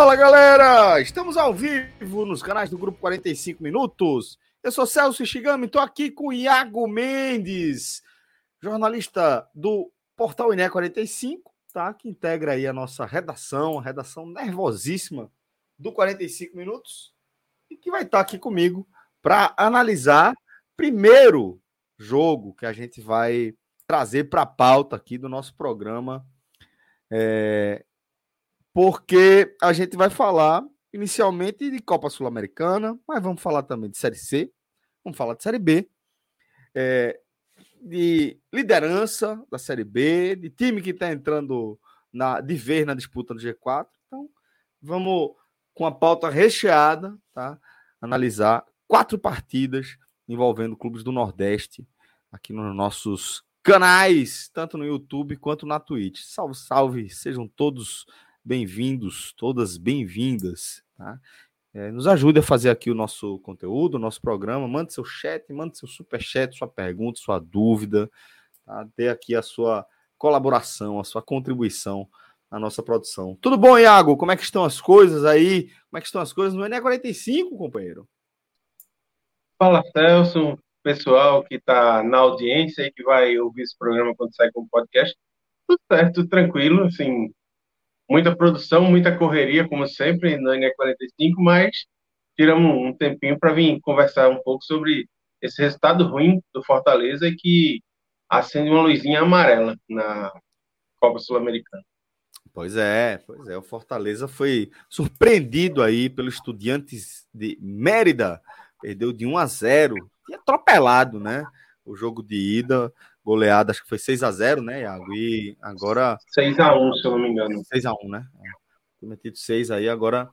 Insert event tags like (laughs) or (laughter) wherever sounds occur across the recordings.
Fala galera! Estamos ao vivo nos canais do Grupo 45 Minutos. Eu sou Celso Shigami, estou aqui com Iago Mendes, jornalista do Portal INE 45, tá? que integra aí a nossa redação, a redação nervosíssima do 45 Minutos, e que vai estar aqui comigo para analisar primeiro jogo que a gente vai trazer para a pauta aqui do nosso programa. É, porque a gente vai falar inicialmente de Copa Sul-Americana, mas vamos falar também de Série C, vamos falar de Série B, é, de liderança da Série B, de time que está entrando na, de vez na disputa do G4. Então, vamos com a pauta recheada, tá? Analisar quatro partidas envolvendo clubes do Nordeste aqui nos nossos canais, tanto no YouTube quanto na Twitch. Salve, salve, sejam todos bem-vindos, todas bem-vindas. Tá? É, nos ajude a fazer aqui o nosso conteúdo, o nosso programa. Mande seu chat, mande seu super chat, sua pergunta, sua dúvida. Tá? Dê aqui a sua colaboração, a sua contribuição na nossa produção. Tudo bom, Iago? Como é que estão as coisas aí? Como é que estão as coisas no ENE 45, companheiro? Fala, Celso, pessoal que está na audiência e que vai ouvir esse programa quando sair como podcast. Tudo certo, tudo tranquilo, assim, muita produção, muita correria, como sempre, no NE45, mas tiramos um tempinho para vir conversar um pouco sobre esse resultado ruim do Fortaleza que acende uma luzinha amarela na Copa Sul-Americana. Pois é, pois é. O Fortaleza foi surpreendido aí pelo Estudiantes de Mérida. Perdeu de 1 a 0. E atropelado, né? O jogo de ida goleada, acho que foi 6 a 0 né, Iago? E agora. 6 a 1 se eu não me engano. 6 a 1 né? É. Metido 6 aí, agora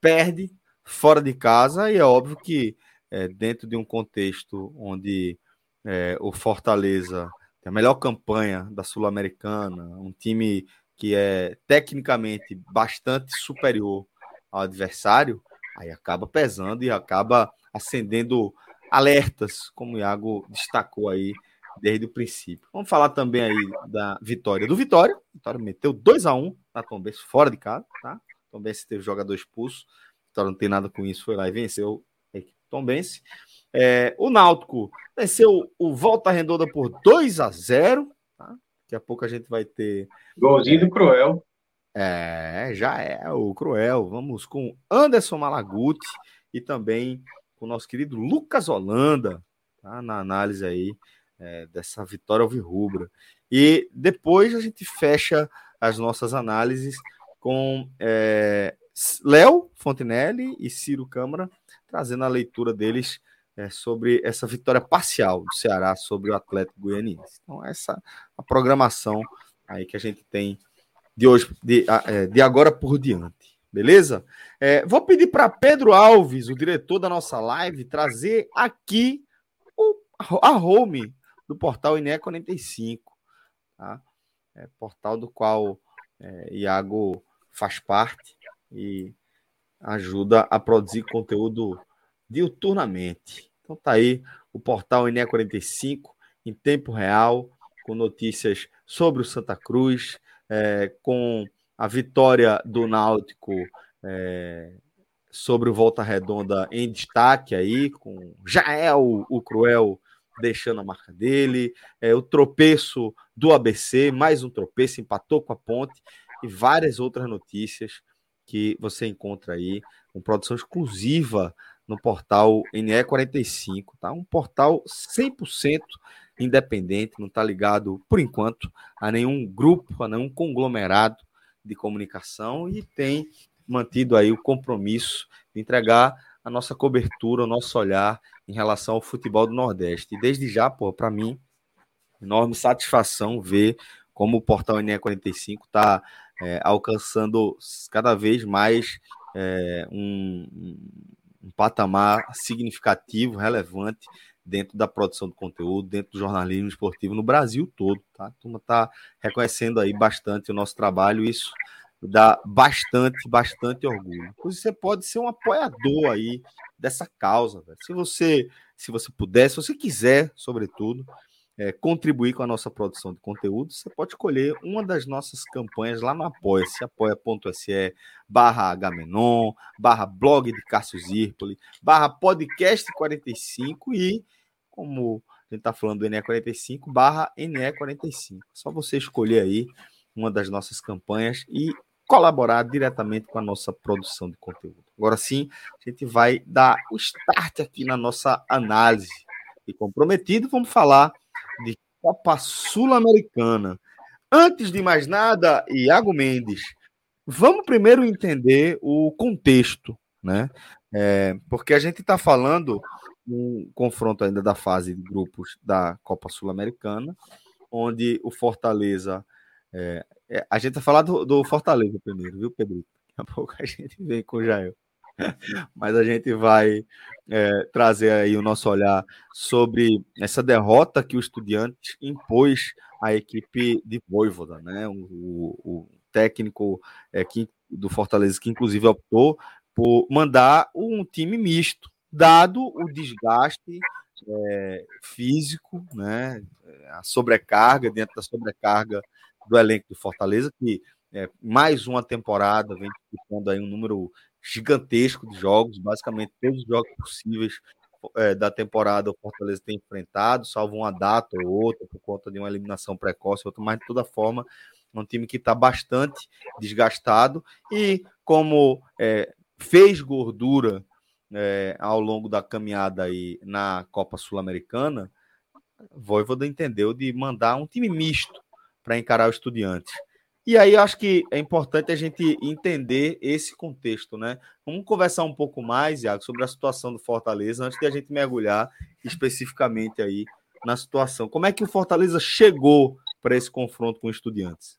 perde fora de casa, e é óbvio que é, dentro de um contexto onde é, o Fortaleza tem a melhor campanha da Sul-Americana, um time que é tecnicamente bastante superior ao adversário, aí acaba pesando e acaba acendendo alertas, como o Iago destacou aí desde o princípio. Vamos falar também aí da vitória do Vitória. Vitória meteu 2 a 1 na Tombense fora de casa, tá? Tombense teve jogador expulso. Vitória não tem nada com isso, foi lá e venceu a Tombense. É, o Náutico venceu o Volta Redonda por 2 a 0 tá? Daqui a pouco a gente vai ter. Golzinho é, do Cruel. É, já é o Cruel. Vamos com Anderson Malaguti e também com o nosso querido Lucas Holanda, tá? Na análise aí é, dessa vitória alvirrubra. E depois a gente fecha as nossas análises com é, Léo Fontenelle e Ciro Câmara, trazendo a leitura deles é, sobre essa vitória parcial do Ceará sobre o Atlético Goianiense. Então, essa a programação aí que a gente tem de hoje, de, é, de agora por diante. Beleza? É, vou pedir para Pedro Alves, o diretor da nossa live, trazer aqui o, a home do portal INE 45, tá? É, portal do qual é, Iago faz parte e ajuda a produzir conteúdo diuturnamente. Então tá aí o portal INE 45 em tempo real, com notícias sobre o Santa Cruz, é, com a vitória do Náutico é, sobre o Volta Redonda em destaque aí, com Jael, o Cruel, deixando a marca dele, é, o tropeço do ABC, mais um tropeço, empatou com a ponte, e várias outras notícias que você encontra aí, com produção exclusiva no portal NE45, tá? Um portal 100% independente, não está ligado, por enquanto, a nenhum grupo, a nenhum conglomerado de comunicação e tem mantido aí o compromisso de entregar a nossa cobertura, o nosso olhar em relação ao futebol do Nordeste. E desde já, pô, para mim, enorme satisfação ver como o portal NE45 está é, alcançando cada vez mais é, um, um patamar significativo, relevante dentro da produção de conteúdo, dentro do jornalismo esportivo no Brasil todo, tá? A turma está reconhecendo aí bastante o nosso trabalho, isso dá bastante, bastante orgulho. Você pode ser um apoiador aí dessa causa, velho. Se você, se você puder, se você quiser, sobretudo, é, contribuir com a nossa produção de conteúdo, você pode escolher uma das nossas campanhas lá no Apoia-se, apoia.se barra Agamenon, barra blog de Cássio Zirpoli, barra podcast 45 e, como a gente está falando do NE45, barra NE45. Só você escolher aí uma das nossas campanhas e colaborar diretamente com a nossa produção de conteúdo. Agora sim, a gente vai dar o start aqui na nossa análise. E comprometido, vamos falar de Copa Sul-Americana. Antes de mais nada, Iago Mendes, vamos primeiro entender o contexto, né? É, porque a gente está falando um confronto ainda da fase de grupos da Copa Sul-Americana, onde o Fortaleza. É, é, a gente vai falar do, do, Fortaleza primeiro, viu, Pedro? Daqui a pouco a gente vem com o Jair. mas a gente vai é, trazer aí o nosso olhar sobre essa derrota que o Estudiantes impôs à equipe de Voivoda, né? O, o, técnico é, que, do Fortaleza que inclusive optou por mandar um time misto, dado o desgaste é, físico, né? A sobrecarga dentro da sobrecarga do elenco do Fortaleza que é, mais uma temporada vem disputando aí um número gigantesco de jogos, basicamente todos os jogos possíveis é, da temporada o Fortaleza tem enfrentado, salvo uma data ou outra, por conta de uma eliminação precoce, outra, mas de toda forma, é um time que está bastante desgastado e como é, fez gordura é, ao longo da caminhada aí na Copa Sul-Americana, Voivoda entendeu de mandar um time misto para encarar o Estudiantes. E aí acho que é importante a gente entender esse contexto, né? Vamos conversar um pouco mais, Iago, sobre a situação do Fortaleza, antes de a gente mergulhar especificamente aí na situação. Como é que o Fortaleza chegou para esse confronto com os estudiantes?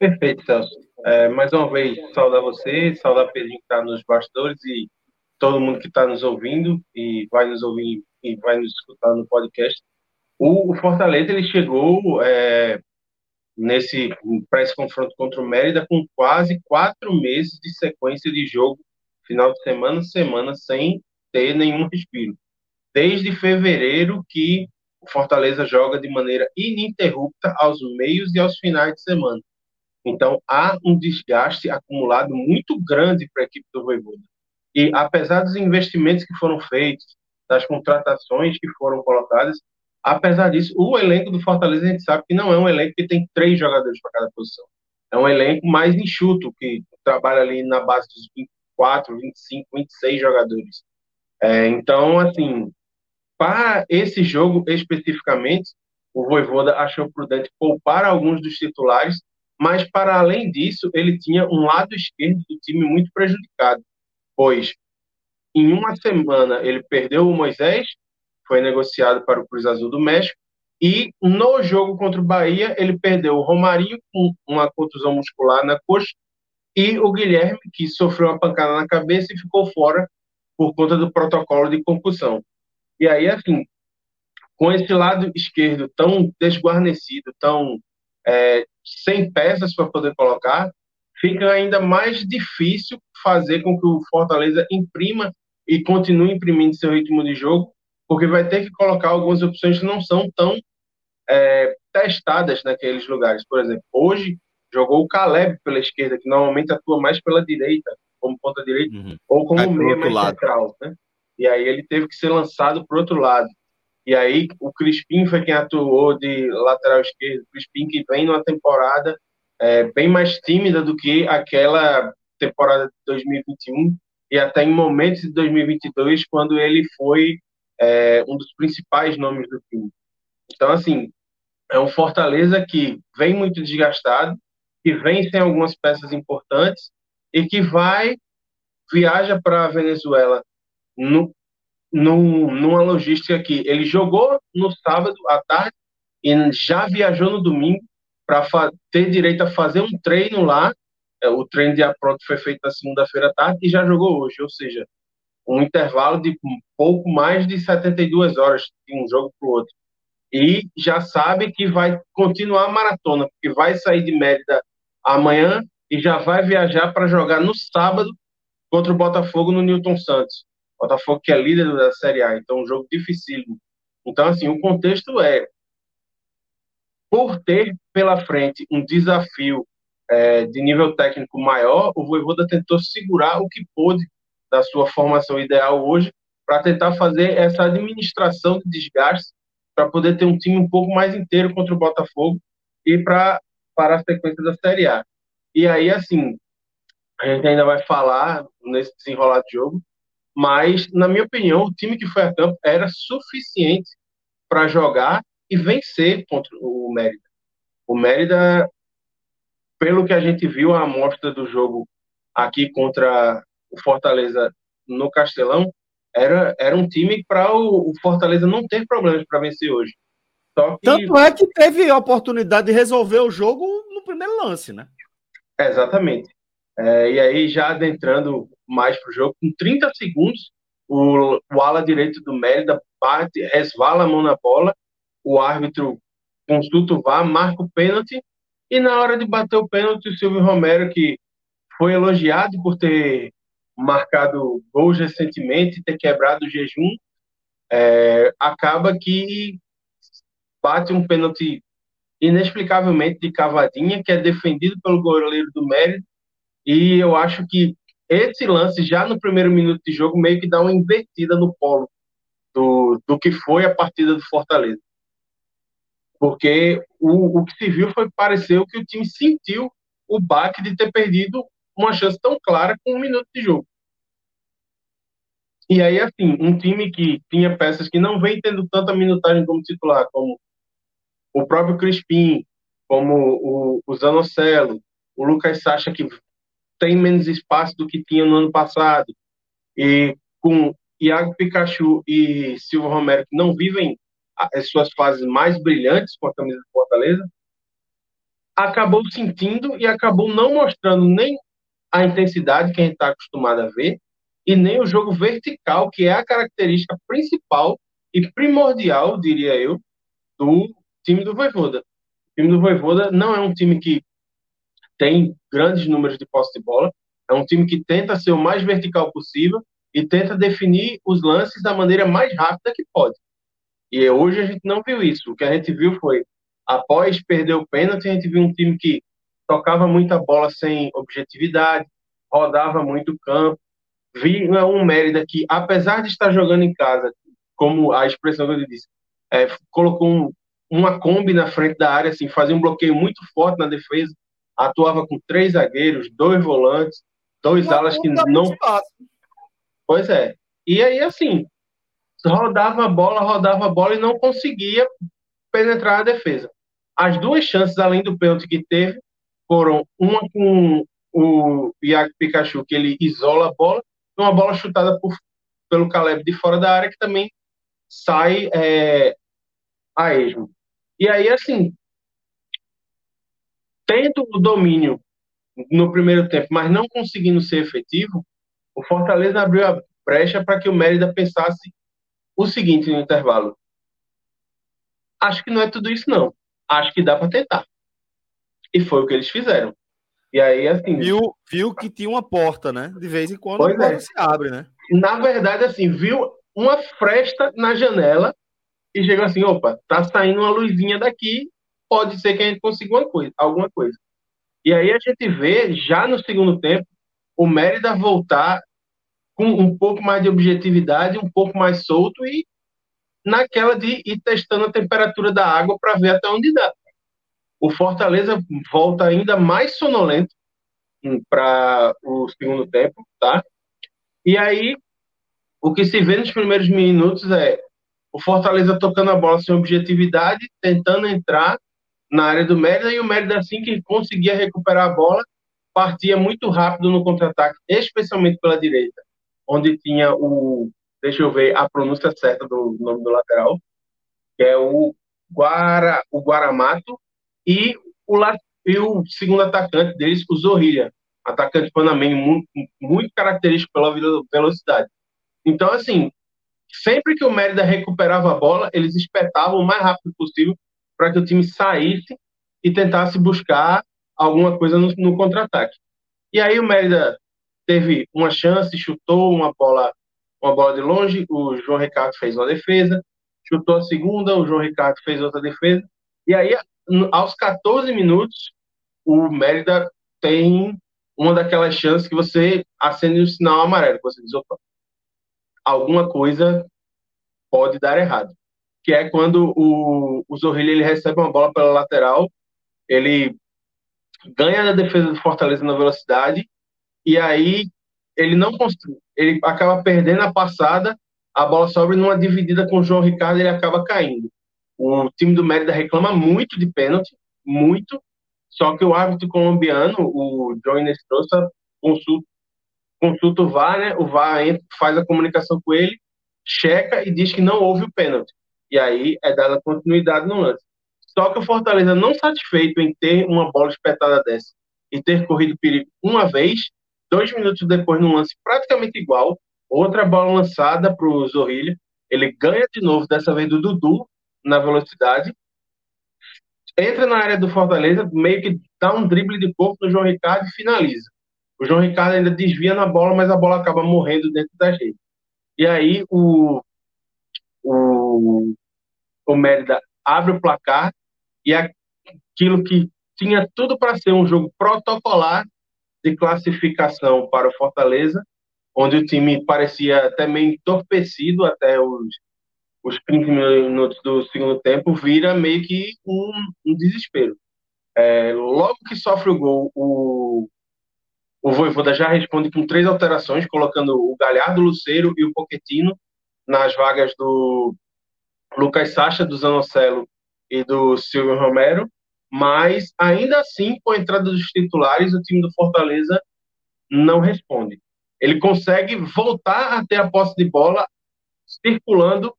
Perfeito, Celso. É, mais uma vez, saudar você, saudar Pedrinho que está nos bastidores e todo mundo que está nos ouvindo e vai nos ouvir e vai nos escutar no podcast. O, Fortaleza ele chegou é, nesse para esse confronto contra o Mérida com quase quatro meses de sequência de jogo, final de semana semana, sem ter nenhum respiro. Desde fevereiro que o Fortaleza joga de maneira ininterrupta aos meios e aos finais de semana. Então há um desgaste acumulado muito grande para a equipe do Voivoda. E apesar dos investimentos que foram feitos, das contratações que foram colocadas, Apesar disso, o elenco do Fortaleza a gente sabe que não é um elenco que tem três jogadores para cada posição. É um elenco mais enxuto, que trabalha ali na base dos 24, 25, 26 jogadores. É, então, assim, para esse jogo especificamente, o Voivoda achou prudente poupar alguns dos titulares, mas para além disso, ele tinha um lado esquerdo do time muito prejudicado, pois em uma semana ele perdeu o Moisés, foi negociado para o Cruz Azul do México. E no jogo contra o Bahia, ele perdeu o Romarinho com uma contusão muscular na coxa e o Guilherme, que sofreu uma pancada na cabeça e ficou fora por conta do protocolo de concussão. E aí, assim, com esse lado esquerdo tão desguarnecido, tão é, sem peças para poder colocar, fica ainda mais difícil fazer com que o Fortaleza imprima e continue imprimindo seu ritmo de jogo porque vai ter que colocar algumas opções que não são tão é, testadas naqueles lugares. Por exemplo, hoje jogou o Caleb pela esquerda, que normalmente atua mais pela direita, como ponta direita, uhum. ou como meia mais lado. central, né? E aí ele teve que ser lançado para o outro lado. E aí o Crispim foi quem atuou de lateral esquerdo. O Crispim que vem numa temporada é, bem mais tímida do que aquela temporada de 2021 e até em momentos de 2022, quando ele foi é, um dos principais nomes do time. Então, assim, é um Fortaleza que vem muito desgastado, que vem sem algumas peças importantes e que vai, viaja para a Venezuela no, no, numa logística que ele jogou no sábado à tarde e já viajou no domingo para ter direito a fazer um treino lá. É, o treino de pronto foi feito na segunda-feira à tarde e já jogou hoje, ou seja, um intervalo de um pouco mais de 72 horas de um jogo para o outro. E já sabe que vai continuar a maratona, porque vai sair de Mérida amanhã e já vai viajar para jogar no sábado contra o Botafogo no Newton Santos. Botafogo que é líder da Série A, então um jogo dificílimo. Então, assim, o contexto é por ter pela frente um desafio é, de nível técnico maior, o Voivoda tentou segurar o que pôde da sua formação ideal hoje para tentar fazer essa administração de desgaste para poder ter um time um pouco mais inteiro contra o Botafogo e para para a sequência da Série A. E aí, assim, a gente ainda vai falar nesse desenrolar de jogo, mas, na minha opinião, o time que foi a campo era suficiente para jogar e vencer contra o Mérida. O Mérida, pelo que a gente viu a amostra do jogo aqui contra o Fortaleza no Castelão, era, era um time para o, o, Fortaleza não ter problemas para vencer hoje. Que... Tanto é que teve a oportunidade de resolver o jogo no primeiro lance, né? exatamente. É, e aí, já adentrando mais para o jogo, com 30 segundos, o, o ala direito do Mérida bate, resvala a mão na bola, o árbitro consulta o VAR, marca o pênalti, e na hora de bater o pênalti, o Silvio Romero, que foi elogiado por ter marcado gols recentemente, ter quebrado o jejum, é, acaba que bate um pênalti inexplicavelmente de cavadinha, que é defendido pelo goleiro do Mérito, e eu acho que esse lance, já no primeiro minuto de jogo, meio que dá uma invertida no polo do, do que foi a partida do Fortaleza. Porque o, o que se viu foi pareceu que o time sentiu o baque de ter perdido uma chance tão clara com um minuto de jogo. E aí, assim, um time que tinha peças que não vem tendo tanta minutagem como titular, como o próprio Crispim, como o, o Zanocelo, o Lucas Sacha, que tem menos espaço do que tinha no ano passado, e com Iago Pikachu e Silva Romero, que não vivem as suas fases mais brilhantes com a camisa do Fortaleza, acabou sentindo e acabou não mostrando nem a intensidade que a gente está acostumado a ver e nem o jogo vertical, que é a característica principal e primordial, diria eu, do time do Voivoda. O time do Voivoda não é um time que tem grandes números de posse de bola, é um time que tenta ser o mais vertical possível e tenta definir os lances da maneira mais rápida que pode. E hoje a gente não viu isso. O que a gente viu foi, após perder o pênalti, a gente viu um time que tocava muita bola sem objetividade, rodava muito o campo. Vi um Mérida que, apesar de estar jogando em casa, como a expressão que eu disse, é, colocou um, uma Kombi na frente da área, assim, fazia um bloqueio muito forte na defesa, atuava com três zagueiros, dois volantes, dois uma alas que não. Pois é. E aí, assim, rodava a bola, rodava a bola e não conseguia penetrar a defesa. As duas chances, além do pênalti que teve, foram uma com o Iago Pikachu, que ele isola a bola, e uma bola chutada por, pelo Caleb de fora da área, que também sai é, a esmo. E aí, assim, tendo o domínio no primeiro tempo, mas não conseguindo ser efetivo, o Fortaleza abriu a brecha para que o Mérida pensasse o seguinte no intervalo. Acho que não é tudo isso, não. Acho que dá para tentar. E foi o que eles fizeram. E aí, assim. Viu, viu que tinha uma porta, né? De vez em quando a porta é. se abre, né? Na verdade, assim, viu uma fresta na janela e chegou assim: opa, tá saindo uma luzinha daqui, pode ser que a gente consiga uma coisa, alguma coisa. E aí a gente vê, já no segundo tempo, o Mérida voltar com um pouco mais de objetividade, um pouco mais solto e naquela de ir testando a temperatura da água para ver até onde dá. O Fortaleza volta ainda mais sonolento para o segundo tempo, tá? E aí o que se vê nos primeiros minutos é o Fortaleza tocando a bola sem objetividade, tentando entrar na área do Mérida, e o Mérida, assim que conseguia recuperar a bola, partia muito rápido no contra-ataque, especialmente pela direita, onde tinha o, deixa eu ver a pronúncia certa do nome do lateral, que é o, Guara, o Guaramato, e o, e o segundo atacante deles, o Zorrilha, atacante panamenho muito, muito característico pela velocidade. Então, assim, sempre que o Mérida recuperava a bola, eles espetavam o mais rápido possível para que o time saísse e tentasse buscar alguma coisa no, no contra-ataque. E aí o Mérida teve uma chance, chutou uma bola, uma bola de longe, o João Ricardo fez uma defesa, chutou a segunda, o João Ricardo fez outra defesa, e aí aos 14 minutos o Mérida tem uma daquelas chances que você acende o sinal amarelo, você diz, opa, alguma coisa pode dar errado. Que é quando o, o Zorrilha ele recebe uma bola pela lateral, ele ganha na defesa do Fortaleza na velocidade, e aí ele não construi, ele acaba perdendo a passada, a bola sobe numa dividida com o João Ricardo ele acaba caindo. O time do Mérida reclama muito de pênalti, muito, só que o árbitro colombiano, o John Inestrosa, consulta, consulta o VAR, né? O VAR faz a comunicação com ele, checa e diz que não houve o pênalti. E aí é dada continuidade no lance. Só que o Fortaleza, não satisfeito em ter uma bola espetada dessa e ter corrido perigo uma vez, dois minutos depois, num lance praticamente igual, outra bola lançada para o Zorrilha, ele ganha de novo, dessa vez do Dudu, na velocidade, entra na área do Fortaleza, meio que dá um drible de corpo no João Ricardo e finaliza. O João Ricardo ainda desvia na bola, mas a bola acaba morrendo dentro da rede. E aí o, o, o Mérida abre o placar e aquilo que tinha tudo para ser um jogo protocolar de classificação para o Fortaleza, onde o time parecia até meio entorpecido até os os 15 minutos do segundo tempo vira meio que um, um desespero. É, logo que sofre o gol, o, o Voivoda já responde com três alterações, colocando o Galhardo, o Luceiro e o Poquetino nas vagas do Lucas Sacha, do Zanocelo e do Silvio Romero, mas ainda assim, com a entrada dos titulares, o time do Fortaleza não responde. Ele consegue voltar até a posse de bola circulando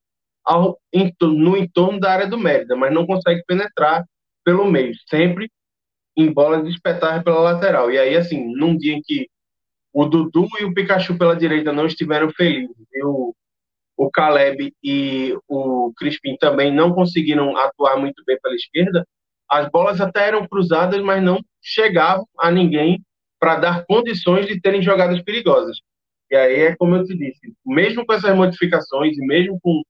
ao, no entorno da área do Mérida, mas não consegue penetrar pelo meio, sempre em bolas espetadas pela lateral. E aí, assim, num dia em que o Dudu e o Pikachu pela direita não estiveram felizes, e o, o Caleb e o Crispim também não conseguiram atuar muito bem pela esquerda, as bolas até eram cruzadas, mas não chegavam a ninguém para dar condições de terem jogadas perigosas. E aí é como eu te disse, mesmo com essas modificações e mesmo com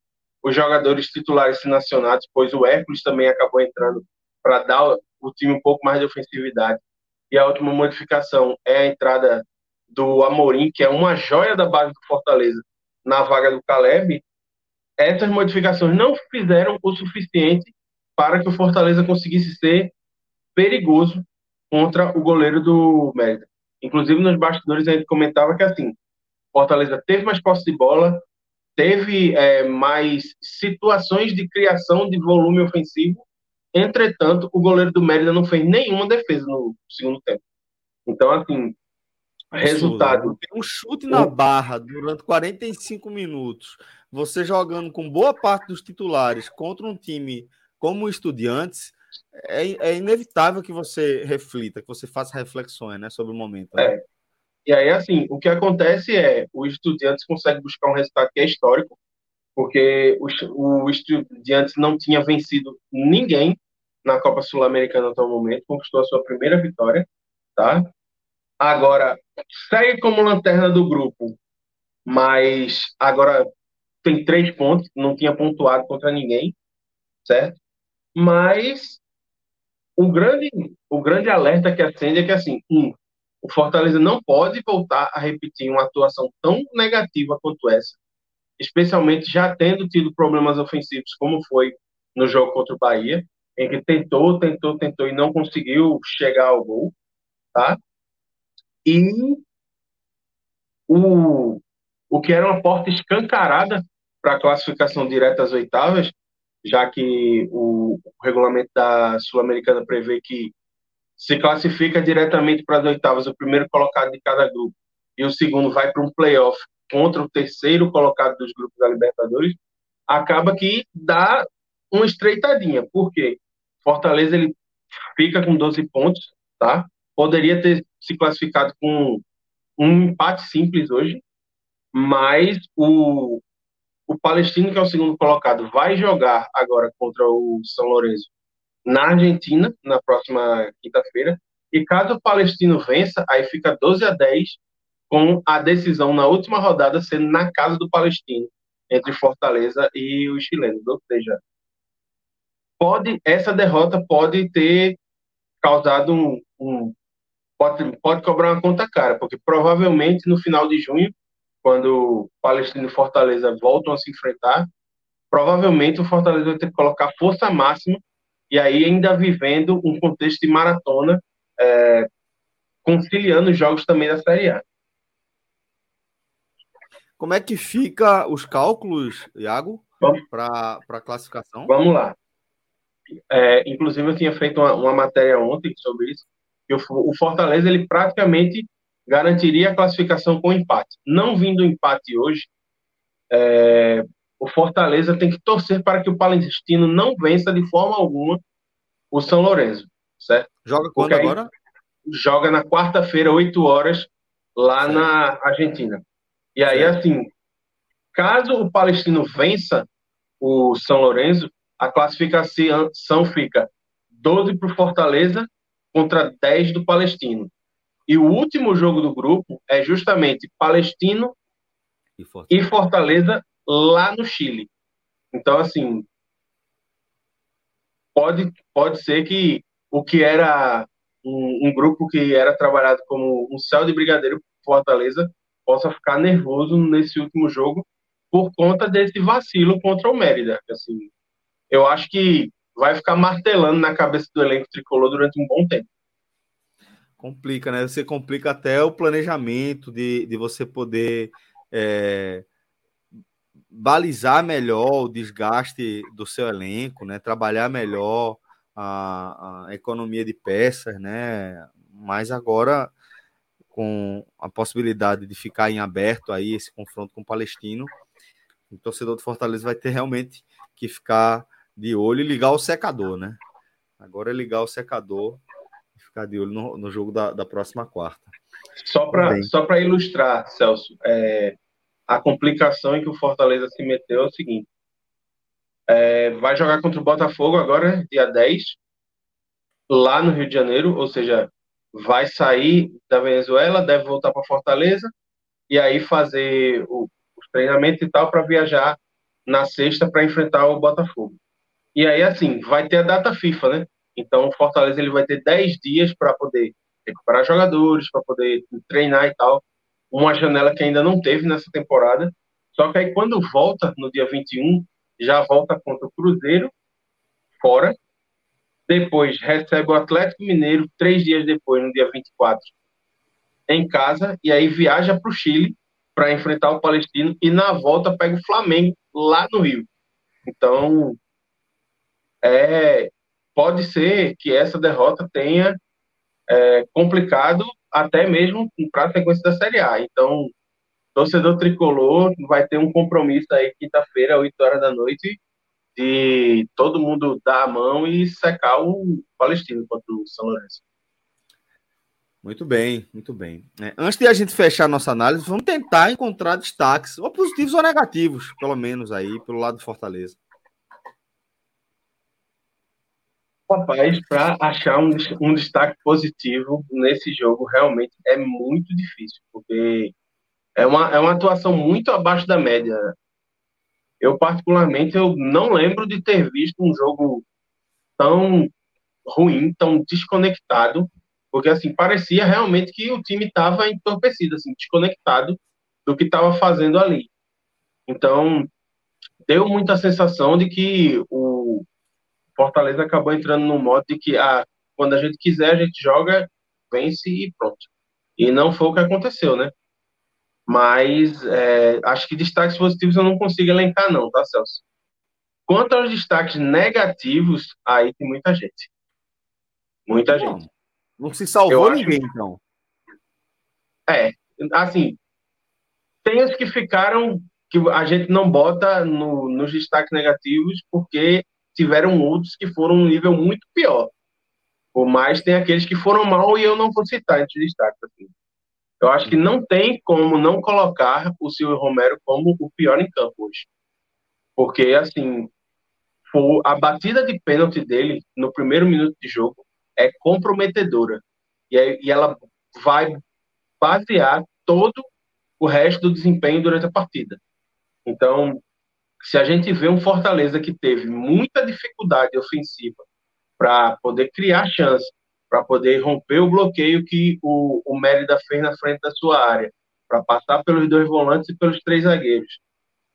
os jogadores titulares sendo acionados, pois o Hércules também acabou entrando para dar o time um pouco mais de ofensividade. E a última modificação é a entrada do Amorim, que é uma joia da base do Fortaleza, na vaga do Caleb. Essas modificações não fizeram o suficiente para que o Fortaleza conseguisse ser perigoso contra o goleiro do Mérida. Inclusive, nos bastidores a gente comentava que assim, Fortaleza teve mais posse de bola, teve é, mais situações de criação de volume ofensivo. Entretanto, o goleiro do Mérida não fez nenhuma defesa no segundo tempo. Então, assim, resultado. Um chute na barra durante 45 minutos. Você jogando com boa parte dos titulares contra um time como o Estudiantes, é, é inevitável que você reflita, que você faça reflexões né, sobre o momento. Né? É. E aí, assim, o que acontece é o Estudiantes consegue buscar um resultado que é histórico, porque o, o Estudiantes não tinha vencido ninguém na Copa Sul-Americana até o momento, conquistou a sua primeira vitória, tá? Agora, segue como lanterna do grupo, mas agora tem três pontos, não tinha pontuado contra ninguém, certo? Mas o grande, o grande alerta que acende é que, assim, um, o Fortaleza não pode voltar a repetir uma atuação tão negativa quanto essa, especialmente já tendo tido problemas ofensivos, como foi no jogo contra o Bahia, em que tentou, tentou, tentou e não conseguiu chegar ao gol, tá? E o, o que era uma porta escancarada para a classificação direta às oitavas, já que o, regulamento da Sul-Americana prevê que se classifica diretamente para as oitavas o primeiro colocado de cada grupo e o segundo vai para um playoff contra o terceiro colocado dos grupos da Libertadores, acaba que dá uma estreitadinha. Por quê? Fortaleza ele fica com 12 pontos, tá? Poderia ter se classificado com um empate simples hoje, mas o, o Palestino, que é o segundo colocado, vai jogar agora contra o São Lourenço na Argentina, na próxima quinta-feira. E caso o Palestino vença, aí fica 12 a 10, com a decisão na última rodada sendo na casa do Palestino, entre Fortaleza e os chilenos. Ou seja, pode, essa derrota pode ter causado um, um pode, pode cobrar uma conta cara, porque provavelmente no final de junho, quando Palestino e Fortaleza voltam a se enfrentar, provavelmente o Fortaleza vai ter que colocar força máxima e aí ainda vivendo um contexto de maratona, é, conciliando os jogos também da Série A. Como é que fica os cálculos, Iago, para a classificação? Vamos lá. É, inclusive, eu tinha feito uma, uma, matéria ontem sobre isso, que o, o, Fortaleza ele praticamente garantiria a classificação com empate. Não vindo empate hoje, é, o Fortaleza tem que torcer para que o Palestino não vença de forma alguma o São Lourenço, certo? Joga quando agora? Joga na quarta-feira, 8 horas, lá na Argentina. E aí, certo. assim, caso o Palestino vença o São Lourenço, a classificação fica 12 para o Fortaleza contra 10 do Palestino. E o último jogo do grupo é justamente Palestino e Fortaleza, e Fortaleza lá no Chile. Então, assim, pode, pode ser que o que era um, um grupo que era trabalhado como um céu de brigadeiro Fortaleza possa ficar nervoso nesse último jogo por conta desse vacilo contra o Mérida. Assim, eu acho que vai ficar martelando na cabeça do elenco tricolor durante um bom tempo. Complica, né? Você complica até o planejamento de, de você poder é, balizar melhor o desgaste do seu elenco, né? Trabalhar melhor a, a economia de peças, né? Mas agora com a possibilidade de ficar em aberto aí esse confronto com o Palestino, o torcedor do Fortaleza vai ter realmente que ficar de olho e ligar o secador, né? Agora é ligar o secador e ficar de olho no, no jogo da, da próxima quarta. Só para ilustrar, Celso, é, a complicação em que o Fortaleza se meteu é o seguinte: é, vai jogar contra o Botafogo agora, dia 10, lá no Rio de Janeiro, ou seja, vai sair da Venezuela, deve voltar para Fortaleza e aí fazer o, os treinamentos e tal para viajar na sexta para enfrentar o Botafogo. E aí, assim, vai ter a data FIFA, né? Então, o Fortaleza ele vai ter 10 dias para poder recuperar jogadores, para poder treinar e tal. Uma janela que ainda não teve nessa temporada. Só que aí, quando volta, no dia 21, já volta contra o Cruzeiro, fora. Depois recebe o Atlético Mineiro, três dias depois, no dia 24, em casa. E aí viaja para o Chile para enfrentar o Palestino. E na volta pega o Flamengo lá no Rio. Então, é, pode ser que essa derrota tenha é, complicado até mesmo para a sequência da Série A. Então, torcedor tricolor vai ter um compromisso aí quinta-feira, 8 horas da noite, de todo mundo dar a mão e secar o Palestino contra o São Lourenço. Muito bem, muito bem. É, antes de a gente fechar nossa análise, vamos tentar encontrar destaques, ou positivos ou negativos, pelo menos aí, pelo lado do Fortaleza. Rapaz, para achar um, um destaque positivo nesse jogo realmente é muito difícil, porque é uma, é uma atuação muito abaixo da média. Eu, particularmente, eu não lembro de ter visto um jogo tão ruim, tão desconectado, porque, assim, parecia realmente que o time estava entorpecido, assim, desconectado do que estava fazendo ali. Então, deu muita sensação de que o, Fortaleza acabou entrando no modo de que ah, quando a gente quiser, a gente joga, vence e pronto. E não foi o que aconteceu, né? Mas é, acho que destaques positivos eu não consigo elencar, não, tá, Celso? Quanto aos destaques negativos, aí tem muita gente. Muita Bom, gente. Não se salvou eu ninguém, acho... então. É, assim, tem os que ficaram que a gente não bota no, nos destaques negativos porque tiveram outros que foram um nível muito pior. Por mais tem aqueles que foram mal e eu não vou citar entre destaques. Assim. Eu acho que não tem como não colocar o Silvio Romero como o pior em campo hoje. Porque, assim, a batida de pênalti dele no primeiro minuto de jogo é comprometedora. E, e ela vai basear todo o resto do desempenho durante a partida. Então, se a gente vê um Fortaleza que teve muita dificuldade ofensiva para poder criar chance, para poder romper o bloqueio que o, o Mérida fez na frente da sua área, para passar pelos dois volantes e pelos três zagueiros,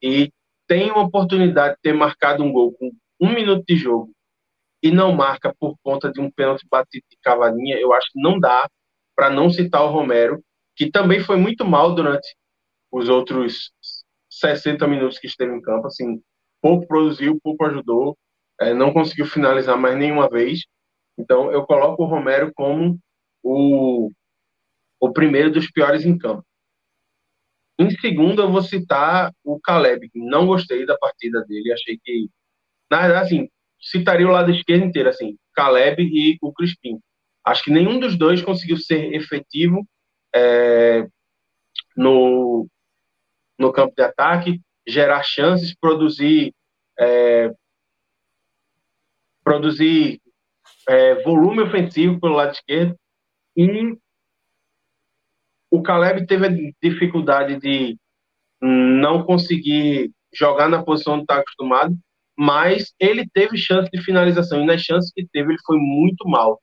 e tem uma oportunidade de ter marcado um gol com um minuto de jogo e não marca por conta de um pênalti batido de cavadinha, eu acho que não dá para não citar o Romero, que também foi muito mal durante os outros 60 minutos que esteve em campo, assim, pouco produziu, pouco ajudou, é, não conseguiu finalizar mais nenhuma vez. Então, eu coloco o Romero como o, o primeiro dos piores em campo. Em segundo, eu vou citar o Caleb. Não gostei da partida dele. Achei que, na verdade, assim, citaria o lado esquerdo inteiro, assim, Caleb e o Crispim. Acho que nenhum dos dois conseguiu ser efetivo é, no, no campo de ataque, gerar chances, produzir é, produzir é, volume ofensivo pelo lado esquerdo e o Caleb teve a dificuldade de não conseguir jogar na posição onde está acostumado, mas ele teve chance de finalização e nas chances que teve ele foi muito mal.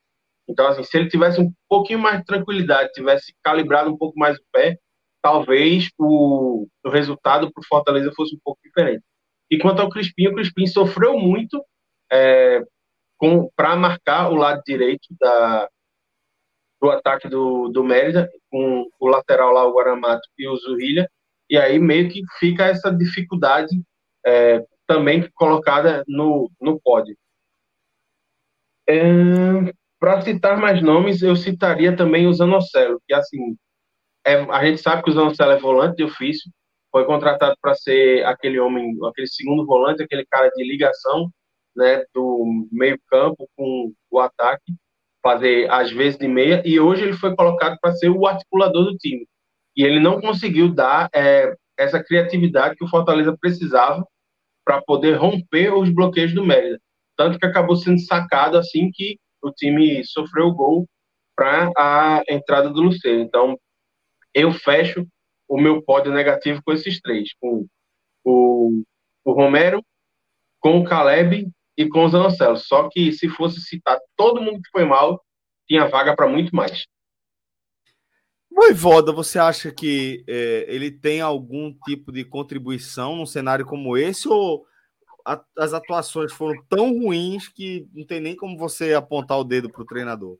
Então, assim, se ele tivesse um pouquinho mais de tranquilidade, tivesse calibrado um pouco mais o pé, talvez o, o resultado para o Fortaleza fosse um pouco diferente. E quanto ao Crispim, o Crispim sofreu muito é, para marcar o lado direito da, do ataque do, do Mérida, com o lateral lá, o Guaramato e o Zurrilha, e aí meio que fica essa dificuldade é, também colocada no, no pódio. É, para citar mais nomes, eu citaria também o Zanocelo, que assim, é, a gente sabe que o Zanocelo é volante de ofício, foi contratado para ser aquele homem, aquele segundo volante, aquele cara de ligação, né, do meio campo com o ataque, fazer às vezes de meia, e hoje ele foi colocado para ser o articulador do time. E ele não conseguiu dar é, essa criatividade que o Fortaleza precisava para poder romper os bloqueios do Mérida. Tanto que acabou sendo sacado assim que o time sofreu o gol para a entrada do Luceiro. Então, eu fecho o meu pódio negativo com esses três, com o, o Romero, com o Caleb e com o Zanocelo. Só que se fosse citar todo mundo que foi mal, tinha vaga para muito mais. Voivoda, você acha que é, ele tem algum tipo de contribuição num cenário como esse ou a, as atuações foram tão ruins que não tem nem como você apontar o dedo para o treinador?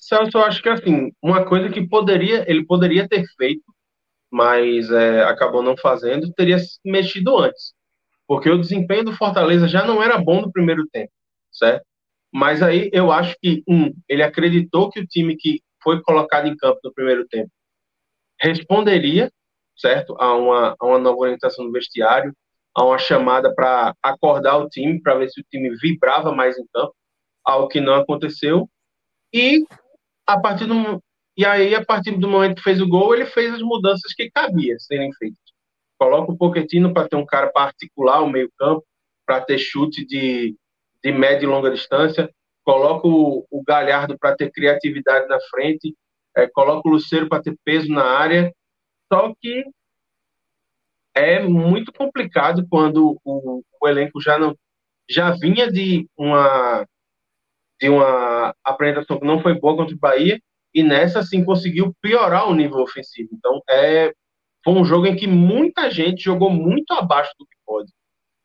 Celso, eu acho que assim, uma coisa que poderia, ele poderia ter feito, mas é, acabou não fazendo, teria mexido antes. Porque o desempenho do Fortaleza já não era bom no primeiro tempo, certo? Mas aí eu acho que, um, ele acreditou que o time que foi colocado em campo no primeiro tempo responderia, certo? A uma, a uma nova orientação do vestiário, a uma chamada para acordar o time, para ver se o time vibrava mais em campo, algo que não aconteceu. E a partir do e aí a partir do momento que fez o gol, ele fez as mudanças que cabia serem feitas. Coloca o Pochettino para ter um cara para articular o meio-campo, para ter chute de, de média e longa distância. Coloca o, o Galhardo para ter criatividade na frente. É, coloca o Luceiro para ter peso na área. Só que é muito complicado quando o, o elenco já não já vinha de uma de uma apresentação que não foi boa contra o Bahia e nessa sim conseguiu piorar o nível ofensivo. Então é foi um jogo em que muita gente jogou muito abaixo do que pode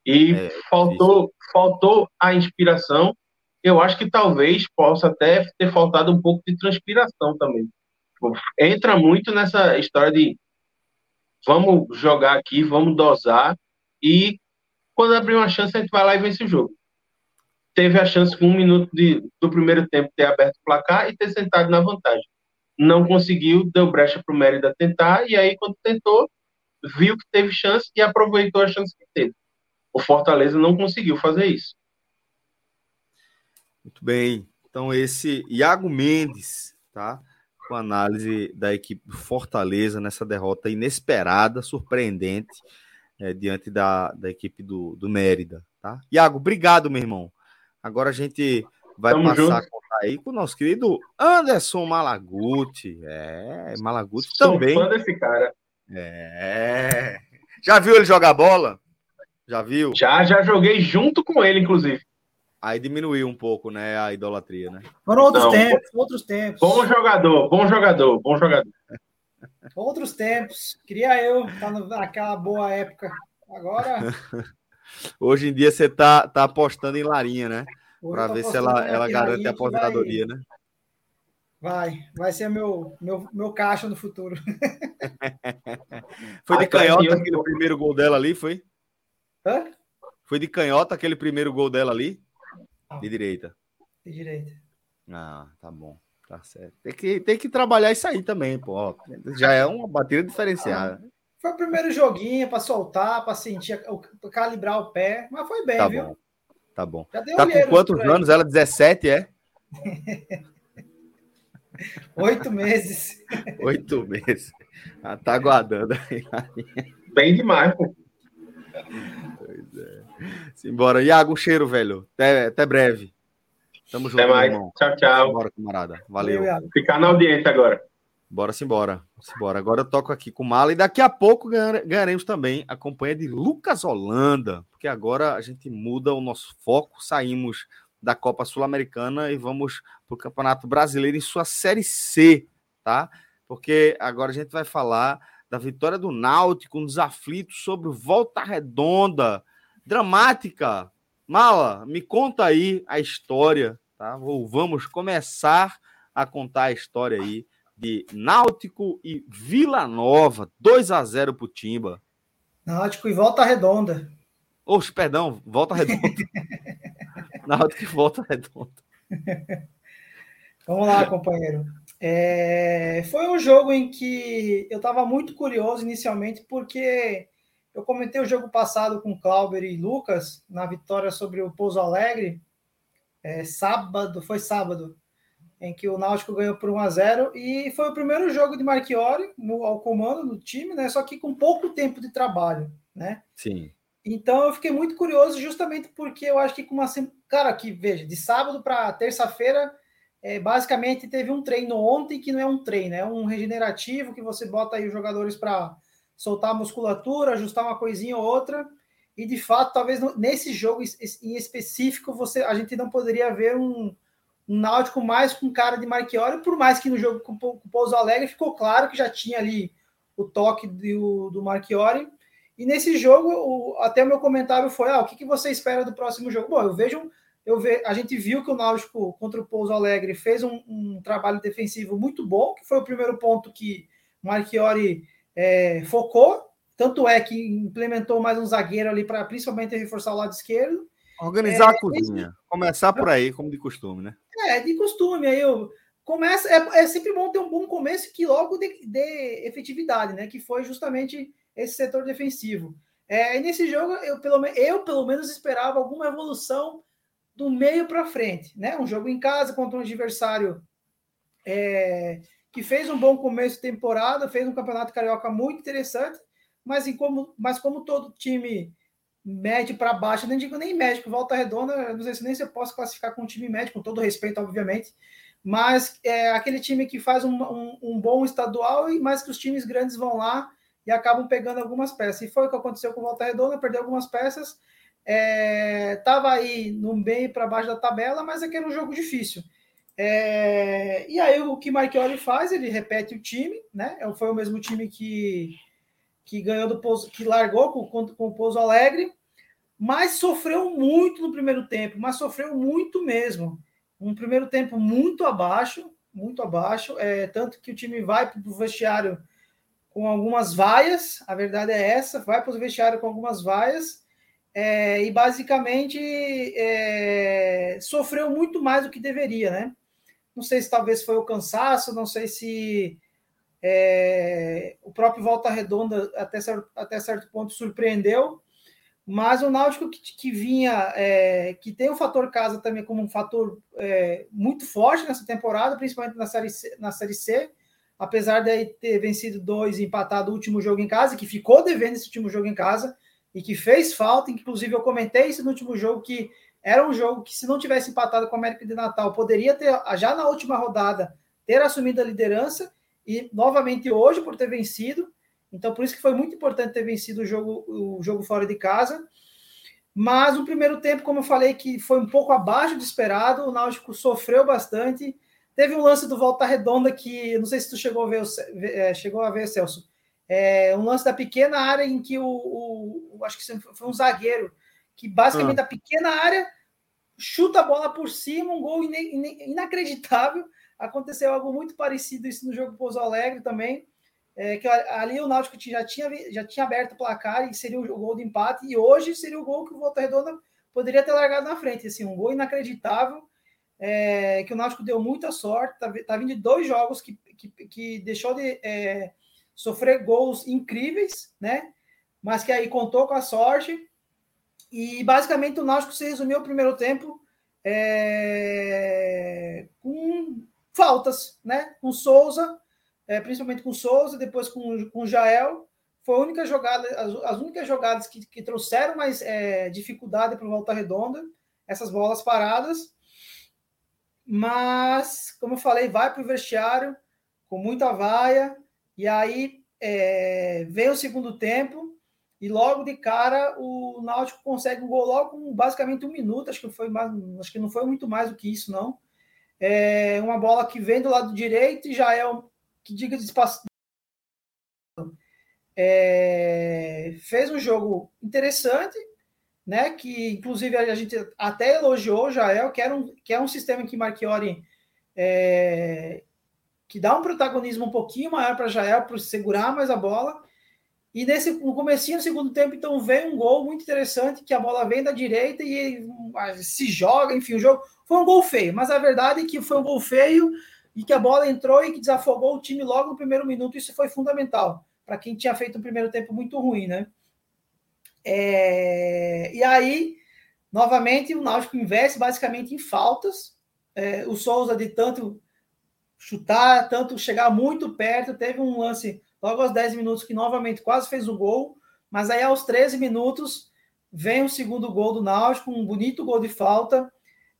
e é, faltou faltou a inspiração. Eu acho que talvez possa até ter faltado um pouco de transpiração também. Entra muito nessa história de vamos jogar aqui, vamos dosar e quando abrir uma chance a gente vai lá e vence o jogo. Teve a chance com um minuto de, do primeiro tempo ter aberto o placar e ter sentado na vantagem. Não conseguiu, deu brecha para o Mérida tentar e aí quando tentou viu que teve chance e aproveitou a chance que teve. O Fortaleza não conseguiu fazer isso. Muito bem. Então, esse Iago Mendes, tá? Com análise da equipe do Fortaleza nessa derrota inesperada, surpreendente, é, diante da, da equipe do, do Mérida, tá? Iago, obrigado, meu irmão. Agora a gente vai Tamo passar junto. a contar aí com o nosso querido Anderson Malaguti. É, Malaguti Sou também. fã desse cara. É. Já viu ele jogar bola? Já viu? Já, já joguei junto com ele, inclusive. Aí diminuiu um pouco, né, a idolatria, né? Foram outros Não, tempos, outros tempos. Bom jogador, bom jogador, bom jogador. Outros tempos. Queria eu estar naquela boa época. Agora. (laughs) Hoje em dia você tá, tá apostando em Larinha, né? Para ver se ela, ela garante a aposentadoria, vai... né? Vai, vai ser meu, meu, meu caixa no futuro. foi de canhota aquele primeiro gol dela ali, foi? Hã? Foi de canhota aquele primeiro gol dela ali? De direita. De direita. Ah, tá bom. Tá certo. Tem que, tem que trabalhar isso aí também, pô. Já é uma batida diferenciada. Ah, foi o primeiro joguinho para soltar, para sentir, pra calibrar o pé, mas foi bem, tá viu? Bom. Tá bom. Tá com quantos anos? Ela 17, é? (laughs) Oito meses. (laughs) Oito meses. Ah, tá aguardando aí. Bem demais, pô. Pois é. Simbora. Iago, um cheiro, velho. Até, até breve. Tamo junto, Até mais. Irmão. Tchau, tchau. Bora, camarada. Valeu. Ficar na audiência agora. Bora simbora. simbora. Agora eu toco aqui com Mala e daqui a pouco ganharemos também a companhia de Lucas Holanda, porque agora a gente muda o nosso foco, saímos da Copa Sul-Americana e vamos para o Campeonato Brasileiro em sua Série C, tá? Porque agora a gente vai falar da vitória do Náutico nos aflitos sobre Volta Redonda. Dramática. Mala, me conta aí a história, tá? Vamos começar a contar a história aí de Náutico e Vila Nova, 2 a 0 para o Timba. Náutico e Volta Redonda. Oxe, perdão, Volta Redonda. (laughs) Náutico e Volta Redonda. Vamos lá, companheiro. É... Foi um jogo em que eu estava muito curioso inicialmente, porque eu comentei o jogo passado com Clauber e Lucas, na vitória sobre o Pouso Alegre, é, sábado, foi sábado, em que o Náutico ganhou por 1 a 0 e foi o primeiro jogo de Marchiori ao comando do time, né? Só que com pouco tempo de trabalho, né? Sim. Então eu fiquei muito curioso justamente porque eu acho que com uma cara que veja de sábado para terça-feira é, basicamente teve um treino ontem que não é um treino, é um regenerativo que você bota aí os jogadores para soltar a musculatura, ajustar uma coisinha ou outra. E de fato, talvez nesse jogo em específico, você a gente não poderia ver um, um Náutico mais com cara de Marchiori, por mais que no jogo com, com o Pouso Alegre ficou claro que já tinha ali o toque do, do Marchiori. E nesse jogo, o, até o meu comentário foi: ah, o que, que você espera do próximo jogo? Bom, eu vejo, eu ve, a gente viu que o Náutico contra o Pouso Alegre fez um, um trabalho defensivo muito bom, que foi o primeiro ponto que Marchiori é, focou. Tanto é que implementou mais um zagueiro ali para principalmente reforçar o lado esquerdo. Organizar é, a cozinha. Começar por aí, como de costume, né? É, de costume. Aí eu começo. É, é sempre bom ter um bom começo que logo dê, dê efetividade, né? Que foi justamente esse setor defensivo. É, e nesse jogo, eu pelo, eu pelo menos esperava alguma evolução do meio para frente, né? Um jogo em casa contra um adversário é, que fez um bom começo de temporada, fez um campeonato carioca muito interessante, mas, em como, mas como todo time médio para baixo, nem digo nem médio, volta redonda, não sei se nem você possa classificar com um time médio, com todo respeito, obviamente, mas é aquele time que faz um, um, um, bom estadual, e mais que os times grandes vão lá e acabam pegando algumas peças. E foi o que aconteceu com o Volta Redonda, perdeu algumas peças, estava é, aí no meio para baixo da tabela, mas é que era um jogo difícil. É, e aí o que Marchioli faz, ele repete o time, né? Foi o mesmo time que que ganhou do Pouso, que largou com, com o Pouso Alegre, mas sofreu muito no primeiro tempo, mas sofreu muito mesmo. Um primeiro tempo muito abaixo, muito abaixo, é, tanto que o time vai para o vestiário com algumas vaias, a verdade é essa, vai para o vestiário com algumas vaias, é, e basicamente é, sofreu muito mais do que deveria, né? Não sei se talvez foi o cansaço, não sei se é, o próprio Volta Redonda até certo, até certo ponto surpreendeu, mas o Náutico que, que vinha, é, que tem o fator casa também como um fator é, muito forte nessa temporada, principalmente na série C, na série C apesar de ter vencido dois e empatado o último jogo em casa, que ficou devendo esse último jogo em casa e que fez falta, inclusive eu comentei isso no último jogo que era um jogo que se não tivesse empatado com o América de Natal, poderia ter já na última rodada ter assumido a liderança e novamente hoje por ter vencido. Então por isso que foi muito importante ter vencido o jogo o jogo fora de casa. Mas o primeiro tempo, como eu falei, que foi um pouco abaixo do esperado, o Náutico sofreu bastante Teve um lance do Volta Redonda que, não sei se tu chegou a ver, é, chegou a ver, Celso. É, um lance da pequena área em que o, o, acho que foi um zagueiro que basicamente ah. da pequena área chuta a bola por cima, um gol in, in, inacreditável. Aconteceu algo muito parecido isso no jogo Pouso Alegre também. É, que ali o Náutico já tinha, já tinha aberto o placar e seria o gol de empate, e hoje seria o gol que o Volta Redonda poderia ter largado na frente. Assim, um gol inacreditável é, que o Náutico deu muita sorte, tá, tá vindo de dois jogos que, que, que deixou de é, sofrer gols incríveis, né? Mas que aí contou com a sorte. E basicamente o Náutico se resumiu o primeiro tempo é, com faltas, né? Com Souza, é, principalmente com Souza, depois com, com Jael. Foi a única jogada, as, as únicas jogadas que, que trouxeram mais é, dificuldade para o Volta Redonda, essas bolas paradas. Mas, como eu falei, vai para o vestiário com muita vaia, e aí é, vem o segundo tempo, e logo de cara o Náutico consegue um gol logo com basicamente um minuto, acho que, foi mais, acho que não foi muito mais do que isso, não. É uma bola que vem do lado direito e já é um, que diga de espaço. É, fez um jogo interessante, né? Que inclusive a gente até elogiou o Jael, que, era um, que é um sistema que Marchiori é, que dá um protagonismo um pouquinho maior para Jael para segurar mais a bola. E nesse no comecinho do segundo tempo, então vem um gol muito interessante, que a bola vem da direita e ele se joga, enfim, o jogo foi um gol feio, mas a verdade é que foi um gol feio e que a bola entrou e que desafogou o time logo no primeiro minuto, isso foi fundamental para quem tinha feito um primeiro tempo muito ruim, né? É, e aí, novamente, o Náutico investe basicamente em faltas. É, o Souza, de tanto chutar, tanto chegar muito perto, teve um lance logo aos 10 minutos que novamente quase fez o gol, mas aí aos 13 minutos vem o segundo gol do Náutico, um bonito gol de falta.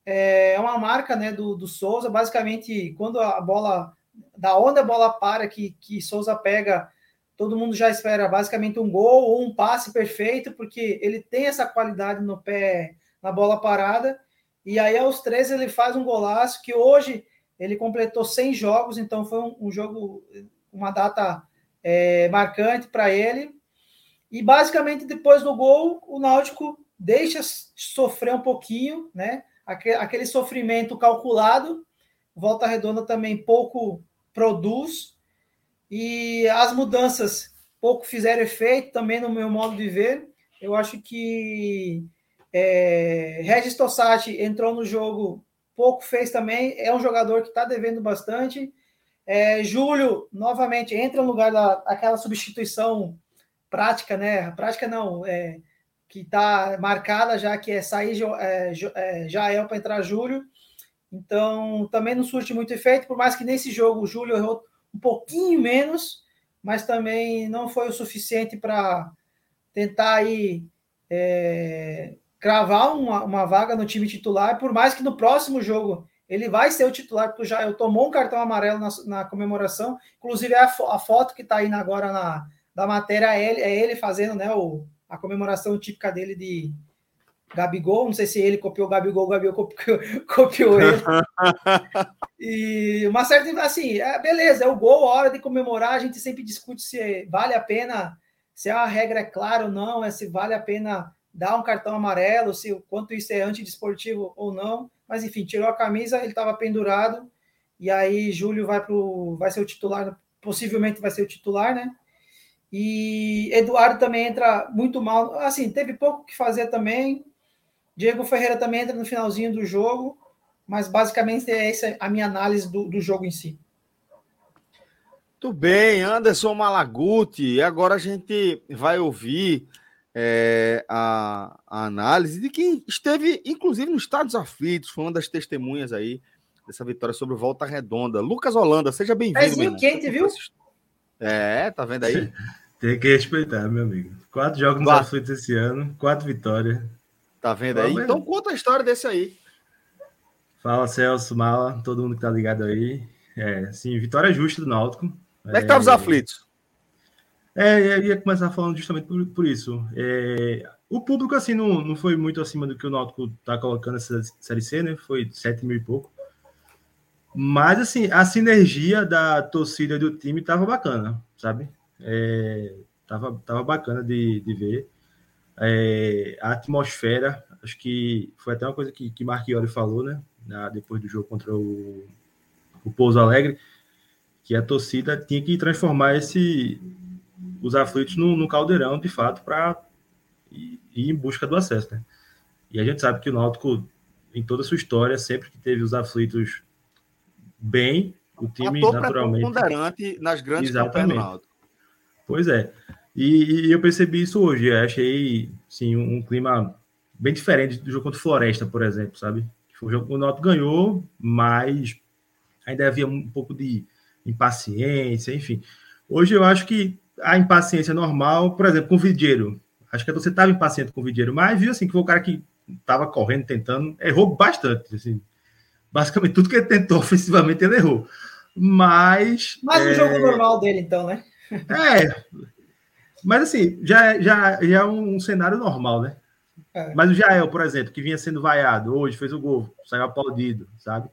É uma marca né, do, do Souza, basicamente, quando a bola, da onde a bola para, que, que Souza pega todo mundo já espera basicamente um gol ou um passe perfeito, porque ele tem essa qualidade no pé, na bola parada. E aí, aos 13, ele faz um golaço que hoje ele completou 100 jogos, então foi um, um jogo, uma data é, marcante para ele. E basicamente, depois do gol, o Náutico deixa sofrer um pouquinho, né? Aquele, sofrimento calculado. Volta Redonda também pouco produz, e as mudanças pouco fizeram efeito também no meu modo de ver. Eu acho que é, Regis Tossati entrou no jogo, pouco fez também. É um jogador que está devendo bastante. É, Júlio, novamente, entra no lugar daquela substituição prática, né? Prática não, é, que está marcada já, que é sair é, é, Jael para entrar Júlio. Então, também não surte muito efeito, por mais que nesse jogo o Júlio errou um pouquinho menos, mas também não foi o suficiente para tentar aí é, cravar uma, uma, vaga no time titular, por mais que no próximo jogo ele vai ser o titular, porque já eu tomou um cartão amarelo na, na comemoração, inclusive é a, a foto que está aí agora na da matéria é ele, é ele fazendo né, o, a comemoração típica dele de, Gabigol, não sei se ele copiou o Gabigol, o Gabigol copiou, (laughs) copiou ele. e uma certa, assim, é, beleza, é o gol, a hora de comemorar, a gente sempre discute se vale a pena, se a regra é clara ou não, é se vale a pena dar um cartão amarelo, se o quanto isso é antidesportivo ou não. Mas enfim, tirou a camisa, ele estava pendurado, e aí Júlio vai pro, vai ser o titular, possivelmente vai ser o titular, né? E Eduardo também entra muito mal. Assim, teve pouco que fazer também. Diego Ferreira também entra no finalzinho do jogo. Mas basicamente é essa a minha análise do, do jogo em si. Muito bem, Anderson Malaguti. Agora a gente vai ouvir é, a, a, análise de quem esteve, inclusive, nos Estados Aflitos, foi uma das testemunhas aí dessa vitória sobre Volta Redonda. Lucas Holanda, seja bem-vindo. Pezinho quente, viu? É, tá vendo aí? (laughs) Tem que respeitar, meu amigo. Quatro jogos nos Aflitos esse ano, quatro vitórias. Tá vendo aí? Então conta a história desse aí. Fala, Celso, Mala, todo mundo que tá ligado aí. É, sim, vitória justa do Náutico. Como é que tá os aflitos? É, eu ia começar falando justamente por, por isso. É, o público, assim, não, não foi muito acima do que o Náutico tá colocando nessa Série C, né? Foi 7 mil e pouco. Mas, assim, a sinergia da torcida do time tava bacana, sabe? É, tava, tava bacana de, de ver. É, a atmosfera, acho que foi até uma coisa que, que Marchiori falou, né? Na, depois do jogo contra o, o Pouso Alegre que a torcida tinha que transformar esse, os aflitos no, no caldeirão, de fato, para ir, ir, em busca do acesso. Né? E a gente sabe que o Náutico, em toda a sua história, sempre que teve os aflitos bem, o time Ator naturalmente... ponderante nas grandes Exatamente. Náutico. Pois é. E, e, eu percebi isso hoje. Eu achei sim, um, um, clima bem diferente do jogo contra o Floresta, por exemplo, sabe? O, jogo, o Náutico ganhou, mas ainda havia um pouco de impaciência, enfim. Hoje eu acho que a impaciência normal, por exemplo, com o Vidieiro. Acho que você estava impaciente com o Vidieiro, mas viu assim que foi o cara que estava correndo, tentando, errou bastante. Assim. Basicamente, tudo que ele tentou (laughs) ofensivamente, ele errou. Mas. Mais um é... jogo normal dele, então, né? É. Mas assim, já, já, já é um cenário normal, né? É. Mas o Jael, por exemplo, que vinha sendo vaiado, hoje fez o gol, saiu aplaudido, sabe?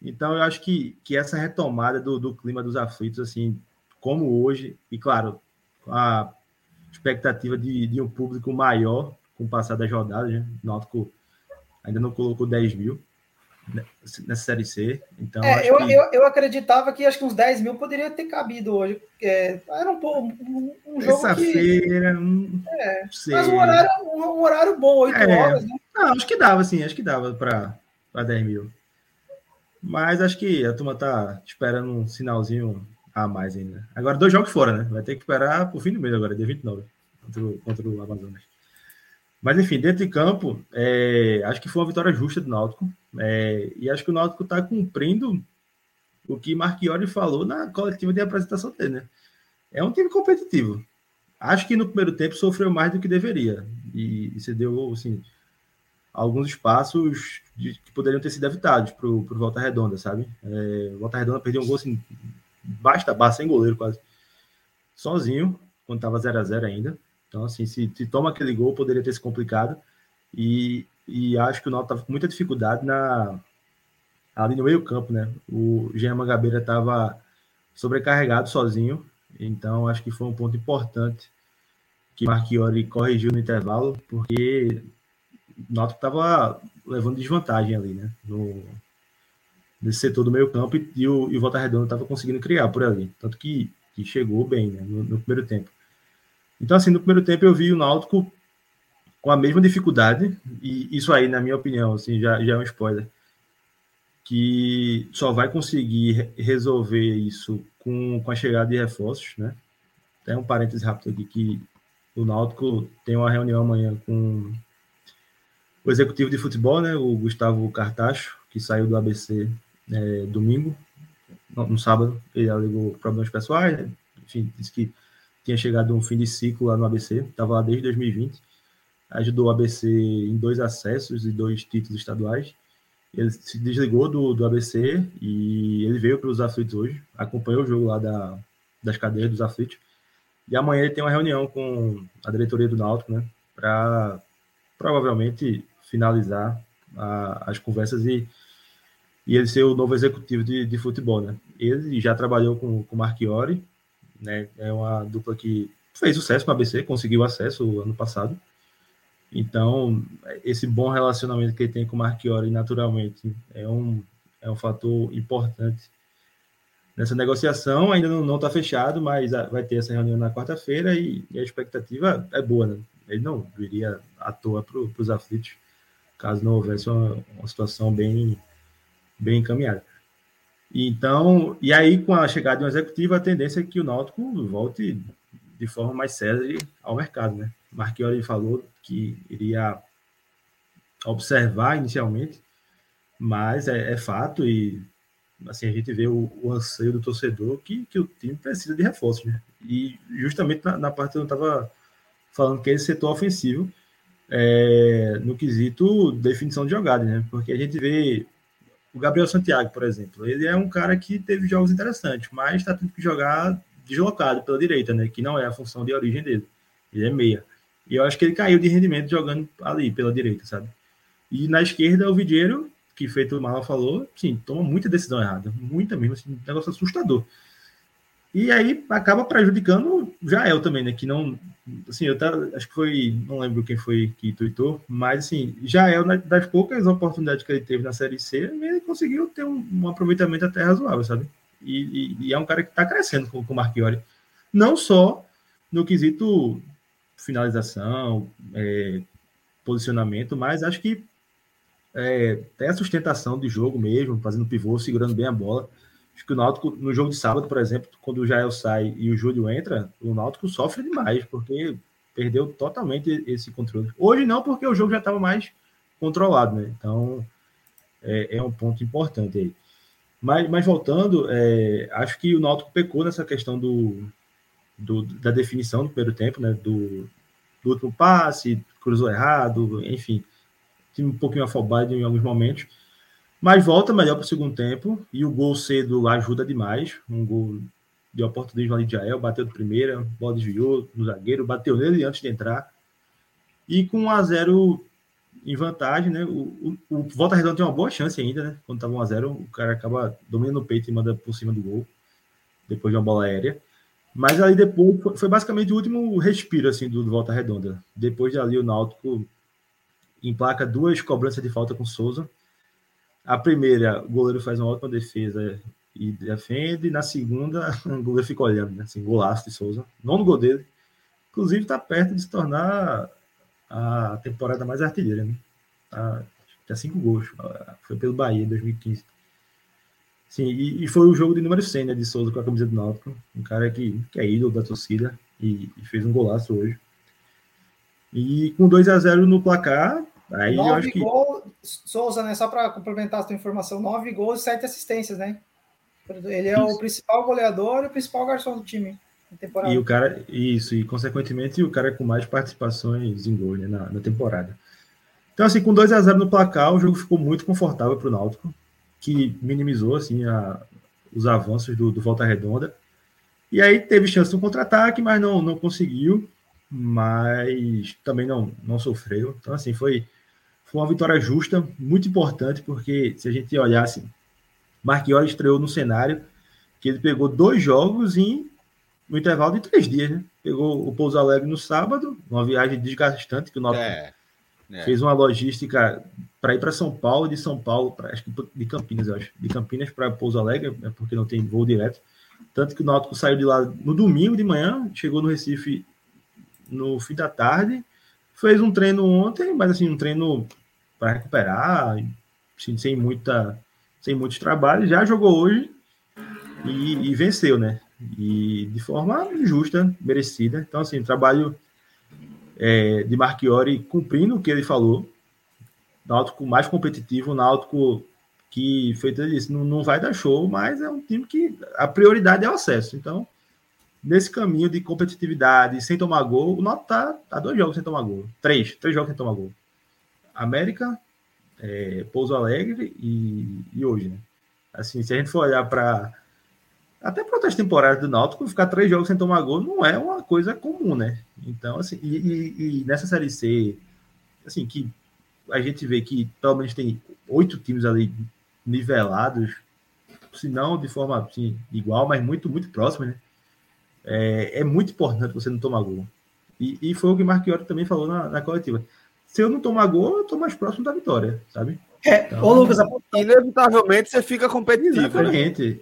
Então, eu acho que, que essa retomada do, do clima dos aflitos, assim, como hoje, e claro, a expectativa de, de um público maior com o passar das rodadas, né? o Náutico ainda não colocou 10 mil nessa Série C. Então, é, eu, que... eu, eu acreditava que acho que uns 10 mil poderia ter cabido hoje. É, era um, um, um jogo Essa que... feira, é, mas um horário, um, um horário bom, 8 é, horas, né? Não, acho que dava, sim, acho que dava para 10 mil. Mas acho que a turma tá esperando um sinalzinho a mais ainda. Agora, dois jogos fora, né? Vai ter que esperar pro fim do mês agora, dia 29, contra o, contra o Amazonas. Mas, enfim, dentro de campo, é, acho que foi uma vitória justa do Náutico. É, e acho que o Náutico está cumprindo o que Marchiori falou na coletiva de apresentação dele, né? É um time competitivo. Acho que no primeiro tempo sofreu mais do que deveria. E, e se deu, assim, alguns espaços de, que poderiam ter sido evitados para o Volta Redonda, sabe? É, Volta Redonda perdeu um gol assim, basta, basta sem goleiro quase, sozinho, quando estava 0 a 0 ainda. Então, assim, se, se, toma aquele gol, poderia ter se complicado. E, e acho que o Náutico estava com muita dificuldade na, ali no meio campo, né? O Jean Mangabeira estava sobrecarregado sozinho, então acho que foi um ponto importante que Marchiori corrigiu no intervalo, porque o Náutico levando desvantagem ali, né? No, nesse setor do meio campo e, e o, e o Volta Redonda estava conseguindo criar por ali. Tanto que, que chegou bem né? no, no, primeiro tempo. Então, assim, no primeiro tempo eu vi o Náutico com a mesma dificuldade, e isso aí, na minha opinião, assim, já, já é um spoiler, que só vai conseguir resolver isso com, com a chegada de reforços, né? Tem um parênteses rápido aqui que o Náutico tem uma reunião amanhã com o executivo de futebol, né, o Gustavo Cartacho, que saiu do ABC é, domingo, no, sábado, ele alegou problemas pessoais, enfim, disse que tinha chegado um fim de ciclo lá no ABC, estava lá desde 2020, ajudou o ABC em dois acessos e dois títulos estaduais. Ele se desligou do, do ABC e ele veio para os aflitos hoje, acompanhou o jogo lá da, das cadeias dos aflitos. E amanhã ele tem uma reunião com a diretoria do Náutico, né, para provavelmente finalizar a, as conversas e, e ele ser o novo executivo de, de futebol, né? Ele já trabalhou com o Marchiori, né? É uma dupla que fez sucesso com a ABC, conseguiu acesso ano passado. Então, esse bom relacionamento que ele tem com o Marchiori, naturalmente, é um, é um fator importante nessa negociação. Ainda não está fechado, mas vai ter essa reunião na quarta-feira e, e, a expectativa é boa. Né? Ele não viria à toa para os aflitos, caso não houvesse uma, uma situação bem, bem encaminhada. Então, e aí com a chegada de um executivo, a tendência é que o Náutico volte de forma mais séria ao mercado, né? Marchiori falou que iria observar inicialmente, mas é, é fato e assim a gente vê o, o, anseio do torcedor que, que o time precisa de reforços, né? E justamente na, na parte que eu estava falando que é esse setor ofensivo é, no quesito definição de jogada, né? Porque a gente vê o Gabriel Santiago, por exemplo, ele é um cara que teve jogos interessantes, mas está tendo que jogar deslocado pela direita, né? Que não é a função de origem dele. Ele é meia. E eu acho que ele caiu de rendimento jogando ali pela direita, sabe? E na esquerda, o Vidieiro, que feito o Marlon falou, sim, toma muita decisão errada. Muita mesmo, assim, um negócio assustador. E aí acaba prejudicando o Jael também, né? Que não. Assim, eu acho que foi. Não lembro quem foi que tweetou, mas assim, Jael, das poucas oportunidades que ele teve na Série C, ele conseguiu ter um, um aproveitamento até razoável, sabe? E, e, e, é um cara que está crescendo com, com o Marchiori. Não só no quesito finalização, é, posicionamento, mas acho que é, a sustentação de jogo mesmo, fazendo pivô, segurando bem a bola. Acho que o Náutico, no jogo de sábado, por exemplo, quando o Jael sai e o Júlio entra, o Náutico sofre demais, porque perdeu totalmente esse controle. Hoje não, porque o jogo já estava mais controlado, né? Então, é, é, um ponto importante aí. Mas, mas voltando, é, acho que o Náutico pecou nessa questão do, do, da definição do primeiro tempo, né? Do, do último passe, cruzou errado, enfim. Time um pouquinho afobado em alguns momentos. Mas volta melhor para o segundo tempo e o gol cedo ajuda demais. Um gol de oportunismo ali de Jael, bateu de primeira, bola desviou no zagueiro, bateu nele antes de entrar. E com 1 a 0 em vantagem, né? O, o, o Volta Redonda tem uma boa chance ainda, né? Quando estava 1 a 0 o cara acaba dominando o peito e manda por cima do gol, depois de uma bola aérea. Mas ali depois foi basicamente o último respiro assim do, Volta Redonda. Depois dali o Náutico emplaca duas cobranças de falta com Souza a primeira, o goleiro faz uma ótima defesa e defende. Na segunda, (laughs) o goleiro fica olhando, né? Assim, golaço de Souza. Nono gol dele. Inclusive, está perto de se tornar a temporada mais artilheira, né? Tá, tá cinco gols. Foi pelo Bahia em 2015. Sim, e, e, foi o jogo de número 100, né, de Souza com a camisa do Náutico. Um cara que, que é ídolo da torcida e, e fez um golaço hoje. E com 2 a 0 no placar, Aí nove eu acho que... gols, Souza, né? Só para complementar a sua informação, nove gols e sete assistências, né? Ele é isso. o principal goleador e o principal garçom do time. Temporada. E o cara, isso, e consequentemente o cara com mais participações em gol né, na, na temporada. Então, assim, com 2 a 0 no placar, o jogo ficou muito confortável para o Náutico, que minimizou assim, a, os avanços do, do Volta Redonda. E aí teve chance de um contra-ataque, mas não, não conseguiu, mas também não, não sofreu. Então, assim, foi foi uma vitória justa, muito importante, porque se a gente olhasse, Marquinhos estreou no cenário que ele pegou dois jogos em no intervalo de três dias, né? Pegou o Pouso Alegre no sábado, uma viagem desgastante que o Náutico é, é. fez uma logística para ir para São Paulo, de São Paulo, pra, acho que de Campinas, eu acho, de Campinas para Pouso Alegre, é porque não tem voo direto. Tanto que o Náutico saiu de lá no domingo de manhã, chegou no Recife no fim da tarde Fez um treino ontem, mas assim, um treino para recuperar, assim, sem muita sem muitos trabalhos, já jogou hoje e, e, venceu, né? E de forma justa, merecida. Então, assim, trabalho é, de Marchiori cumprindo o que ele falou. Náutico mais competitivo, Náutico que, feito isso, não, não vai dar show, mas é um time que a prioridade é o acesso. Então, nesse caminho de competitividade, sem tomar gol, o Náutico tá, tá dois jogos sem tomar gol. Três, três jogos sem tomar gol. América, é, Pouso Alegre e, e hoje, né? Assim, se a gente for olhar para até para temporadas do Náutico, ficar três jogos sem tomar gol não é uma coisa comum, né? Então, assim, e, e, e nessa Série C, assim, que a gente vê que pelo menos tem oito times ali nivelados, se não de forma assim, igual, mas muito, muito próximo, né? É, é muito importante você não tomar gol. E, e foi o que o Marchiori também falou na, na, coletiva. Se eu não tomar gol, eu tô mais próximo da vitória, sabe? É, então, ô Lucas, inevitavelmente você fica competitivo. Né? Exatamente. Né?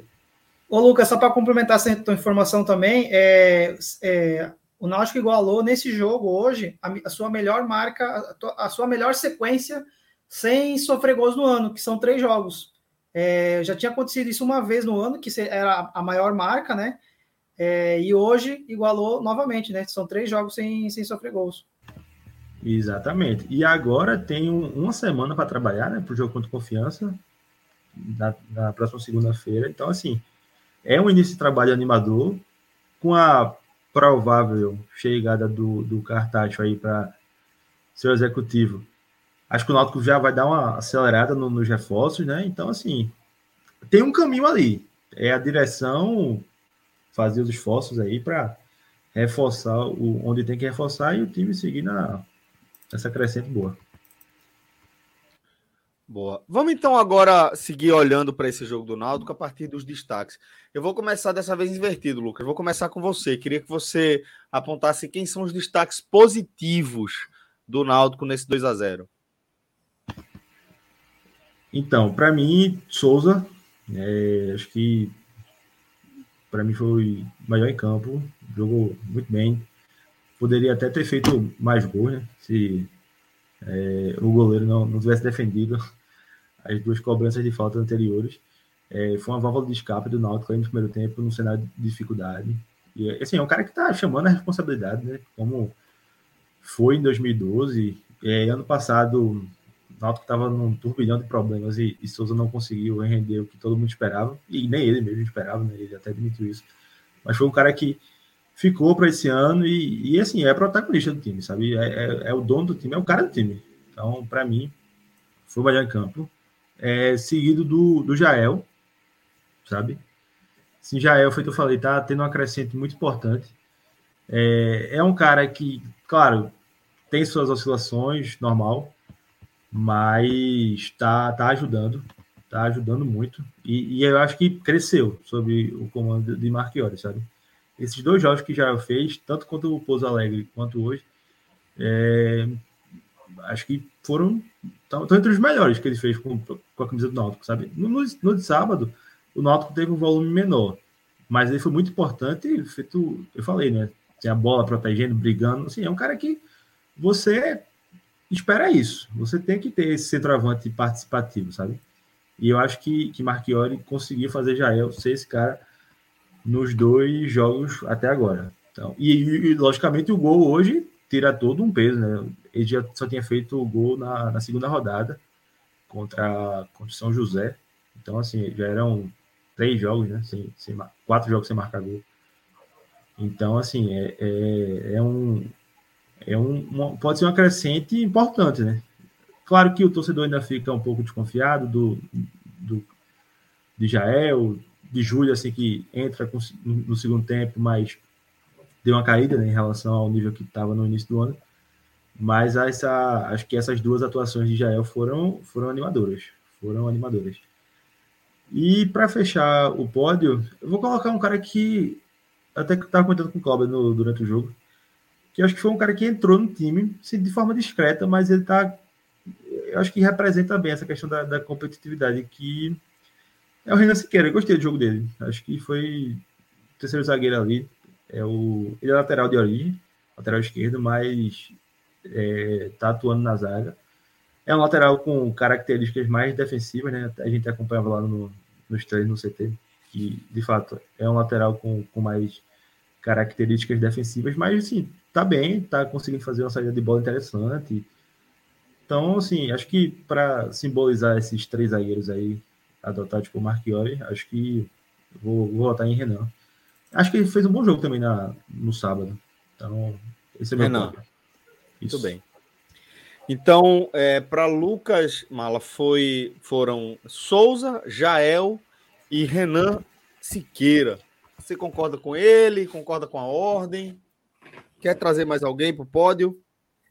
Ô, Lucas, só para complementar essa tua informação também, é, é, o Náutico igualou nesse jogo hoje a, a sua melhor marca, a, a, sua melhor sequência sem sofrer gols no ano, que são três jogos. É, já tinha acontecido isso uma vez no ano, que era a maior marca, né? É, e hoje igualou novamente, né? São três jogos sem, sem sofrer gols. Exatamente. E agora tem um, uma semana para trabalhar, né? Para o jogo contra confiança, na, na próxima segunda-feira. Então, assim, é um início de trabalho animador, com a provável chegada do, do Cartacho aí para seu executivo. Acho que o Náutico já vai dar uma acelerada no, nos reforços, né? Então, assim, tem um caminho ali. É a direção fazer os esforços aí para reforçar o, onde tem que reforçar e o time seguir na, nessa crescente boa. Boa. Vamos então agora seguir olhando para esse jogo do Náutico a partir dos destaques. Eu vou começar dessa vez invertido, Lucas. Vou começar com você. Queria que você apontasse quem são os destaques positivos do Náutico nesse 2 a 0. Então, para mim, Souza, é, acho que para mim foi melhor em campo, jogou muito bem. Poderia até ter feito mais gols, né? Se é, o goleiro não, não tivesse defendido (laughs) as duas cobranças de falta anteriores. É, foi uma válvula de escape do Náutico aí no primeiro tempo, num cenário de dificuldade. E assim, é um cara que está chamando a responsabilidade, né? Como foi em 2012. É, ano passado, Náutico estava num turbilhão de problemas e, e Souza não conseguiu render o que todo mundo esperava, e nem ele mesmo esperava, né? Ele até admitiu isso. Mas foi um cara que ficou para esse ano e, e, assim, é protagonista do time, sabe? É, é, é, o dono do time, é o cara do time. Então, para mim, foi o melhor campo. É, seguido do, do Jael, sabe? Sim, Jael, foi o que eu falei, tá tendo uma crescente muito importante. É, é um cara que, claro, tem suas oscilações, normal, mas tá, tá ajudando, tá ajudando muito. E, e eu acho que cresceu sob o comando de Marchiori, sabe? esses dois jogos que já fez, tanto contra o Pouso Alegre quanto hoje, é, acho que foram estão entre os melhores que ele fez com, com a camisa do Náutico, sabe? No, no, de sábado, o Náutico teve um volume menor, mas ele foi muito importante, feito, eu falei, né? Tem a bola protegendo, brigando, assim, é um cara que você espera isso, você tem que ter esse centroavante participativo, sabe? E eu acho que, que Marchiori conseguiu fazer Jael ser esse cara nos dois jogos até agora. Então, e, e, logicamente o gol hoje tira todo um peso, né? Ele já só tinha feito o gol na, na segunda rodada contra, contra São José. Então, assim, já eram três jogos, né? Sem, sem, quatro jogos sem marcar gol. Então, assim, é, é, é um. É um uma, pode ser uma crescente importante, né? Claro que o torcedor ainda fica um pouco desconfiado do, do de Jael, de julho, assim, que entra com, no segundo tempo, mas deu uma caída né, em relação ao nível que estava no início do ano. Mas essa, acho que essas duas atuações de Jael foram, foram animadoras. Foram animadoras. E para fechar o pódio, eu vou colocar um cara que até que estava comentando com o Cláudio durante o jogo, que eu acho que foi um cara que entrou no time de forma discreta, mas ele está eu acho que representa bem essa questão da, da competitividade que é o Renan Siqueira, eu gostei do jogo dele. Acho que foi o terceiro zagueiro ali. É o, ele é lateral de origem, lateral esquerdo, mas é, tá atuando na zaga. É um lateral com características mais defensivas, né? A gente acompanhava lá no, nos treinos no CT, que de fato é um lateral com, com mais características defensivas, mas assim, tá bem, tá conseguindo fazer uma saída de bola interessante. Então, assim, acho que para simbolizar esses três zagueiros aí adotado tipo Marchiori, acho que vou, vou votar em Renan. Acho que ele fez um bom jogo também na, no sábado. Então, esse é meu Renan. Muito bem. Então, é, para Lucas Mala foi, foram Souza, Jael e Renan Siqueira. Você concorda com ele? Concorda com a ordem? Quer trazer mais alguém para o pódio?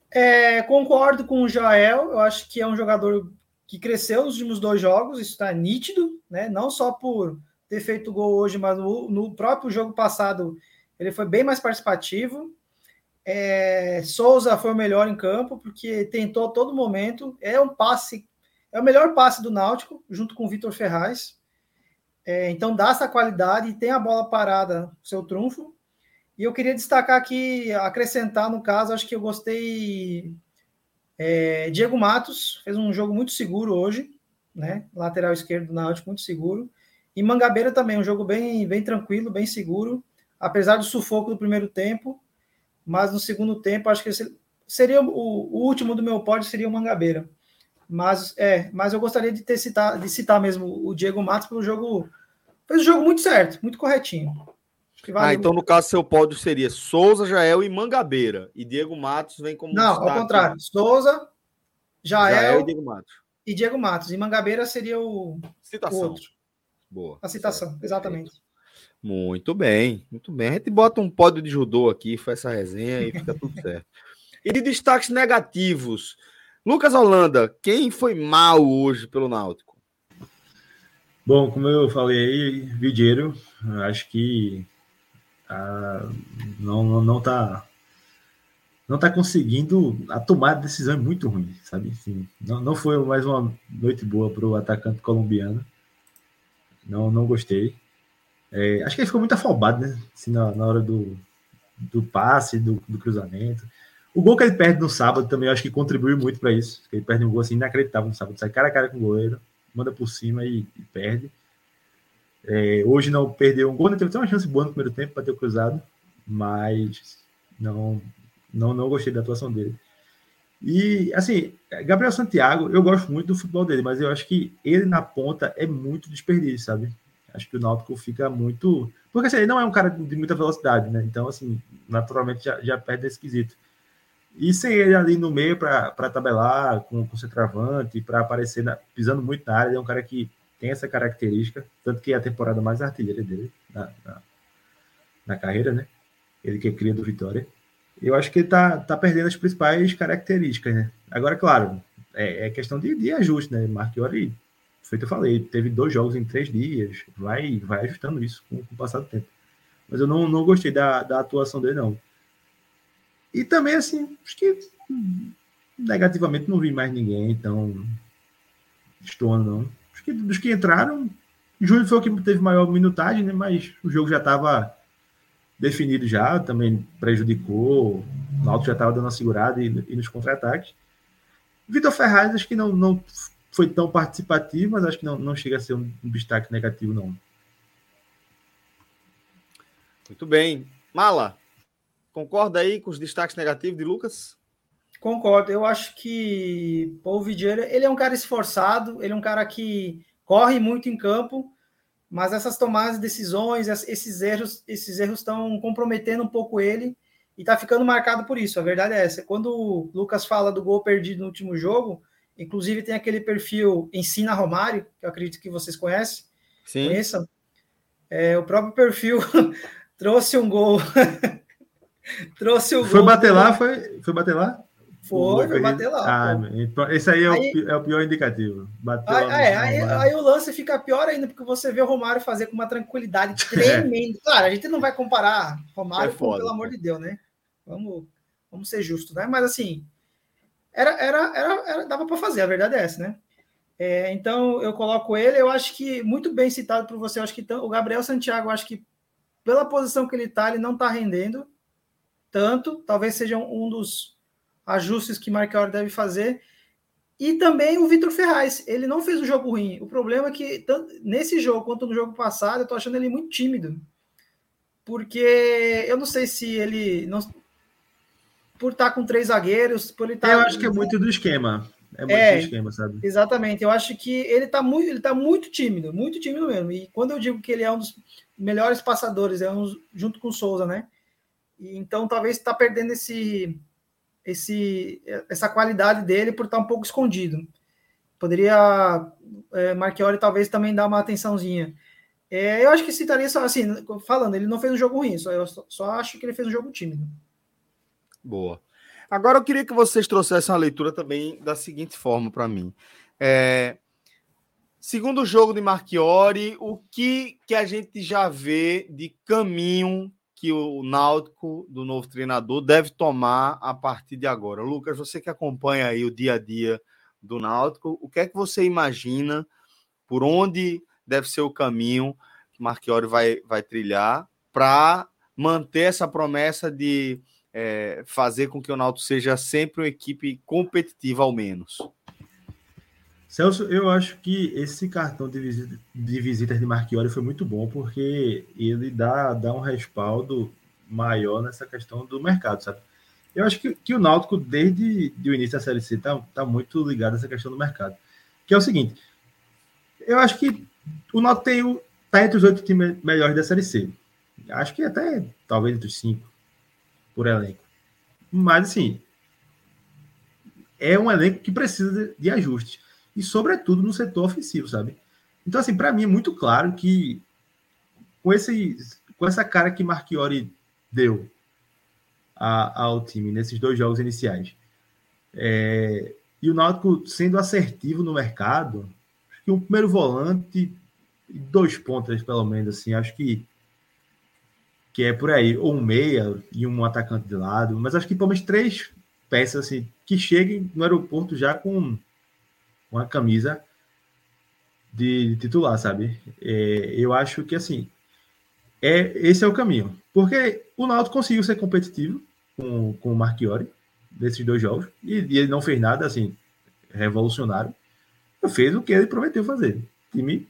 É, concordo com o Jael. Eu acho que é um jogador que cresceu nos últimos dois jogos, isso está nítido, né? Não só por ter feito gol hoje, mas no, no próprio jogo passado ele foi bem mais participativo. É, Souza foi o melhor em campo, porque tentou a todo momento. É um passe, é o melhor passe do Náutico, junto com o Vitor Ferraz. É, então dá essa qualidade e tem a bola parada, seu trunfo. E eu queria destacar aqui, acrescentar no caso, acho que eu gostei. É, Diego Matos fez um jogo muito seguro hoje, né? Lateral esquerdo do Náutico, muito seguro. E Mangabeira também, um jogo bem, bem tranquilo, bem seguro, apesar do sufoco do primeiro tempo, mas no segundo tempo acho que seria o, o último do meu pódio seria o Mangabeira. Mas é, mas eu gostaria de ter citar, de citar mesmo o Diego Matos pelo jogo. Fez o jogo muito certo, muito corretinho. Ah, então no caso seu pódio seria Souza, Jael e Mangabeira. E Diego Matos vem como. Não, ao contrário. Souza, Jael, Jael e Diego Matos. E Diego Matos. E Mangabeira seria o, citação. o outro. Boa. A citação, certo. exatamente. Muito bem, muito bem. A gente bota um pódio de judô aqui, faz essa resenha e fica tudo (laughs) certo. E de destaques negativos. Lucas Holanda, quem foi mal hoje pelo Náutico? Bom, como eu falei aí, Vidieiro, acho que ah, não, não, não tá não tá conseguindo a tomada de decisão é muito ruim, sabe? Assim, não, não foi mais uma noite boa para o atacante colombiano. Não, não gostei. É, acho que ele ficou muito afobado, né? Assim, na, na hora do, do passe, do, do cruzamento. O gol que ele perde no sábado também, acho que contribuiu muito para isso. Ele perde um gol assim inacreditável no sábado. Sai cara a cara com o goleiro, manda por cima e, e perde. É, hoje não perdeu um gol, né? teve até uma chance boa no primeiro tempo para ter cruzado, mas não, não, não gostei da atuação dele. E, assim, Gabriel Santiago, eu gosto muito do futebol dele, mas eu acho que ele na ponta é muito desperdício, sabe? Acho que o Náutico fica muito. Porque assim, ele não é um cara de muita velocidade, né? Então, assim, naturalmente já, já perde esse quesito. E sem ele ali no meio para tabelar com, com o centroavante, para aparecer na, pisando muito na área, ele é um cara que tem essa característica, tanto que é a temporada mais artilheira dele na, na, na carreira, né? Ele que é cria do Vitória. Eu acho que ele tá, tá perdendo as principais características, né? Agora, claro, é, é questão de, de ajuste, né? Marchiori, feito eu falei, teve dois jogos em três dias, vai, vai ajustando isso com, com o passar do tempo. Mas eu não, não gostei da, da atuação dele, não. E também, assim, acho que negativamente não vi mais ninguém, então estou não. Que dos que entraram, Júlio foi o que teve maior minutagem, né? Mas o jogo já estava definido já, também prejudicou. O Náutico já estava dando uma segurada e, e nos contra-ataques. Vitor Ferraz, acho que não, não foi tão participativo, mas acho que não, não chega a ser um, um destaque negativo, não. Muito bem. Mala, Concorda aí com os destaques negativos de Lucas? Concordo. Eu acho que Paul Vidieira, ele é um cara esforçado, ele é um cara que corre muito em campo, mas essas tomadas de decisões, esses erros, esses erros estão comprometendo um pouco ele e está ficando marcado por isso. A verdade é essa. Quando o Lucas fala do gol perdido no último jogo, inclusive tem aquele perfil Ensina Romário, que eu acredito que vocês conhecem. Sim. Conheçam. É, o próprio perfil (laughs) trouxe um gol (laughs) Trouxe o Foi bater lá? Foi, foi bater lá? Foi, foi bater lá. Ah, esse aí é, aí o, é, o, pior indicativo. Bateu aí, é, aí, aí, o lance fica pior ainda, porque você vê o Romário fazer com uma tranquilidade (laughs) tremenda. Claro, a gente não vai comparar Romário é com, pelo amor de Deus, né? Vamos, vamos ser justos, né? Mas assim, era, era, era, era dava para fazer, a verdade é essa, né? É, então eu coloco ele, eu acho que muito bem citado por você, eu acho que o Gabriel Santiago, acho que pela posição que ele está, ele não está rendendo tanto, talvez seja um dos ajustes que Marquinhos deve fazer. E também o Vitor Ferraz, ele não fez um jogo ruim. O problema é que, tanto nesse jogo quanto no jogo passado, eu tô achando ele muito tímido. Porque eu não sei se ele. Não, por estar tá com três zagueiros, por ele estar. Tá eu acho que é muito do esquema. É muito é, do esquema, sabe? Exatamente. Eu acho que ele está muito, ele tá muito tímido, muito tímido mesmo. E quando eu digo que ele é um dos melhores passadores, é um, junto com o Souza, né? então talvez está perdendo esse, esse, essa qualidade dele por estar um pouco escondido. Poderia é, Marchiori talvez também dar uma atençãozinha. É, eu acho que citaria só assim, falando, ele não fez um jogo ruim, só, eu só, só acho que ele fez um jogo tímido. Boa. Agora eu queria que vocês trouxessem uma leitura também da seguinte forma para mim. É, segundo jogo de Marchiori, o que, que a gente já vê de caminho que o Náutico, do novo treinador, deve tomar a partir de agora? Lucas, você que acompanha aí o dia a dia do Náutico, o que é que você imagina por onde deve ser o caminho que Marchiori vai, vai trilhar para manter essa promessa de é, fazer com que o Náutico seja sempre uma equipe competitiva, ao menos. Celso, eu acho que esse cartão de, visita, de visitas de Marchiori foi muito bom, porque ele dá, dá um respaldo maior nessa questão do mercado, sabe? Eu acho que, que o Náutico, desde o início da Série C, está tá muito ligado nessa questão do mercado. Que é o seguinte, eu acho que o Náutico tem tá entre os oito times melhores da Série C. Acho que até, talvez, entre os cinco, por elenco. Mas, assim, é um elenco que precisa de, de ajustes e, sobretudo, no setor ofensivo, sabe? Então, assim, para mim é muito claro que com, esse, com essa cara que Marchiori deu a, ao time nesses dois jogos iniciais, é, e o Náutico sendo assertivo no mercado, acho que um primeiro volante e dois pontas, pelo menos, assim, acho que que é por aí, ou um meia e um atacante de lado, mas acho que pelo menos três peças assim, que cheguem no aeroporto já com uma camisa de, titular, sabe? É, eu acho que assim é esse é o caminho, porque o Náutico conseguiu ser competitivo com, com o Marchiori nesses dois jogos e, e ele não fez nada assim revolucionário, fez o que ele prometeu fazer. Time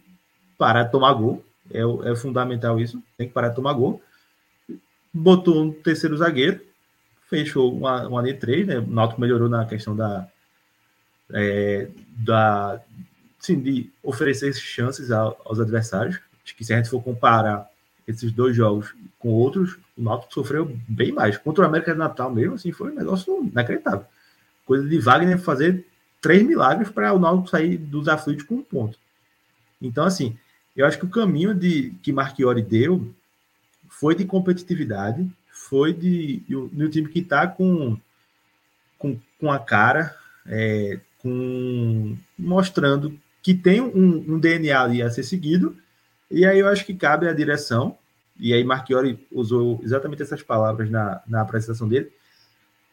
parar de tomar gol é, é fundamental isso, tem que parar de tomar gol. Botou um terceiro zagueiro, fechou uma, uma linha 3, né? O Náutico melhorou na questão da, é, da sim, de oferecer chances aos adversários. Acho que se a gente for comparar esses dois jogos com outros, o Náutico sofreu bem mais. Contra o América de Natal mesmo, assim, foi um negócio inacreditável. Coisa de Wagner fazer três milagres para o Náutico sair dos aflitos com um ponto. Então, assim, eu acho que o caminho de que Marchiori deu foi de competitividade, foi de, de, de um time que está com, com, com a cara, é, com, mostrando que tem um, um, DNA ali a ser seguido, e aí eu acho que cabe à direção, e aí Marchiori usou exatamente essas palavras na, na apresentação dele,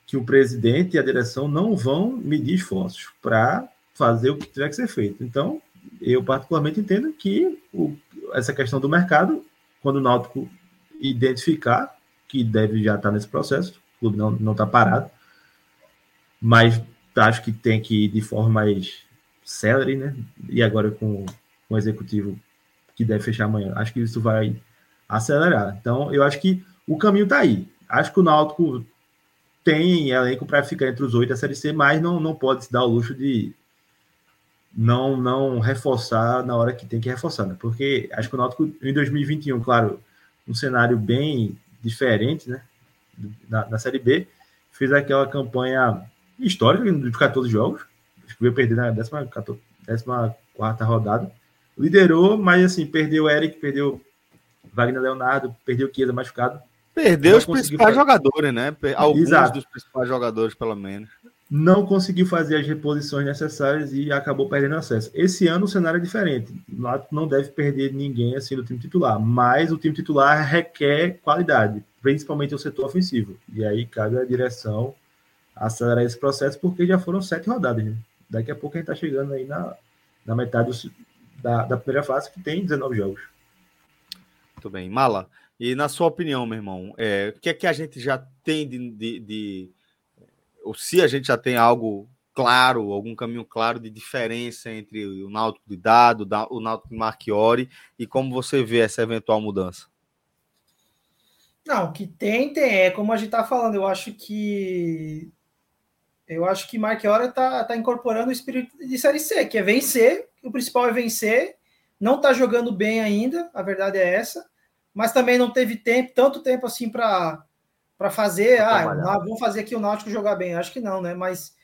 que o presidente e a direção não vão medir esforços para fazer o que tiver que ser feito. Então, eu particularmente entendo que o, essa questão do mercado, quando o Náutico identificar que deve já estar nesse processo, o clube não está parado, mas acho que tem que ir de forma mais célere, né? E agora com, o executivo que deve fechar amanhã, acho que isso vai acelerar. Então, eu acho que o caminho está aí. Acho que o Náutico tem elenco para ficar entre os oito da Série C, mas não, não pode se dar o luxo de não não reforçar na hora que tem que reforçar, né? Porque acho que o Náutico em 2021, claro, um cenário bem diferente, né? Na, na Série B, fez aquela campanha histórica dos 14 jogos, acho que veio perder na 14, rodada, liderou, mas assim, perdeu o Eric, perdeu Wagner Leonardo, perdeu o Chiesa machucado. Perdeu os principais fazer... jogadores, né? Alguns Exato. dos principais jogadores, pelo menos não conseguiu fazer as reposições necessárias e acabou perdendo acesso. Esse ano o cenário é diferente. Náutico não deve perder ninguém assim do time titular, mas o time titular requer qualidade, principalmente o setor ofensivo. E aí cabe à direção acelerar esse processo, porque já foram sete rodadas. Né? Daqui a pouco a gente está chegando aí na, na metade do, da, da primeira fase, que tem 19 jogos. Muito bem. Mala, e na sua opinião, meu irmão, é, o que é que a gente já tem de, de, de ou se a gente já tem algo claro, algum caminho claro de diferença entre o Náutico de Dado, o Náutico de Marchiori e como você vê essa eventual mudança? Não, que tem, tem. É como a gente está falando, eu acho que eu acho que Marchiori está tá incorporando o espírito de Série C, que é vencer, o principal é vencer, não está jogando bem ainda, a verdade é essa, mas também não teve tempo, tanto tempo assim para para fazer, ah, vamos fazer aqui o Náutico jogar bem. Acho que não, né? Mas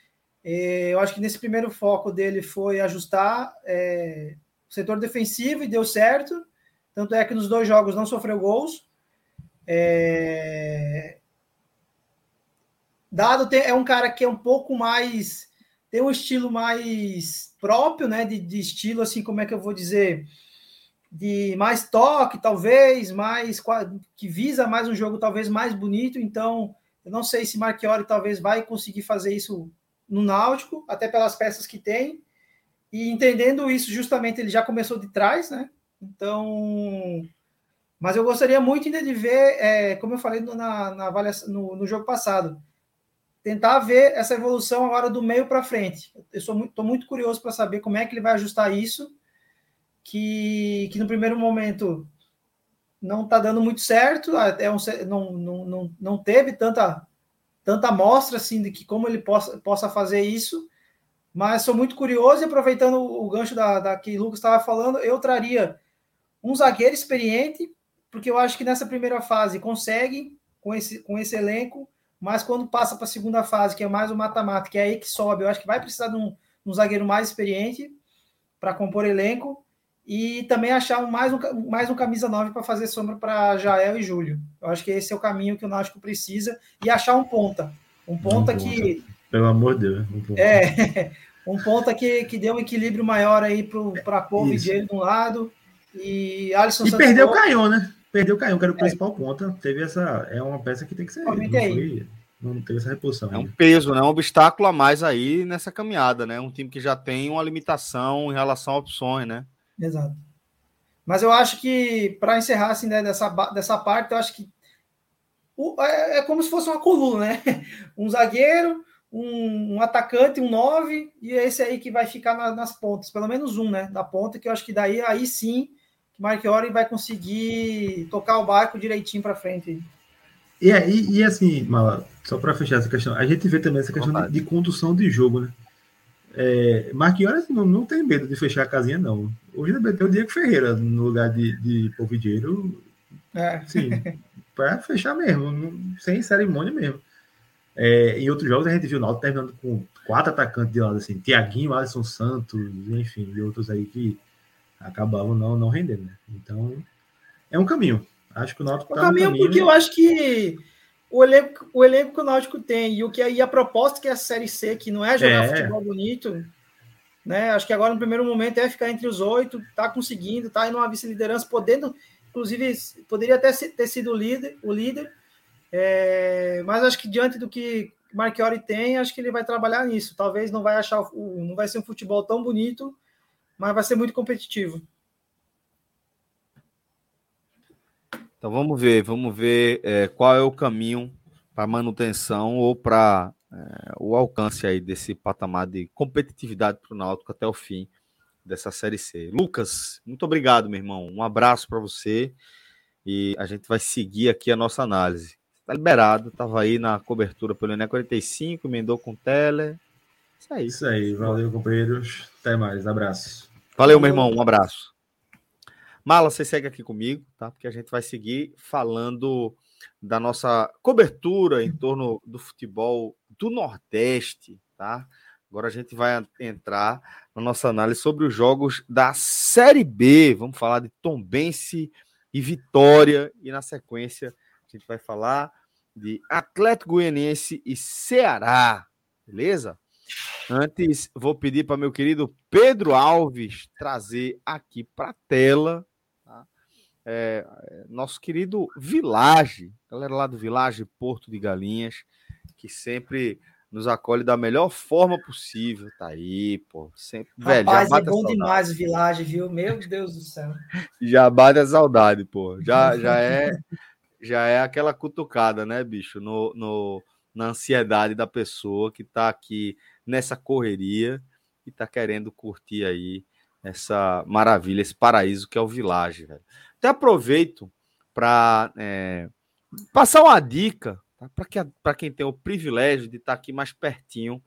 é, eu acho que nesse primeiro foco dele foi ajustar é, o setor defensivo e deu certo. Tanto é que nos dois jogos não sofreu gols. É... Dado é um cara que é um pouco mais. tem um estilo mais próprio, né? De, de estilo, assim, como é que eu vou dizer? de mais toque, talvez, mais que visa mais um jogo talvez mais bonito. Então, eu não sei se Marchiori talvez vai conseguir fazer isso no Náutico, até pelas peças que tem. E entendendo isso, justamente ele já começou de trás, né? Então, mas eu gostaria muito ainda de ver, é, como eu falei na, na no, no, jogo passado, tentar ver essa evolução agora do meio para frente. Eu estou muito, muito curioso para saber como é que ele vai ajustar isso, que, que no primeiro momento não está dando muito certo, é um, não, não, não, não teve tanta, tanta amostra assim de que como ele possa, possa fazer isso, mas sou muito curioso e aproveitando o gancho da, da que o Lucas estava falando, eu traria um zagueiro experiente, porque eu acho que nessa primeira fase consegue com esse, com esse elenco, mas quando passa para a segunda fase, que é mais o mata-mata, que é aí que sobe, eu acho que vai precisar de um, um zagueiro mais experiente para compor elenco e também achar um, mais, um, mais um camisa 9 para fazer sombra para Jael e Júlio. Eu acho que esse é o caminho que o Náutico precisa e achar um ponta. Um ponta um que. Pelo amor de Deus. Um ponta. É, (laughs) um ponta que, que dê um equilíbrio maior aí para Povo e de um lado e Alisson E Santos perdeu o Caion, né? Perdeu o Caion, que era o é. principal ponta. Teve essa. É uma peça que tem que ser. Não, foi, não teve essa reposição. É um peso, né? Um obstáculo a mais aí nessa caminhada, né? Um time que já tem uma limitação em relação a opções, né? Exato. Mas eu acho que, para encerrar assim, né, dessa, dessa parte, eu acho que o, é, é, como se fosse uma coluna, né? (laughs) Um zagueiro, um, um atacante, um nove, e é esse aí que vai ficar na, nas pontas, pelo menos um, né? Da ponta, que eu acho que daí aí sim que Marchiori vai conseguir tocar o barco direitinho para frente. E, e, e assim, Mala, só para fechar essa questão, a gente vê também essa questão de, de, condução de jogo, né? É, Marquinhos não, não tem medo de fechar a casinha, não. Hoje ainda meteu o Diego Ferreira no lugar de, de Povideiro. É. Sim, para fechar mesmo, sem cerimônia mesmo. É, em outros jogos a gente viu o Náutico terminando com quatro atacantes de lado, assim, Tiaguinho, Alisson Santos, enfim, e outros aí que acabavam não, não rendendo, né? Então, é um caminho. Acho que o Náutico tá um caminho, caminho porque eu acho que o elenco, o elenco que o Náutico tem e o que aí a proposta que é a Série C, que não é jogar é. futebol bonito, né? Acho que agora no primeiro momento é ficar entre os oito, tá conseguindo, tá indo uma vice-liderança, podendo, inclusive, poderia até ter sido o líder, o líder. É, mas acho que diante do que Marchiori tem, acho que ele vai trabalhar nisso. Talvez não vai achar, não vai ser um futebol tão bonito, mas vai ser muito competitivo. Então vamos ver, vamos ver é, qual é o caminho para manutenção ou para é, o alcance aí desse patamar de competitividade para o Náutico até o fim dessa série C. Lucas, muito obrigado, meu irmão. Um abraço para você e a gente vai seguir aqui a nossa análise. Está liberado, estava aí na cobertura pelo ENE 45, emendou com tele. Isso aí. Isso aí, valeu, companheiros. Até mais, abraço. Valeu, meu irmão, um abraço. Mala, você segue aqui comigo, tá? Porque a gente vai seguir falando da nossa cobertura em torno do futebol do Nordeste, tá? Agora a gente vai entrar na nossa análise sobre os jogos da Série B. Vamos falar de Tombense e Vitória e na sequência a gente vai falar de Atlético Goianiense e Ceará, beleza? Antes, vou pedir para meu querido Pedro Alves trazer aqui para a tela é, nosso querido Village, galera lá do Village Porto de Galinhas, que sempre nos acolhe da melhor forma possível. Tá aí, pô. Sempre, Rapaz, velho, é bom demais o Village, viu? Meu Deus do céu. (laughs) Já bate a saudade, pô. Já, já (laughs) é já é aquela cutucada, né, bicho? No, no, na ansiedade da pessoa que tá aqui nessa correria e tá querendo curtir aí essa maravilha, esse paraíso que é o Village, velho. Até aproveito para é, passar uma dica tá? para que, quem tem o privilégio de estar aqui mais pertinho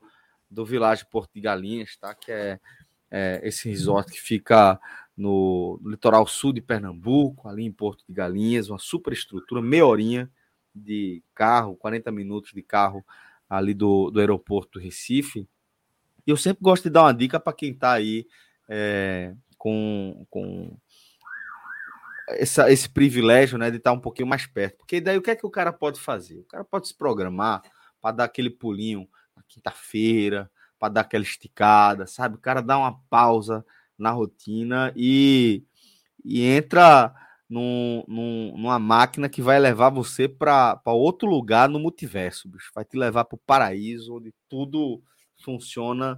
do Village Porto de Galinhas, tá? que é, é esse resort que fica no, no, litoral sul de Pernambuco, ali em Porto de Galinhas, uma super estrutura, meia horinha de carro, 40 minutos de carro ali do, do aeroporto Recife. E eu sempre gosto de dar uma dica para quem está aí é, com, com essa, esse privilégio né, de estar um pouquinho mais perto. Porque daí o que é que o cara pode fazer? O cara pode se programar para dar aquele pulinho na quinta-feira, para dar aquela esticada, sabe? O cara dá uma pausa na rotina e, e entra num, num, numa máquina que vai levar você para outro lugar no multiverso, bicho. Vai te levar para o paraíso, onde tudo funciona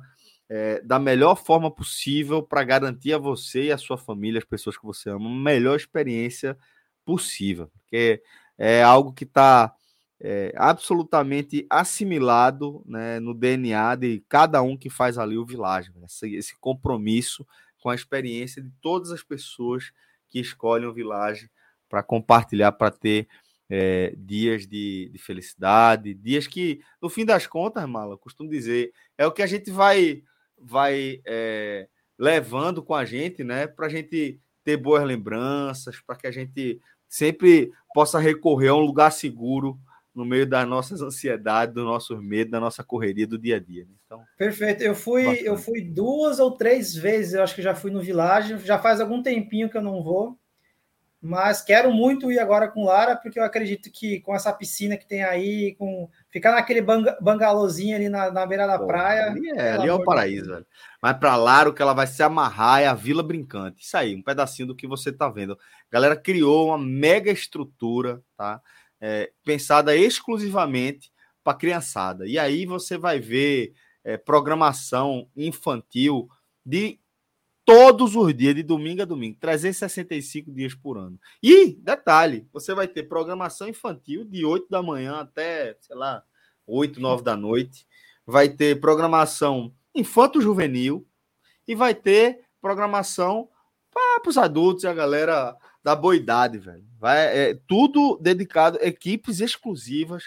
é, da melhor forma possível para garantir a você e a sua família, as pessoas que você ama, uma melhor experiência possível. Porque é algo que está é, absolutamente assimilado né, no DNA de cada um que faz ali o Village. Esse, esse, compromisso com a experiência de todas as pessoas que escolhem o Village para compartilhar, para ter é, dias de, de, felicidade, dias que, no fim das contas, Mala, costumo dizer, é o que a gente vai, vai é, levando com a gente, né, para a gente ter boas lembranças, para que a gente sempre possa recorrer a um lugar seguro no meio das nossas ansiedades, do nosso medo, da nossa correria do dia a dia. Né? Então, Perfeito. Eu fui, eu fui duas ou três vezes, eu acho que já fui no Village, já faz algum tempinho que eu não vou, mas quero muito ir agora com Lara, porque eu acredito que com essa piscina que tem aí, com ficar naquele bang, bangalôzinho ali na, na beira da Pô, praia. Ali é, ali é o paraíso, velho. Mas para Lara, o que ela vai se amarrar é a Vila Brincante. Isso aí, um pedacinho do que você está vendo. A galera criou uma mega estrutura, tá? É, pensada exclusivamente para criançada. E aí você vai ver é, programação infantil de todos os dias, de domingo a domingo, 365 dias por ano. E, detalhe, você vai ter programação infantil de 8 da manhã até, sei lá, 8, 9 da noite. Vai ter programação infanto-juvenil e vai ter programação para os adultos e a galera da boa idade, velho. Vai, é, tudo dedicado, equipes exclusivas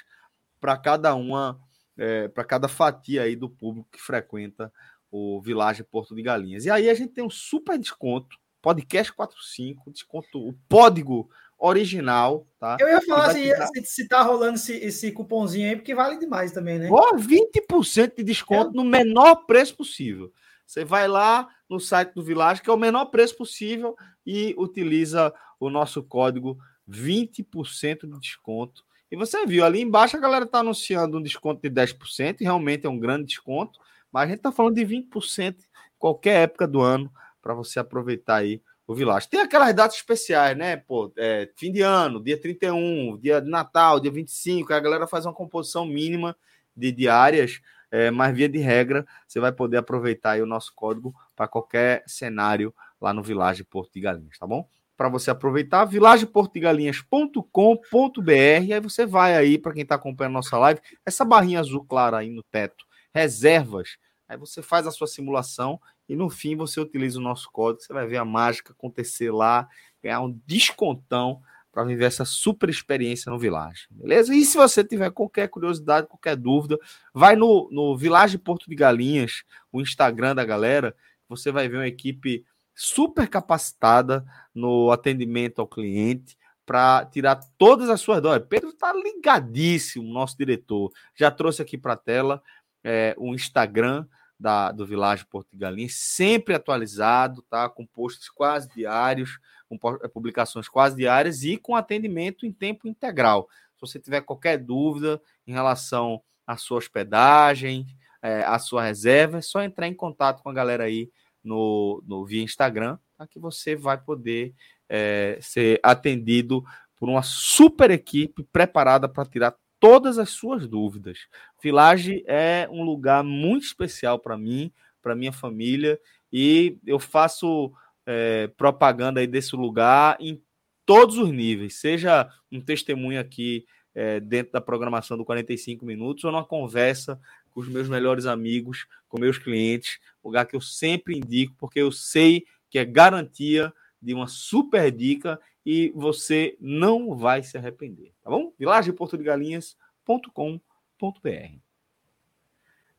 para cada uma, é, para cada fatia aí do público que frequenta o Village Porto de Galinhas. E aí a gente tem um super desconto, podcast 45, desconto, o código original, tá? Eu ia falar assim, se, se tá rolando esse, esse cupomzinho aí, porque vale demais também, né? Ó, 20% de desconto é. no menor preço possível. Você vai lá no site do Village, que é o menor preço possível, e utiliza o nosso código 20% de desconto. E você viu ali embaixo a galera está anunciando um desconto de 10%, e realmente é um grande desconto, mas a gente está falando de 20% em qualquer época do ano para você aproveitar aí o Village. Tem aquelas datas especiais, né? Pô, é, fim de ano, dia 31, dia de Natal, dia 25, a galera faz uma composição mínima de diárias é, mas via de regra, você vai poder aproveitar o nosso código para qualquer cenário lá no Village Porto de Galinhas, tá bom? Para você aproveitar, vilageportodegalinhas.com.br, aí você vai aí, para quem está acompanhando a nossa live, essa barrinha azul clara aí no teto, reservas, aí você faz a sua simulação e no fim você utiliza o nosso código, você vai ver a mágica acontecer lá, ganhar um descontão para viver essa super experiência no Village, beleza? E se você tiver qualquer curiosidade, qualquer dúvida, vai no, no Village Porto de Galinhas, o Instagram da galera, você vai ver uma equipe super capacitada no atendimento ao cliente para tirar todas as suas dores. Pedro está ligadíssimo, nosso diretor. Já trouxe aqui para a tela é, o Instagram da, do Village Porto de Galinhas, sempre atualizado, tá? Com posts quase diários com eh, publicações quase diárias e com atendimento em tempo integral. Se você tiver qualquer dúvida em relação à sua hospedagem, é, à sua reserva, é só entrar em contato com a galera aí no, no via Instagram, tá? que você vai poder é, ser atendido por uma super equipe preparada para tirar todas as suas dúvidas. Village é um lugar muito especial para mim, para minha família, e eu faço é, propaganda aí desse lugar em todos os níveis, seja um testemunho aqui é, dentro da programação do 45 minutos ou numa conversa com os meus melhores amigos, com meus clientes, lugar que eu sempre indico, porque eu sei que é garantia de uma super dica e você não vai se arrepender, tá bom? vilageportodegalinhas.com.br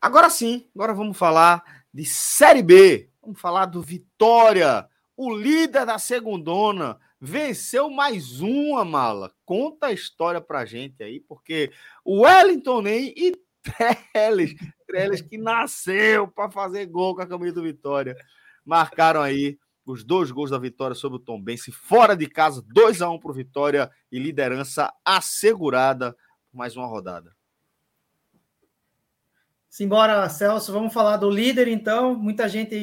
Agora sim, agora vamos falar de Série B. Vamos falar do Vitória, o líder da segundona venceu mais uma mala. Conta a história pra gente aí, porque o Wellington Ney e Trellis, Trellis que nasceu para fazer gol com a camisa do Vitória, marcaram aí os dois gols da vitória sobre o Tom Bense, fora de casa, 2 a 1 um para o Vitória e liderança assegurada por mais uma rodada. Simbora, Celso, vamos falar do líder então. Muita gente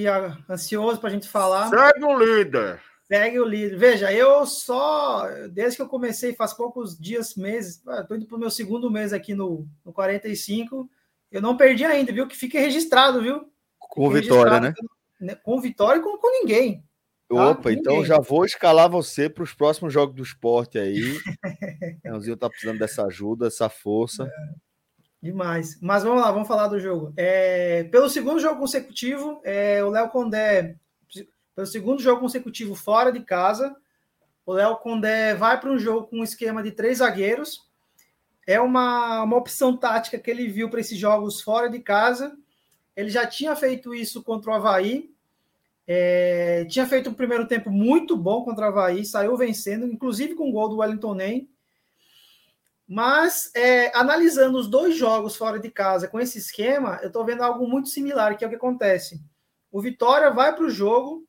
ansioso para a gente falar. Segue o líder. Segue o líder. Veja, eu só, desde que eu comecei, faz poucos dias, meses, estou indo para o meu segundo mês aqui no, no 45, eu não perdi ainda, viu? Que fique registrado, viu? Com vitória, né? Com vitória e com, com ninguém. Tá? Opa, então já vou escalar você para os próximos jogos do esporte aí. (laughs) Leãozinho tá precisando dessa ajuda, dessa força. É, demais. Mas vamos lá, vamos falar do jogo. É, pelo segundo jogo consecutivo, é, o Léo Condé, pelo segundo jogo consecutivo fora de casa, o Léo Condé vai para um jogo com um esquema de três zagueiros. É uma, uma opção tática que ele viu para esses jogos fora de casa. Ele já tinha feito isso contra o Havaí, é, tinha feito um primeiro tempo muito bom contra o Havaí, saiu vencendo, inclusive com o gol do Wellington Ney. Mas, é, analisando os dois jogos fora de casa com esse esquema, eu estou vendo algo muito similar, que é o que acontece. O Vitória vai para o jogo,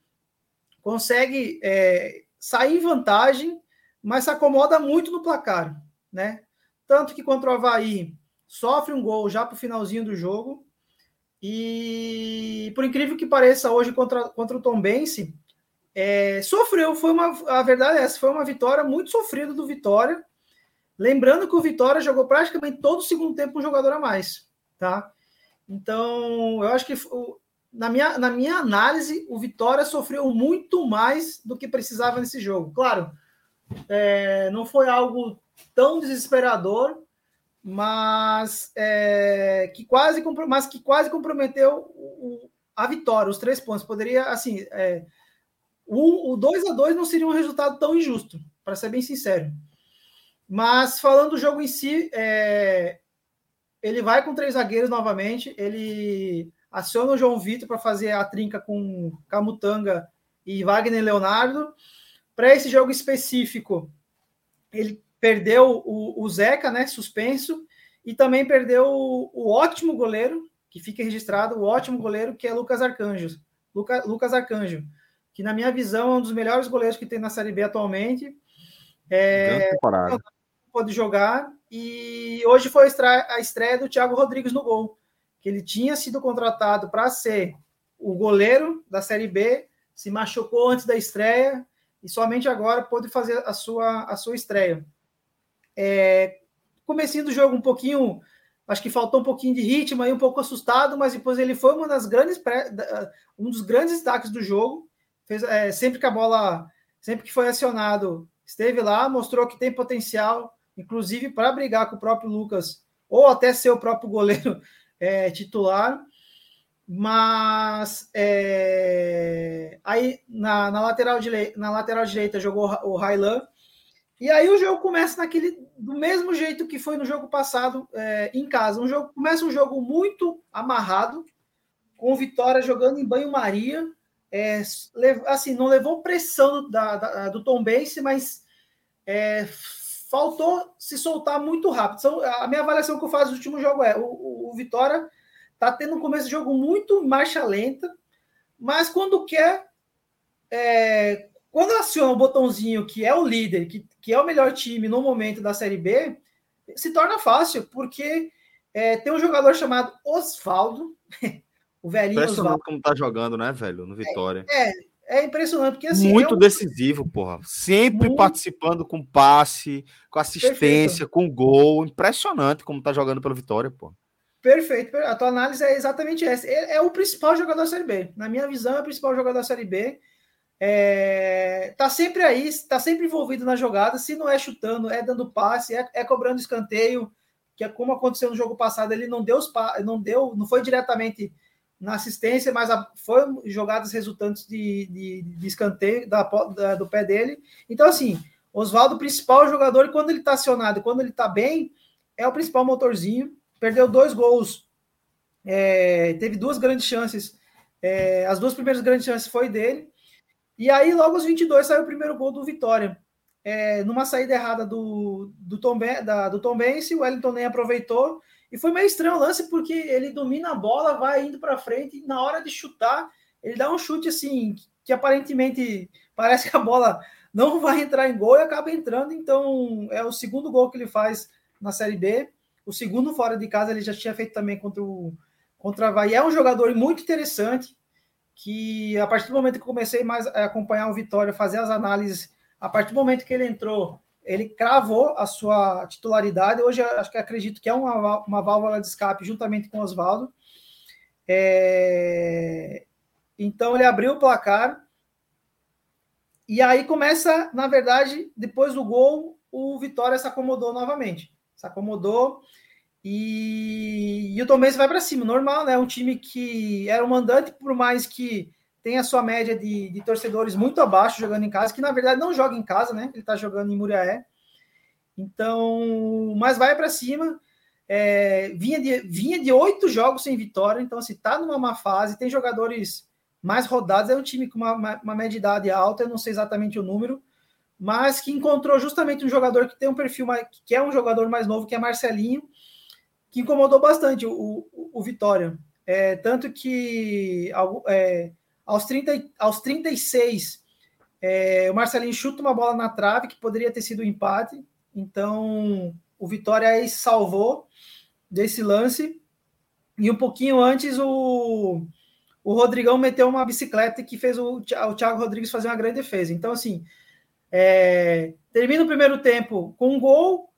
consegue é, sair em vantagem, mas se acomoda muito no placar, né? Tanto que contra o Havaí sofre um gol já para o finalzinho do jogo, e por incrível que pareça, hoje contra, contra o Tom Bense, é, sofreu, foi uma. A verdade é essa, foi uma vitória muito sofrida do Vitória. Lembrando que o Vitória jogou praticamente todo o segundo tempo com um jogador a mais, tá? Então, eu acho que na minha, na minha análise, o Vitória sofreu muito mais do que precisava nesse jogo. Claro, é, não foi algo tão desesperador, mas é, que quase mas que quase comprometeu o, a vitória, os três pontos. Poderia, assim, é, o, o 2 a 2 não seria um resultado tão injusto, para ser bem sincero. Mas falando do jogo em si, é, ele vai com três zagueiros novamente, ele aciona o João Vitor para fazer a trinca com Camutanga e Wagner Leonardo. Para esse jogo específico, ele perdeu o, o Zeca, né, suspenso, e também perdeu o, o, ótimo goleiro, que fica registrado, o ótimo goleiro, que é Lucas Arcanjo. Luca, Lucas Arcanjo, que na minha visão é um dos melhores goleiros que tem na Série B atualmente. É, pode jogar, e hoje foi a estreia do Thiago Rodrigues no gol, que ele tinha sido contratado para ser o goleiro da Série B, se machucou antes da estreia, e somente agora pôde fazer a sua, a sua estreia. É, comecinho do jogo um pouquinho, acho que faltou um pouquinho de ritmo aí, um pouco assustado, mas depois ele foi uma das grandes um dos grandes destaques do jogo. Fez, é, sempre que a bola, sempre que foi acionado, esteve lá, mostrou que tem potencial, inclusive para brigar com o próprio Lucas, ou até ser o próprio goleiro (laughs) é, titular. Mas é, aí na, na, lateral direita, na lateral direita jogou o Railan, e aí o jogo começa naquele do mesmo jeito que foi no jogo passado é, em casa. Um jogo começa um jogo muito amarrado, com Vitória jogando em banho-maria. É, assim, não levou pressão da, da, do Tom Bense, mas é, faltou se soltar muito rápido. Então, a minha avaliação que eu faço do último jogo é: o, o, o Vitória tá tendo um começo de jogo muito marcha lenta, mas quando quer, é, quando aciona o botãozinho que é o líder, que, que é o melhor time no momento da Série B, se torna fácil, porque é, tem um jogador chamado Osvaldo, (laughs) o velhinho Impressionante Osvaldo. como tá jogando, né, velho, no Vitória. É, é, é impressionante, porque assim... Muito um... decisivo, porra. Sempre Muito... participando com passe, com assistência, Perfeito. com gol. Impressionante como tá jogando pelo Vitória, porra. Perfeito. A tua análise é exatamente essa. É, é, o principal jogador da Série B. Na minha visão, é o principal jogador da Série B é, tá sempre aí, tá sempre envolvido na jogada. Se não é chutando, é dando passe, é, é cobrando escanteio, que é como aconteceu no jogo passado. Ele não deu, não deu, não foi diretamente na assistência, mas a, foi jogadas resultantes de, de, de escanteio da, da, do pé dele. Então, assim, Oswaldo, principal jogador, e quando ele tá acionado, quando ele tá bem, é o principal motorzinho. Perdeu dois gols, é, teve duas grandes chances. É, as duas primeiras grandes chances foi dele. E aí, logo aos 22, saiu o primeiro gol do Vitória. É, numa saída errada do, do, Tom, da, do Tom Bense, o Wellington nem aproveitou. E foi meio estranho o lance, porque ele domina a bola, vai indo para frente, e na hora de chutar, ele dá um chute assim, que aparentemente parece que a bola não vai entrar em gol e acaba entrando. Então, é o segundo gol que ele faz na Série B. O segundo fora de casa ele já tinha feito também contra o contra a Havaí. É um jogador muito interessante que a partir do momento que comecei mais a acompanhar o Vitória, fazer as análises, a partir do momento que ele entrou, ele cravou a sua titularidade. Hoje acho que acredito que é uma, uma válvula de escape juntamente com o Oswaldo. É... Então ele abriu o placar. E aí começa, na verdade, depois do gol, o Vitória se acomodou novamente. Se acomodou e, e o Tom vai para cima, normal, né? Um time que era um mandante, por mais que tem a sua média de, de, torcedores muito abaixo jogando em casa, que na verdade não joga em casa, né? Ele está jogando em Muriaé. Então, mas vai para cima. É, vinha, de, vinha de oito jogos sem vitória, então assim, tá numa má fase, tem jogadores mais rodados, é um time com uma, uma média de idade alta, eu não sei exatamente o número, mas que encontrou justamente um jogador que tem um perfil mais, que é um jogador mais novo, que é Marcelinho, que incomodou bastante o, o, o Vitória. É, tanto que é, aos, 30, aos 36, é, o Marcelinho chuta uma bola na trave que poderia ter sido um empate. Então, o Vitória aí salvou desse lance. E um pouquinho antes, o, o Rodrigão meteu uma bicicleta que fez o, o Thiago Rodrigues fazer uma grande defesa. Então, assim, é, termina o primeiro tempo com um gol,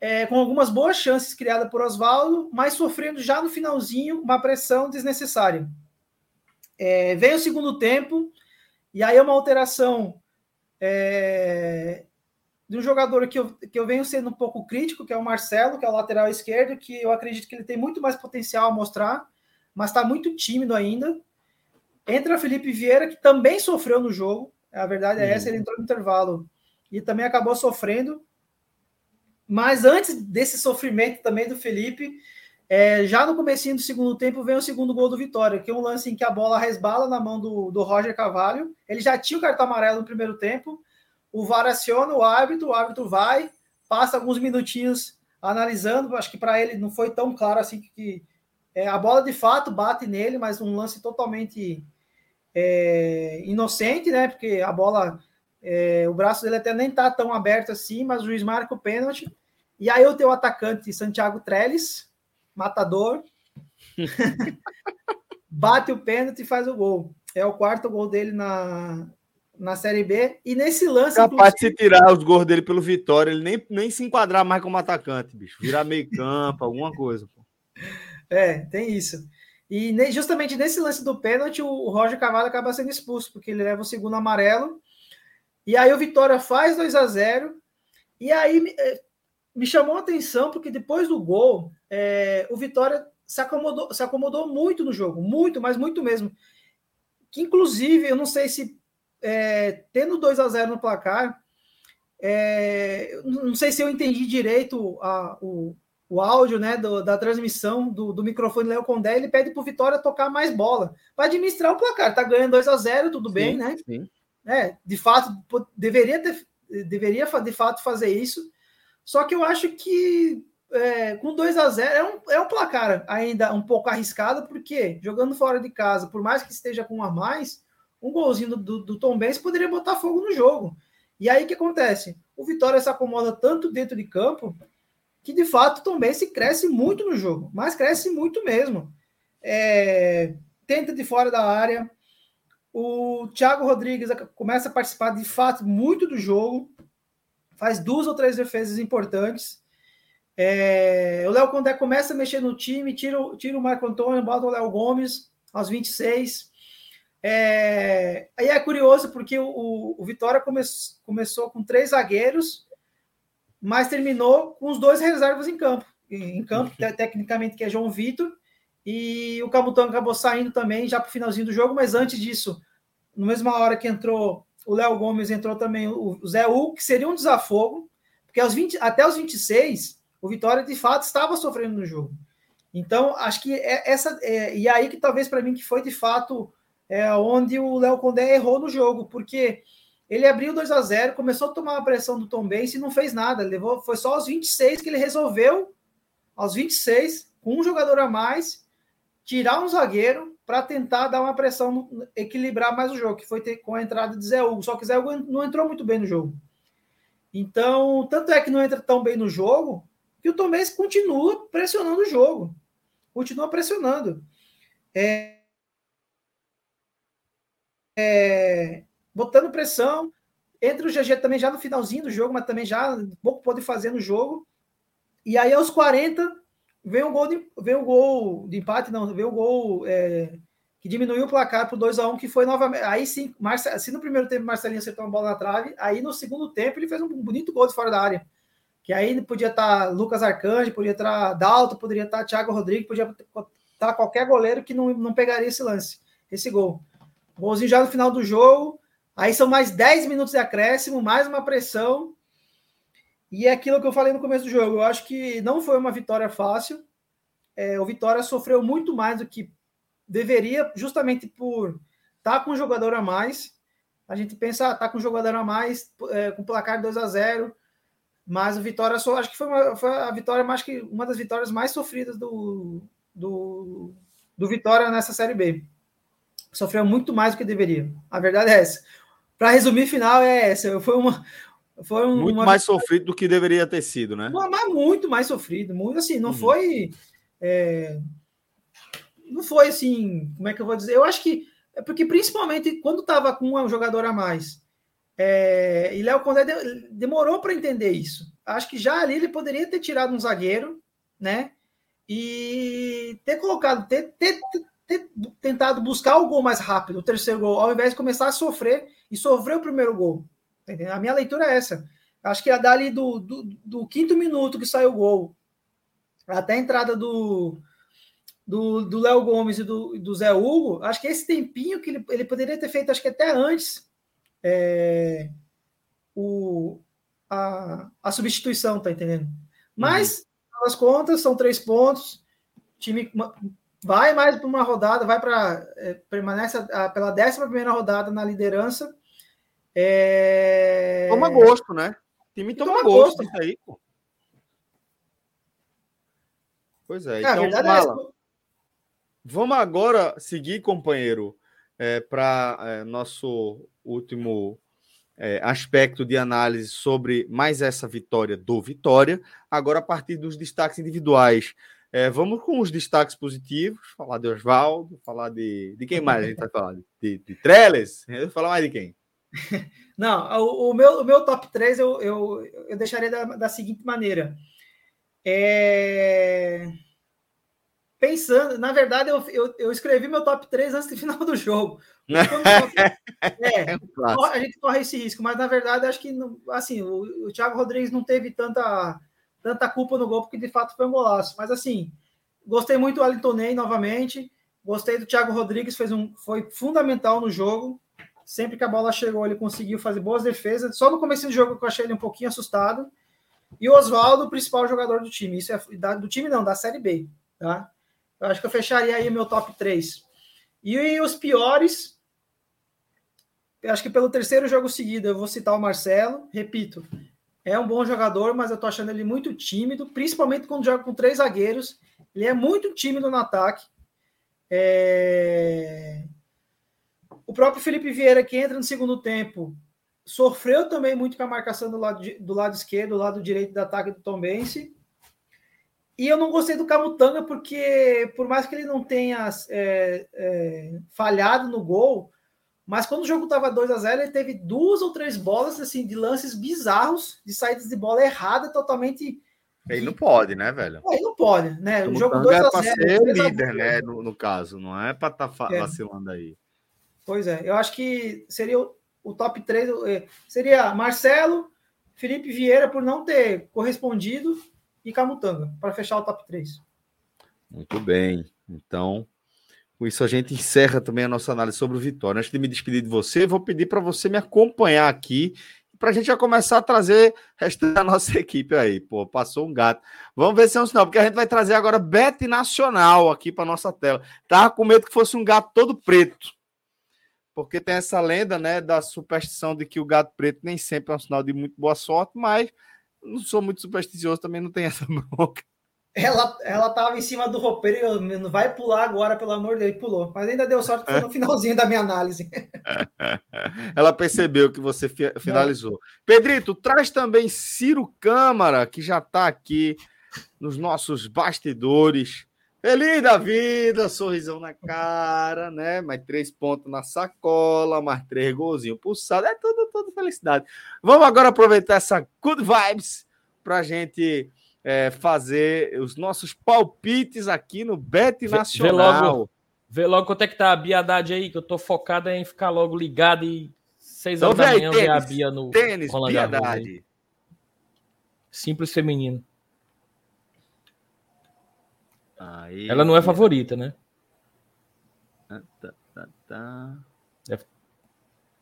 é, com algumas boas chances criadas por Oswaldo, mas sofrendo já no finalzinho uma pressão desnecessária. É, vem o segundo tempo, e aí é uma alteração é, de um jogador que eu, que eu venho sendo um pouco crítico, que é o Marcelo, que é o lateral esquerdo, que eu acredito que ele tem muito mais potencial a mostrar, mas está muito tímido ainda. Entra Felipe Vieira, que também sofreu no jogo, a verdade é uhum. essa, ele entrou no intervalo e também acabou sofrendo. Mas antes desse sofrimento também do Felipe, é, já no começo do segundo tempo vem o segundo gol do Vitória, que é um lance em que a bola resbala na mão do, do Roger Cavalho. Ele já tinha o cartão amarelo no primeiro tempo. O VAR aciona o árbitro, o árbitro vai, passa alguns minutinhos analisando. Acho que para ele não foi tão claro assim que é, a bola de fato bate nele, mas um lance totalmente é, inocente, né? Porque a bola, é, o braço dele até nem tá tão aberto assim, mas o juiz marca o pênalti. E aí o teu atacante Santiago Trellis matador, (laughs) bate o pênalti e faz o gol. É o quarto gol dele na, na Série B. E nesse lance. Capaz de se tirar os gols dele pelo Vitória, ele nem, nem se enquadrar mais como atacante, bicho. Virar meio campo, alguma coisa. Pô. É, tem isso. E justamente nesse lance do pênalti, o Roger Cavallo acaba sendo expulso, porque ele leva o segundo amarelo. E aí o Vitória faz 2 a 0 E aí eh, me chamou a atenção porque depois do gol, é, o Vitória se acomodou, se acomodou muito no jogo, muito, mas muito mesmo. Que inclusive, eu não sei se é, tendo 2 a 0 no placar, é, não sei se eu entendi direito a, o, o áudio né, do, da transmissão do, do microfone Léo Condé, ele pede para o Vitória tocar mais bola, para administrar o placar. Tá ganhando 2 a 0 tudo sim, bem, né? Sim. É, de fato, deveria, ter, deveria de fato fazer isso, só que eu acho que é, com 2 a 0 é um, é um placar ainda um pouco arriscado, porque jogando fora de casa, por mais que esteja com um a mais, um golzinho do, do Tom Benz poderia botar fogo no jogo. E aí o que acontece? O Vitória se acomoda tanto dentro de campo que de fato o Tom cresce muito no jogo, mas cresce muito mesmo. É, tenta de fora da área. O Thiago Rodrigues começa a participar de fato muito do jogo faz duas ou três defesas importantes. É, o Léo Condé começa a mexer no time, tira, tira o Marco Antônio, bota o Léo Gomes aos 26. É, aí é curioso porque o, o Vitória come, começou com três zagueiros, mas terminou com os dois reservas em campo. Em campo, tecnicamente, que é João Vitor, e o Camutão acabou saindo também já para o finalzinho do jogo, mas antes disso, na mesma hora que entrou o Léo Gomes entrou também, o Zé U, que seria um desafogo, porque aos 20, até os 26, o Vitória de fato estava sofrendo no jogo. Então, acho que é essa. É, e aí que talvez para mim que foi de fato é, onde o Léo Condé errou no jogo, porque ele abriu 2 a 0 começou a tomar a pressão do Tom Benz e não fez nada. Levou, foi só aos 26 que ele resolveu, aos 26, com um jogador a mais, tirar um zagueiro para tentar dar uma pressão, equilibrar mais o jogo, que foi ter, com a entrada de Zé Hugo. Só que Zé Hugo não entrou muito bem no jogo. Então, tanto é que não entra tão bem no jogo, que o Tom Benz continua pressionando o jogo. Continua pressionando. É, é, botando pressão. Entra o GG também já no finalzinho do jogo, mas também já pouco pode fazer no jogo. E aí, aos 40, vem o gol de, vem o gol de empate, não, vem o gol é, que diminuiu o placar para o 2x1, que foi novamente. Aí sim, Marce, se no primeiro tempo Marcelinho acertou uma bola na trave, aí no segundo tempo ele fez um bonito gol de fora da área. Que aí podia estar tá Lucas Arcanjo, podia estar Dalto, poderia estar tá Thiago Rodrigues, podia estar tá qualquer goleiro que não, não pegaria esse lance, esse gol. Golzinho já no final do jogo. Aí são mais 10 minutos de acréscimo, mais uma pressão. E é aquilo que eu falei no começo do jogo. Eu acho que não foi uma vitória fácil. É, o Vitória sofreu muito mais do que deveria, justamente por estar tá com um jogador a mais. A gente pensa, ah, tá com um jogador a mais, é, com placar 2 a 0 mas o Vitória só acho que foi, uma, foi a vitória mais que uma das vitórias mais sofridas do, do, do Vitória nessa Série B. Sofreu muito mais do que deveria. A verdade é essa. Para resumir, final é essa. Foi uma, foi um, muito mais vitória... sofrido do que deveria ter sido, né? Mas muito mais sofrido, muito assim, não uhum. foi é, não foi assim, como é que eu vou dizer? Eu acho que é porque principalmente quando estava com um jogador a mais é, e Léo Condé de, demorou para entender isso. Acho que já ali ele poderia ter tirado um zagueiro, né? E ter colocado, ter, ter, ter tentado buscar o gol mais rápido, o terceiro gol, ao invés de começar a sofrer e sofrer o primeiro gol. Entendeu? A minha leitura é essa. Acho que a dali do, do, do quinto minuto que saiu o gol até a entrada do, do, Léo Gomes e do, do Zé Hugo, acho que esse tempinho que ele, ele poderia ter feito, acho que até antes, é, o, a, a substituição, tá entendendo? Mas, uhum. nas contas, são três pontos, o time vai mais para uma rodada, vai para é, permanece a, pela décima primeira rodada na liderança. É... Toma gosto, né? O time toma, toma gosto disso aí, pô. Pois é. é então, Mala, é Vamos agora seguir, companheiro, é, para é, nosso último é, aspecto de análise sobre mais essa vitória do Vitória. Agora, a partir dos destaques individuais. É, vamos com os destaques positivos, falar de Oswaldo, falar de. De quem mais a gente vai falar? De, de Trellis? Falar mais de quem? (laughs) Não, o, o, meu, o meu top 3 eu, eu, eu deixaria da, da seguinte maneira. É pensando, na verdade, eu, eu, eu, escrevi meu top 3 antes do (laughs) final do jogo. (laughs) é, é a gente corre esse risco, mas na verdade, acho que assim, o, o Thiago Rodrigues não teve tanta, tanta culpa no gol, porque de fato foi um golaço. Mas assim, gostei muito do Wellington Ney novamente. Gostei do Thiago Rodrigues, fez um, foi fundamental no jogo. Sempre que a bola chegou, ele conseguiu fazer boas defesas. Só no começo do jogo que eu achei ele um pouquinho assustado. E o Oswaldo, o principal jogador do time. Isso é do time não, da Série B, tá? Eu acho que eu fecharia aí meu top 3. E os piores, eu acho que pelo terceiro jogo seguido eu vou citar o Marcelo. Repito, é um bom jogador, mas eu tô achando ele muito tímido, principalmente quando joga com três zagueiros. Ele é muito tímido no ataque. É... O próprio Felipe Vieira, que entra no segundo tempo, sofreu também muito com a marcação do lado, do lado esquerdo, do lado direito do ataque do Tom Bense. E eu não gostei do Camutanga porque, por mais que ele não tenha é, é, falhado no gol, mas quando o jogo estava 2 a 0 ele teve duas ou três bolas assim de lances bizarros, de saídas de bola errada, totalmente. Ele não pode, né, velho? Ele não pode, né? O, o jogo 2 a 0 é para ser líder, né, no, no, caso, não é para estar tá é. vacilando aí. Pois é, eu acho que seria o, o top 3, é, seria Marcelo, Felipe Vieira por não ter correspondido e Camutanga, para fechar o top 3. Muito bem. Então, com isso a gente encerra também a nossa análise sobre o Vitória. Antes de me despedir de você, vou pedir para você me acompanhar aqui para a gente já começar a trazer o resto da nossa (laughs) equipe aí. Pô, passou um gato. Vamos ver se é um sinal, porque a gente vai trazer agora Bet Nacional aqui para nossa tela. Tava com medo que fosse um gato todo preto. Porque tem essa lenda, né, da superstição de que o gato preto nem sempre é um sinal de muito boa sorte, mas não sou muito supersticioso, também não tem essa (laughs) bronca. Ela, ela tava em cima do roupeiro e não vai pular agora, pelo amor dele, pulou. Mas ainda deu sorte no (laughs) finalzinho da minha análise. (laughs) ela percebeu que você finalizou. É. Pedrito, traz também Ciro Câmara, que já está aqui nos nossos bastidores. Feliz da vida, sorrisão na cara, né? Mais três pontos na sacola, mais três golzinhos pulsado. É tudo, tudo felicidade. Vamos agora aproveitar essa good vibes para a gente é, fazer os nossos palpites aqui no Bet Vê- vê Nacional. logo. Vê logo quanto é que tá a Bia Haddad aí, que eu tô focado em ficar logo ligado e seis Então horas da manhã ver a Bia no Tênis, Roland Garros piedade. Simples feminino. Aí, Ela não é favorita, né? Tá, tá, tá.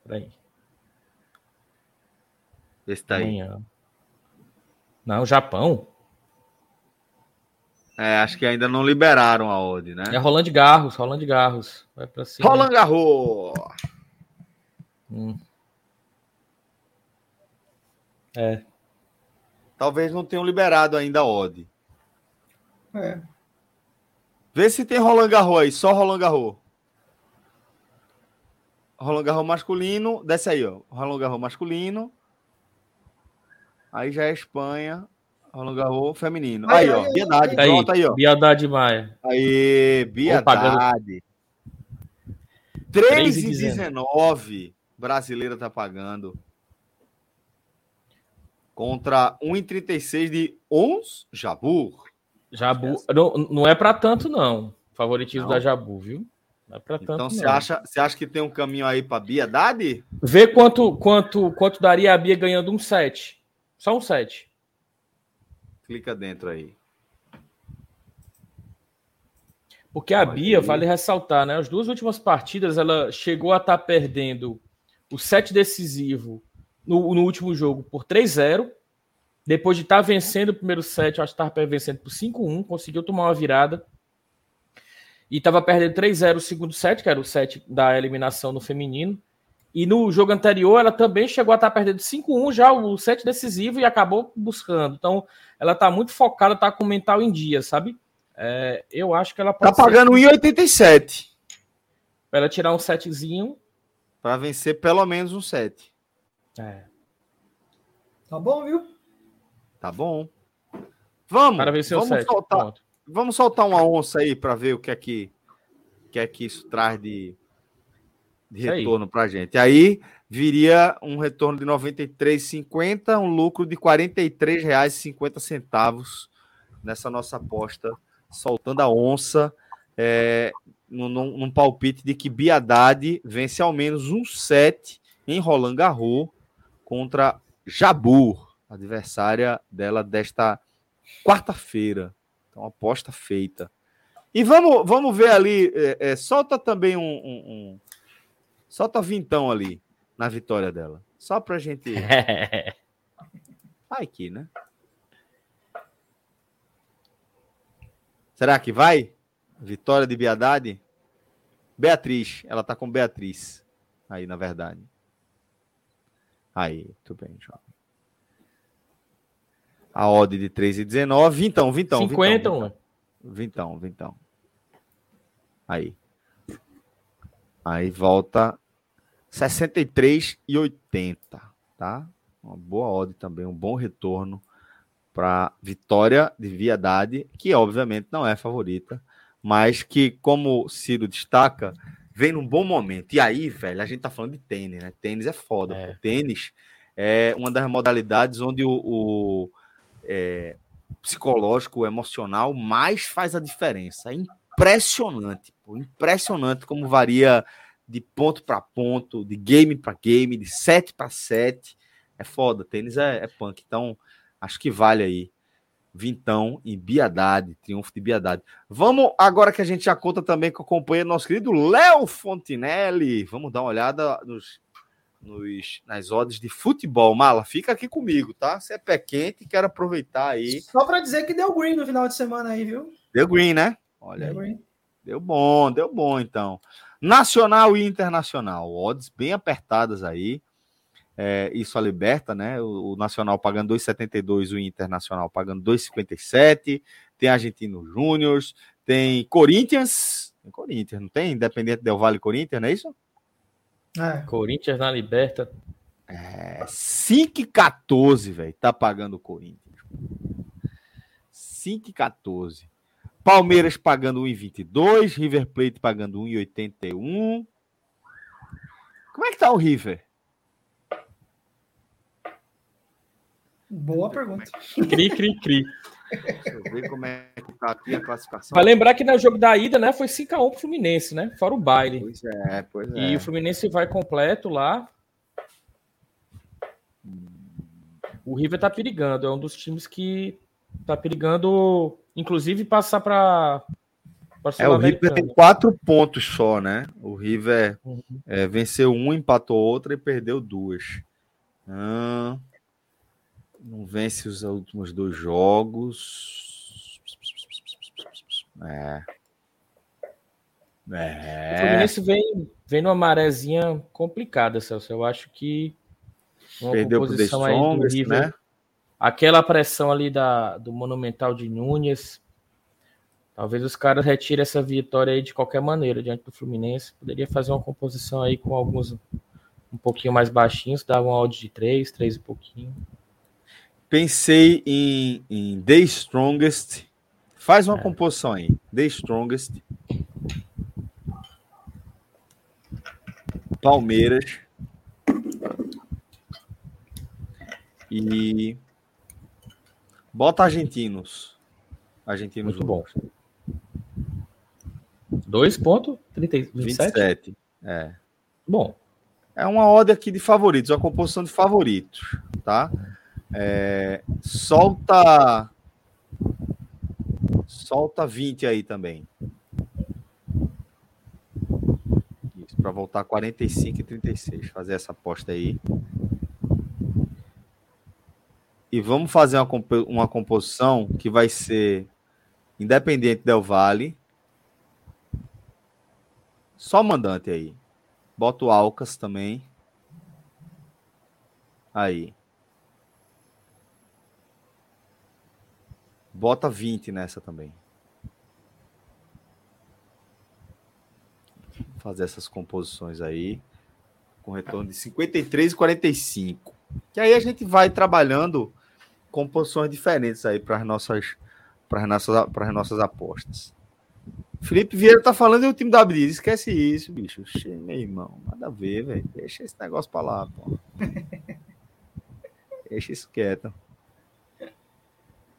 Peraí. Esse tá aí. Não, Japão. É, acho que ainda não liberaram a odd, né? É Roland Garros, Roland Garros. Vai pra cima. Roland Garros. Hum. É. Talvez não tenham liberado ainda a odd. É. Vê se tem Roland Garros aí, só Roland Garros. Roland Garros masculino, desce aí, ó. Roland Garros masculino. Aí já é Espanha. Roland Garros feminino. Aí, ó, Biedade, aí, pronto aí, ó. Haddad Maia. Aí. Biedade. 3,19 brasileira tá pagando. Contra 1,36 de Ons Jabur. Jabu. Não, não é pra tanto, não. Favoritismo Não? da Jabu, viu? Não é pra tanto. Então, você acha, você acha que tem um caminho aí para Biedade? Vê quanto, quanto, quanto daria a Bia ganhando um set. Só um set. Clica dentro aí. Porque a Olha Bia, vale ressaltar, né? As duas últimas partidas, ela chegou a estar perdendo o set decisivo no, no último jogo por 3-0. Depois de estar vencendo o primeiro set, eu acho que estava vencendo por 5-1, conseguiu tomar uma virada. E estava perdendo 3-0 o segundo set, que era o set da eliminação no feminino. E no jogo anterior, ela também chegou a estar perdendo 5-1 já o set decisivo e acabou buscando. Então, ela está muito focada, está com o mental em dia, sabe? É, eu acho que ela Tá pode ser- pagando 1,87 Pra ela tirar um setzinho. para vencer pelo menos um set. É. Tá bom, viu? Tá bom. Vamos. Vamos set. soltar, Pronto. vamos soltar uma onça aí para ver o que é que, que é que isso traz de, de retorno para gente. Aí viria um retorno de R$ 93,50, um lucro de R$ 43,50 nessa nossa aposta, soltando a onça é, num, num- num palpite de que Biadade vence ao menos um set em Roland Garros contra Jabur, adversária dela desta quarta-feira. Então, aposta feita. E vamos, vamos ver ali. é, é, solta também um, um- um- Solta vintão ali na vitória dela. Só pra gente. (laughs) Vai aqui, né? Será que vai? Vitória de Biadade? Beatriz. Ela tá com Beatriz. Aí, na verdade. Aí, tudo bem, João. A odd de 3,19. Vintão, vintão. 50, vintão, mano. Vintão, vintão. Aí. Aí volta 63,80, tá? Uma boa odd também, um bom retorno para vitória de Viadade, que obviamente não é favorita, mas que, como o Ciro destaca, vem num bom momento. E aí, velho, a gente tá falando de tênis, né? Tênis é foda. É. Tênis é uma das modalidades onde o, o, é, psicológico, emocional, mais faz a diferença. É impressionante, pô, impressionante como varia de ponto para ponto, de game para game, de set para set. É foda, tênis é, é punk. Então, acho que vale aí. Vintão em Biadade, triunfo de Biadade. Vamos, agora que a gente já conta também com o companheiro nosso querido Léo Fontinelli. Vamos dar uma olhada nos, nos, nas odds de futebol. Mala, fica aqui comigo, tá? Você é pé quente, quero aproveitar aí. Só pra dizer que deu green no final de semana aí, viu? Deu green, né? Olha Deu aí. green. Deu bom, deu bom então. Nacional e internacional, odds bem apertadas aí. É, isso a liberta, né? O, o Nacional pagando 2,72, o Internacional pagando 2,57. Tem Argentino Júnior, tem Corinthians. Tem Corinthians, não tem? Independente Del Vale Corinthians, não é isso? É. Corinthians na Liberta. É 5,14, velho. Tá pagando o Corinthians. 5,14. Palmeiras pagando 1,22. River Plate pagando 1,81. Como é que tá o River? Boa pergunta. Cri, cri, cri. Deixa eu ver como é que tá aqui a classificação. Vai lembrar que no jogo da ida, né, foi 5x1 pro Fluminense, né? Fora o baile. Pois é, pois é. E o Fluminense vai completo lá. O River tá perigando, é um dos times que tá perigando, inclusive, passar para é, o River tem quatro pontos só, né? O River uhum. é, venceu um, empatou outra e perdeu duas. Ah, não vence os últimos dois jogos. É. É. O Fluminense vem, vem numa marezinha complicada, Celso. Eu acho que uma Perdeu composição aí do River. Né? Aquela pressão ali da, do Monumental de Núñez. Talvez os caras retirem essa vitória aí de qualquer maneira diante do Fluminense. Poderia fazer uma composição aí com alguns um pouquinho mais baixinhos, dar um áudio de 3, 3 e pouquinho. Pensei em, em The Strongest. Faz uma é. composição aí. The Strongest. Palmeiras. E bota argentinos. Argentinos Muito bom. 2.27. É. Bom. É uma ordem aqui de favoritos, uma composição de favoritos, tá? É, solta. Solta 20 aí também. Para voltar 45 e 36. Fazer essa aposta aí. E vamos fazer uma, uma composição que vai ser Independente Del Vale. Só mandante aí. Bota o Alcas também. Aí. Bota 20 nessa também. Fazer essas composições aí. Com retorno de 53 e 45. Que aí a gente vai trabalhando composições diferentes aí para as nossas, para nossas, para as nossas apostas. Felipe Vieira tá falando e o time da Abdiz. Esquece isso, bicho. meu irmão, nada a ver, velho. Deixa esse negócio para lá, pô. (laughs) Deixa isso quieto.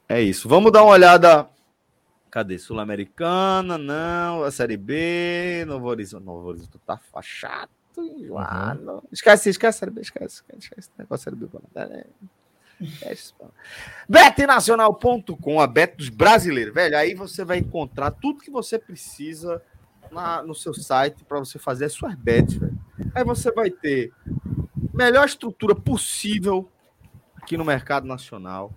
É isso. Vamos dar uma olhada. Cadê? Sul-Americana? Não. A Série B. Novo Horizonte. Novo Horizonte tá chato. Enjoado. Uhum. Esquece, esquece a Série B. Esquece, esquece esse negócio Série B. Betnacional.com, a bet dos brasileiros. Velho, aí você vai encontrar tudo que você precisa na, no seu site para você fazer as suas bets, velho. Aí você vai ter melhor estrutura possível aqui no mercado nacional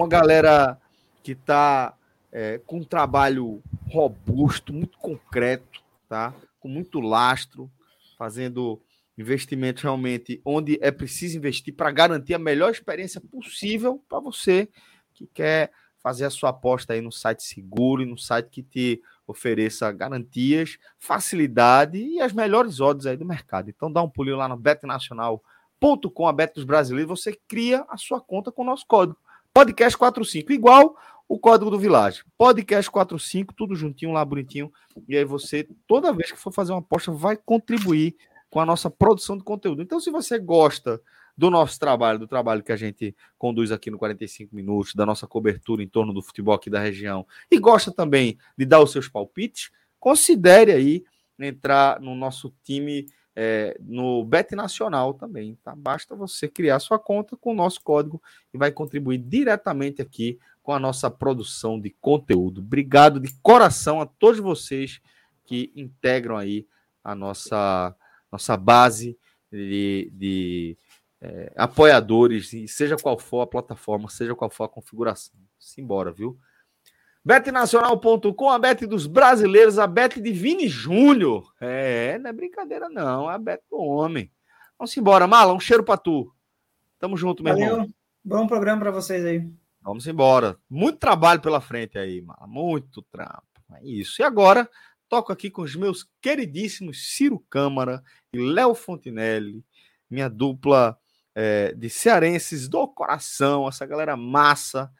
uma galera que está é, com um trabalho robusto, muito concreto, tá? com muito lastro, fazendo investimentos realmente onde é preciso investir para garantir a melhor experiência possível para você que quer fazer a sua aposta aí no site seguro e no site que te ofereça garantias, facilidade e as melhores odds aí do mercado. Então dá um pulinho lá no betnacional.com, a Bet dos Brasileiros, você cria a sua conta com o nosso código Podcast 45, igual o código do Village. Podcast 45, tudo juntinho lá, bonitinho. E aí você, toda vez que for fazer uma aposta, vai contribuir com a nossa produção de conteúdo. Então, se você gosta do nosso trabalho, do trabalho que a gente conduz aqui no 45 minutos, da nossa cobertura em torno do futebol aqui da região, e gosta também de dar os seus palpites, considere aí entrar no nosso time é, no Bet Nacional também, tá? Basta você criar sua conta com o nosso código e vai contribuir diretamente aqui com a nossa produção de conteúdo. Obrigado de coração a todos vocês que integram aí a nossa, nossa base de, de é, apoiadores, seja qual for a plataforma, seja qual for a configuração. Simbora, viu? Betnacional.com, a bet dos brasileiros, a bet de Vini Júnior. É, não é brincadeira, não. É a bet do homem. Vamos embora, Mala. Um cheiro pra tu. Tamo junto, meu Valeu. irmão. Bom programa para vocês aí. Vamos embora. Muito trabalho pela frente aí, Mala. Muito trampo. É isso. E agora, toco aqui com os meus queridíssimos Ciro Câmara e Léo Fontinelli, minha dupla é, de cearenses do coração, essa galera massa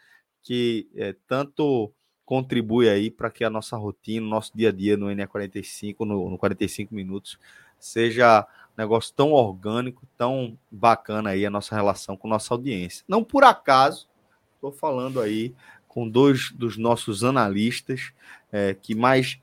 que é, tanto contribui aí para que a nossa rotina, nosso dia a dia no NE45, no, no 45 minutos, seja um negócio tão orgânico, tão bacana aí a nossa relação com nossa audiência. Não por acaso, estou falando aí com dois dos nossos analistas é, que mais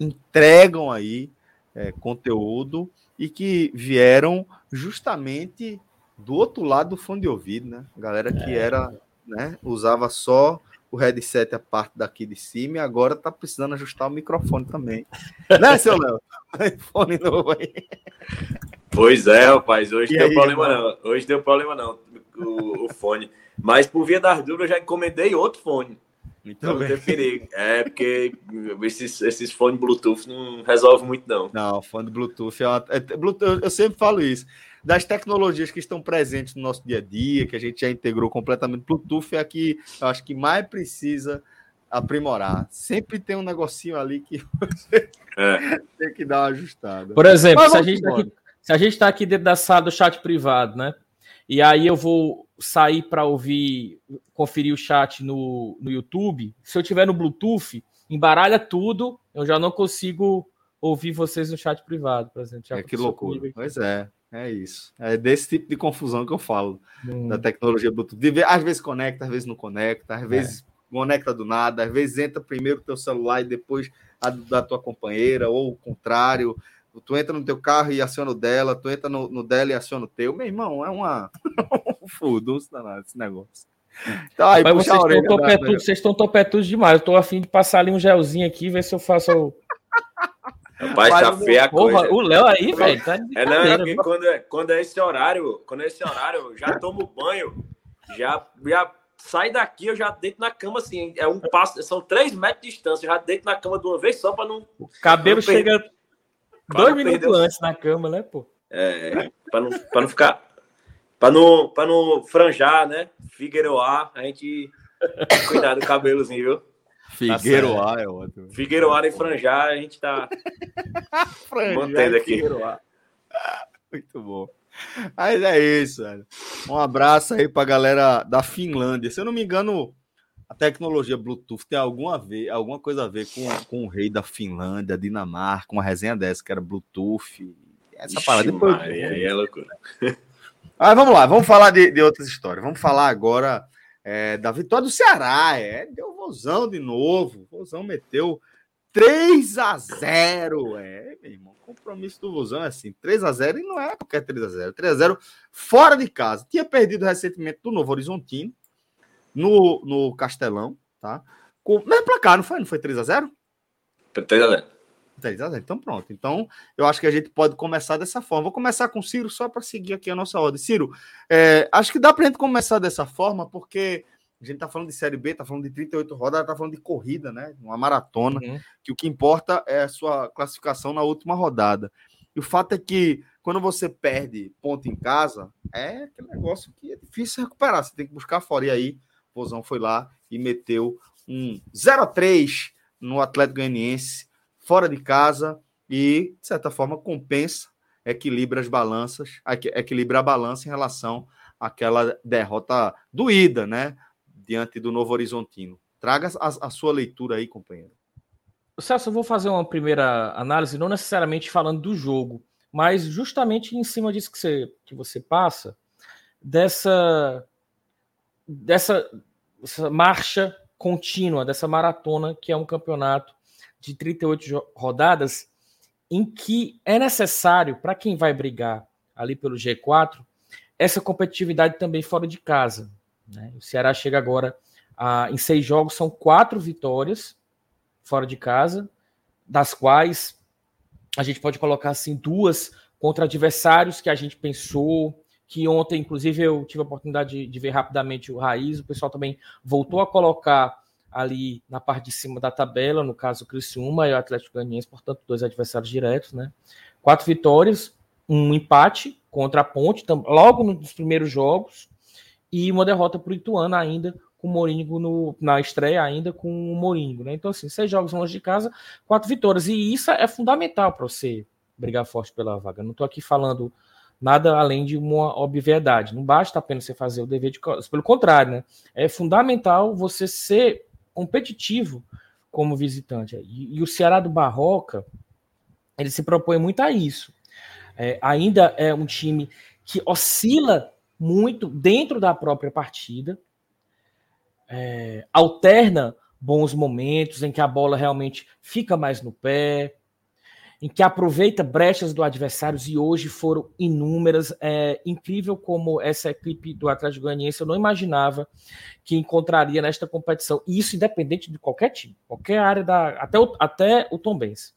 entregam aí é, conteúdo e que vieram justamente do outro lado do fone de ouvido, né? Galera que é. era, né, usava só o headset a parte daqui de cima e agora tá precisando ajustar o microfone também. né, seu Léo? (laughs) iPhone novo aí. Pois é, rapaz, hoje e deu aí, problema irmão? não. Hoje deu problema não, o, o fone. Mas por via das dúvidas, eu já encomendei outro fone. Então não tem É, porque esses, esses fones Bluetooth não resolve muito, não. Não, fone Bluetooth é, uma, é Bluetooth, eu sempre falo isso. Das tecnologias que estão presentes no nosso dia a dia, que a gente já integrou completamente, Bluetooth é a que eu acho que mais precisa aprimorar. Sempre tem um negocinho ali que você é. tem que dar uma ajustada. Por exemplo, se a, gente tá aqui, se a gente está aqui dentro da sala do chat privado, né? E aí eu vou sair para ouvir, conferir o chat no, no YouTube. Se eu tiver no Bluetooth, embaralha tudo, eu já não consigo ouvir vocês no chat privado, por exemplo. é que loucura. Pois é, é isso. É desse tipo de confusão que eu falo hum. da tecnologia Bluetooth. De, às vezes conecta, às vezes não conecta, às vezes é. conecta do nada, às vezes entra primeiro o teu celular e depois a da tua companheira, ou o contrário. Tu entra no teu carro e aciona o dela, tu entra no, no dela e aciona o teu. Meu irmão, é uma. (laughs) Fudunço danado esse negócio. Então, aí, Mas vocês estão, topetudos, da... vocês estão topetudos demais. Eu tô afim de passar ali um gelzinho aqui, ver se eu faço (laughs) o. Rapaz, tá feia a coisa. O Léo aí, velho, tá É, não, é quando, é, quando é esse horário, quando é esse horário, já tomo banho, já, já sai daqui, eu já deito na cama assim. É um passo, são três metros de distância, eu já deito na cama de uma vez só para não. O cabelo não chega dois minutos antes na cama, né, pô? É, para não, pra não ficar. Para não, pra não franjar, né? Figueiroa, a gente cuidar do cabelozinho, viu? Tá é ótimo. Figueiroa e franjar, a gente tá (laughs) mantendo aqui. Muito bom. Mas é isso, velho. Um abraço aí pra galera da Finlândia. Se eu não me engano, a tecnologia Bluetooth tem alguma, ver, alguma coisa a ver com, com o rei da Finlândia, Dinamarca, uma resenha dessa que era Bluetooth. Essa Ixi, parada depois. Maria, aí é loucura. (laughs) Mas vamos lá, vamos falar de, de outras histórias. Vamos falar agora é, da vitória do Ceará. É, deu vozão de novo. Vozão meteu 3 a 0 É, meu irmão, compromisso do Vozão é assim: 3 a 0 e não é qualquer 3 a 0 3 a 0 fora de casa. Tinha perdido recentemente do Novo Horizontino, no, no Castelão, tá? Com mesmo placar, não foi? Não foi 3 a 0 3 a 0 3x0. Então, pronto. Então, eu acho que a gente pode começar dessa forma. Vou começar com o Ciro só para seguir aqui a nossa ordem. Ciro, é, acho que dá para a gente começar dessa forma, porque a gente está falando de Série B, está falando de 38 rodadas, está falando de corrida, né? Uma maratona, uhum. que o que importa é a sua classificação na última rodada. E o fato é que quando você perde ponto em casa, é aquele negócio que é difícil recuperar. Você tem que buscar fora. E aí, o Pozão foi lá e meteu um 0 a 3 no Atlético Goianiense fora de casa e, de certa forma, compensa, equilibra as balanças, equilibra a balança em relação àquela derrota doída, né? Diante do Novo Horizontino. Traga a, a sua leitura aí, companheiro. Celso, eu vou fazer uma primeira análise, não necessariamente falando do jogo, mas justamente em cima disso que você, que você passa, dessa, dessa, dessa marcha contínua, dessa maratona que é um campeonato de 38 rodadas, em que é necessário, para quem vai brigar ali pelo G4, essa competitividade também fora de casa. Né? O Ceará chega agora a, em seis jogos, são quatro vitórias fora de casa, das quais a gente pode colocar assim duas contra adversários que a gente pensou, que ontem, inclusive, eu tive a oportunidade de, de ver rapidamente o Raiz, o pessoal também voltou a colocar ali na parte de cima da tabela, no caso o Criciúma e o Atlético Goianiense, portanto, dois adversários diretos, né? Quatro vitórias, um empate contra a Ponte, logo nos primeiros jogos, e uma derrota para o Ituano ainda, com o Moringo no, na estreia ainda com o Moringo, né? Então, assim, seis jogos longe de casa, quatro vitórias, e isso é fundamental para você brigar forte pela vaga. Não estou aqui falando nada além de uma obviedade. Não basta apenas você fazer o dever de pelo contrário, né? É fundamental você ser competitivo como visitante. E, e, o Ceará do Barroca, ele se propõe muito a isso. É, ainda é um time que oscila muito dentro da própria partida. é, alterna bons momentos em que a bola realmente fica mais no pé, em que aproveita brechas do adversário e hoje foram inúmeras. É incrível como essa equipe do Atlético Goianiense eu não imaginava que encontraria nesta competição. E isso independente de qualquer time, qualquer área da até o, até o Tom Benz.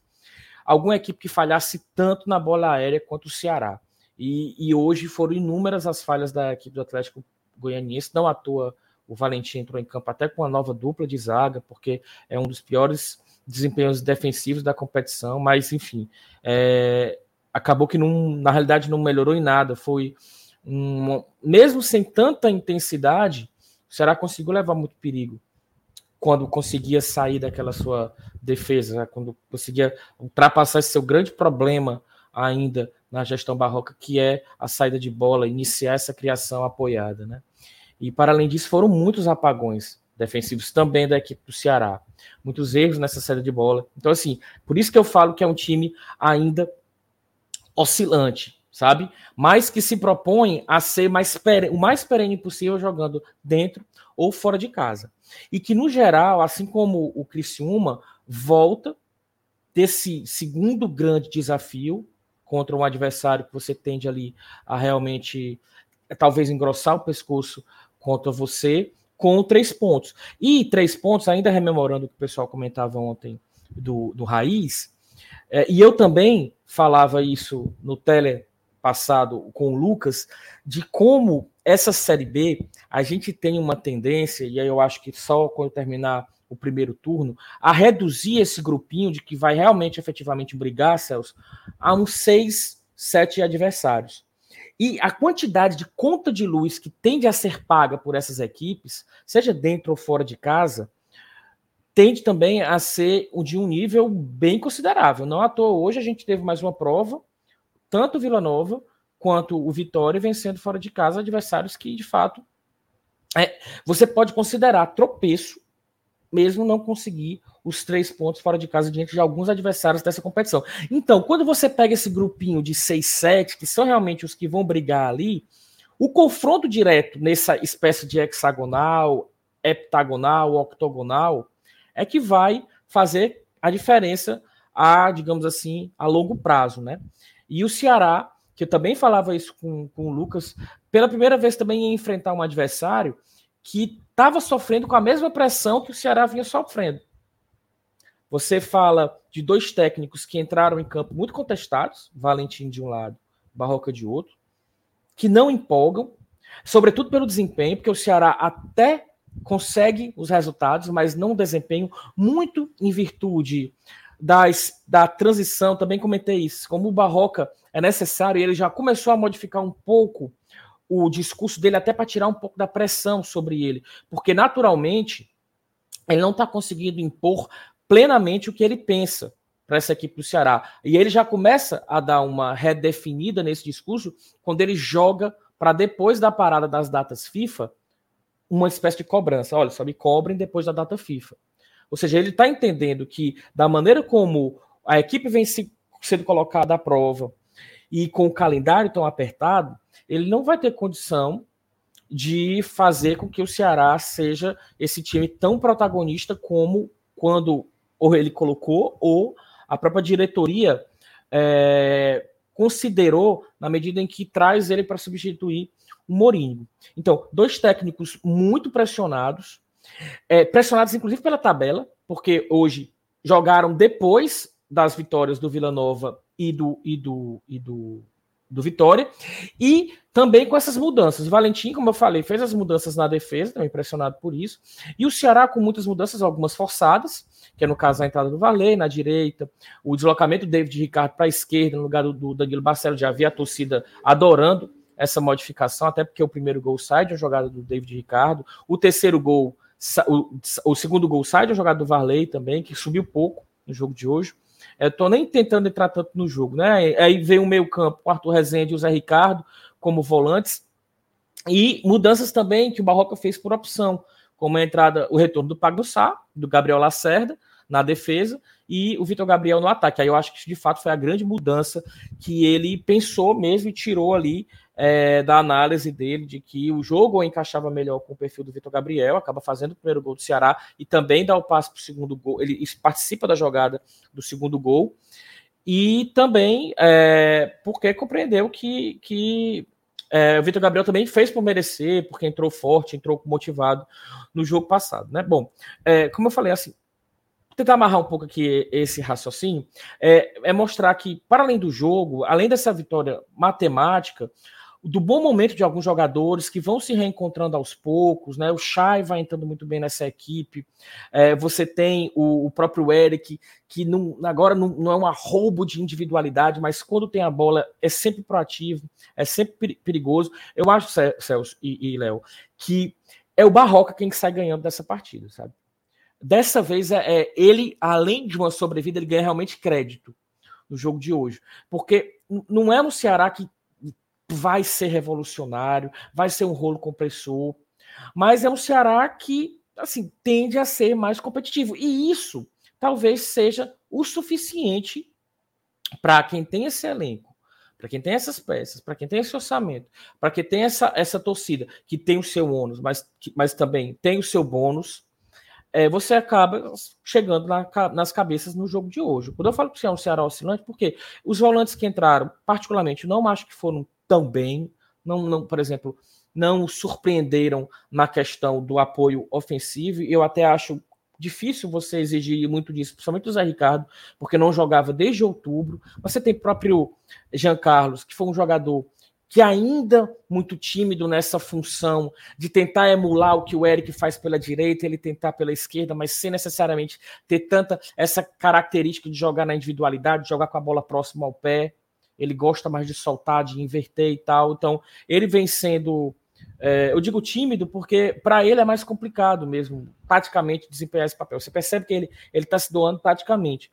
Alguma equipe que falhasse tanto na bola aérea quanto o Ceará. E, e hoje foram inúmeras as falhas da equipe do Atlético Goianiense, não à toa o Valentim entrou em campo até com uma nova dupla de zaga, porque é um dos piores desempenhos defensivos da competição, mas enfim, é, acabou que não, na realidade não melhorou em nada. Foi um, mesmo sem tanta intensidade, o Ceará conseguiu levar muito perigo quando conseguia sair daquela sua defesa, né? quando conseguia ultrapassar esse seu grande problema ainda na gestão barroca, que é a saída de bola, iniciar essa criação apoiada, né? E para além disso, foram muitos apagões defensivos também da equipe do Ceará. Muitos erros nessa saída de bola. Então, assim, por isso que eu falo que é um time ainda oscilante, sabe? Mas que se propõe a ser mais o mais perene possível jogando dentro ou fora de casa. E que, no geral, assim como o Criciúma, volta desse segundo grande desafio contra um adversário que você tende ali a realmente talvez engrossar o pescoço contra você com três pontos. E três pontos, ainda rememorando o que o pessoal comentava ontem do, do Raiz, é, e eu também falava isso no tele passado com o Lucas, de como essa Série B, a gente tem uma tendência, e aí eu acho que só quando terminar o primeiro turno, a reduzir esse grupinho de que vai realmente, efetivamente brigar, Celso, a uns seis, sete adversários. E a quantidade de conta de luz que tende a ser paga por essas equipes, seja dentro ou fora de casa, tende também a ser de um nível bem considerável. Não à toa, hoje a gente teve mais uma prova, tanto Vila Nova quanto o Vitória vencendo fora de casa adversários que, de fato, é, você pode considerar tropeço, mesmo não conseguir os três pontos fora de casa diante de alguns adversários dessa competição. Então, quando você pega esse grupinho de 6, 7, que são realmente os que vão brigar ali, o confronto direto nessa espécie de hexagonal, heptagonal, octogonal, é que vai fazer a diferença a, digamos assim, a longo prazo, né? E o Ceará, que eu também falava isso com, com o Lucas, pela primeira vez também ia enfrentar um adversário que estava sofrendo com a mesma pressão que o Ceará vinha sofrendo. Você fala de dois técnicos que entraram em campo muito contestados, Valentim de um lado, Barroca de outro, que não empolgam, sobretudo pelo desempenho, porque o Ceará até consegue os resultados, mas não desempenho muito em virtude das, da transição, também comentei isso, como o Barroca é necessário, ele já começou a modificar um pouco o discurso dele até para tirar um pouco da pressão sobre ele, porque naturalmente ele não está conseguindo impor plenamente o que ele pensa para essa equipe do Ceará. E ele já começa a dar uma redefinida nesse discurso quando ele joga para depois da parada das datas FIFA uma espécie de cobrança. Olha, só me cobrem depois da data FIFA. Ou seja, ele está entendendo que da maneira como a equipe vem se, sendo colocada à prova e com o calendário tão apertado, ele não vai ter condição de fazer com que o Ceará seja esse time tão protagonista como quando ou ele colocou, ou a própria diretoria é, considerou na medida em que traz ele para substituir o Mourinho. Então, dois técnicos muito pressionados, é, pressionados inclusive pela tabela, porque hoje jogaram depois das vitórias do Vila Nova e do, e do, e do do Vitória. E também com essas mudanças. O Valentim, como eu falei, fez as mudanças na defesa, estou impressionado por isso. E o Ceará com muitas mudanças, algumas forçadas, que é no caso a entrada do Varley na direita, o deslocamento do David Ricardo para a esquerda, no lugar do, do Danilo Barcelo, já havia a torcida adorando essa modificação, até porque o primeiro gol sai de uma jogada do David Ricardo, o terceiro gol, o, o segundo gol sai de uma jogada do Varley também, que subiu pouco no jogo de hoje. Eu tô nem tentando entrar tanto no jogo, né? Aí vem o meio campo, o Arthur Rezende e o Zé Ricardo como volantes. E mudanças também que o Barroca fez por opção, como a entrada, o retorno do Pagno Sá, do Gabriel Lacerda na defesa e o Vitor Gabriel no ataque. Aí eu acho que de fato foi a grande mudança que ele pensou mesmo e tirou ali é, da análise dele de que o jogo encaixava melhor com o perfil do Vitor Gabriel, acaba fazendo o primeiro gol do Ceará e também dá o passe para o segundo gol. Ele participa da jogada do segundo gol. E também é, porque compreendeu que, que é, o Vitor Gabriel também fez por merecer, porque entrou forte, entrou motivado no jogo passado, né? Bom, é, como eu falei, assim, tentar amarrar um pouco aqui esse raciocínio, é, é, mostrar que, para além do jogo, além dessa vitória matemática, do bom momento de alguns jogadores que vão se reencontrando aos poucos, né? O Chay vai entrando muito bem nessa equipe. É, você tem o, o, próprio Eric, que não, agora não, não, é um roubo de individualidade, mas quando tem a bola é sempre proativo, é sempre perigoso. Eu acho, Celso e, e Léo, que é o Barroca quem sai ganhando dessa partida, sabe? Dessa vez é, é ele, além de uma sobrevida, ele ganha realmente crédito no jogo de hoje. Porque não é um Ceará que vai ser revolucionário, vai ser um rolo compressor, mas é um Ceará que assim tende a ser mais competitivo. E isso talvez seja o suficiente para quem tem esse elenco, para quem tem essas peças, para quem tem esse orçamento, para quem tem essa, essa torcida que tem o seu ônus, mas, mas também tem o seu bônus, é, você acaba chegando na, nas cabeças no jogo de hoje. Quando eu falo que é um Ceará oscilante, porque os volantes que entraram, particularmente, não acho que foram tão bem, não, não, por exemplo, não surpreenderam na questão do apoio ofensivo. Eu até acho difícil você exigir muito disso, principalmente o Zé Ricardo, porque não jogava desde outubro. Você tem próprio Jean Carlos, que foi um jogador que ainda muito tímido nessa função de tentar emular o que o Eric faz pela direita, ele tentar pela esquerda, mas sem necessariamente ter tanta essa característica de jogar na individualidade, de jogar com a bola próxima ao pé. Ele gosta mais de soltar, de inverter e tal. Então, ele vem sendo é, eu digo tímido porque para ele é mais complicado mesmo, taticamente, desempenhar esse papel. Você percebe que ele está se doando taticamente.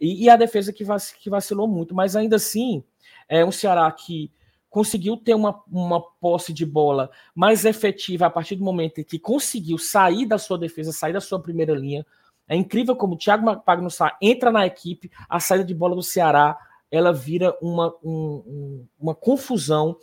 E, e, a defesa que, vac, que vacilou muito, mas ainda assim, é um Ceará que conseguiu ter uma, uma posse de bola mais efetiva a partir do momento em que conseguiu sair da sua defesa, sair da sua primeira linha. É incrível como o Thiago Pagnussá entra na equipe, a saída de bola do Ceará ela vira uma, um, uma confusão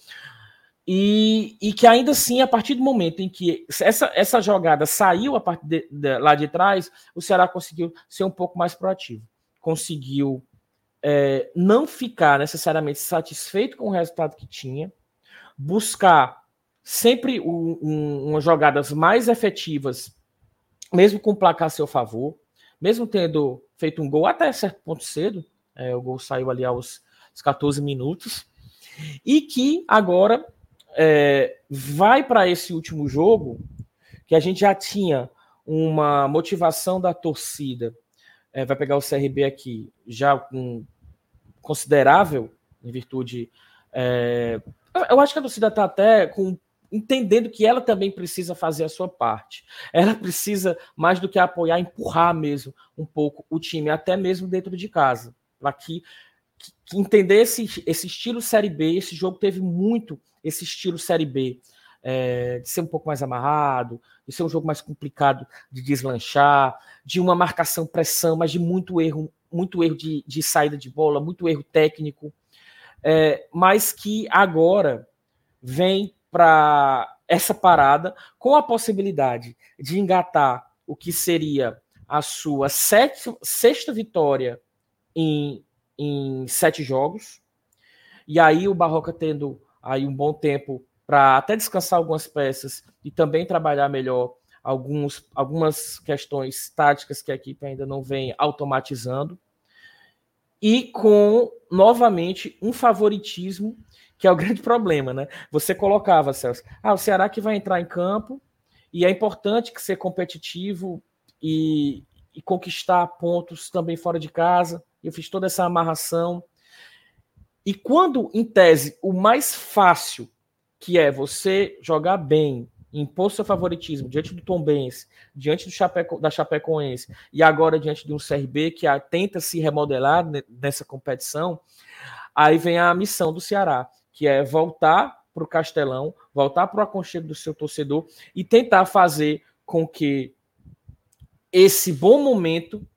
e, e, que ainda assim, a partir do momento em que essa, essa jogada saiu a partir de, de, lá de trás, o Ceará conseguiu ser um pouco mais proativo. Conseguiu é, não ficar necessariamente satisfeito com o resultado que tinha, buscar sempre um, um, umas jogadas mais efetivas, mesmo com o placar a seu favor, mesmo tendo feito um gol até certo ponto cedo, é, o gol saiu ali aos 14 minutos, e que agora é, vai para esse último jogo, que a gente já tinha uma motivação da torcida, é, vai pegar o CRB aqui, já com considerável, em virtude. É, eu acho que a torcida está até com, entendendo que ela também precisa fazer a sua parte. Ela precisa, mais do que apoiar, empurrar mesmo um pouco o time, até mesmo dentro de casa. Para que, que, entender esse, esse estilo Série B, esse jogo teve muito esse estilo Série B. É, de ser um pouco mais amarrado, de ser um jogo mais complicado de deslanchar, de uma marcação pressão, mas de muito erro muito erro de, de saída de bola, muito erro técnico, é, mas que agora vem para essa parada com a possibilidade de engatar o que seria a sua sete, sexta vitória em, em sete jogos. E aí o Barroca tendo aí um bom tempo para até descansar algumas peças e também trabalhar melhor alguns, algumas questões táticas que a equipe ainda não vem automatizando e com novamente um favoritismo que é o (laughs) grande problema, né? Você colocava, Celso, ah, o Ceará que vai entrar em campo e é importante que ser competitivo e, e conquistar pontos também fora de casa. Eu fiz toda essa amarração. E quando, em tese, o mais fácil, que é você jogar bem, impor seu favoritismo diante do Tom Benz, diante do Chapeco, da Chapecoense e agora diante de um CRB que tenta se remodelar nessa competição, aí vem a missão do Ceará, que é voltar para o Castelão, voltar para o aconchego do seu torcedor e tentar fazer com que esse bom momento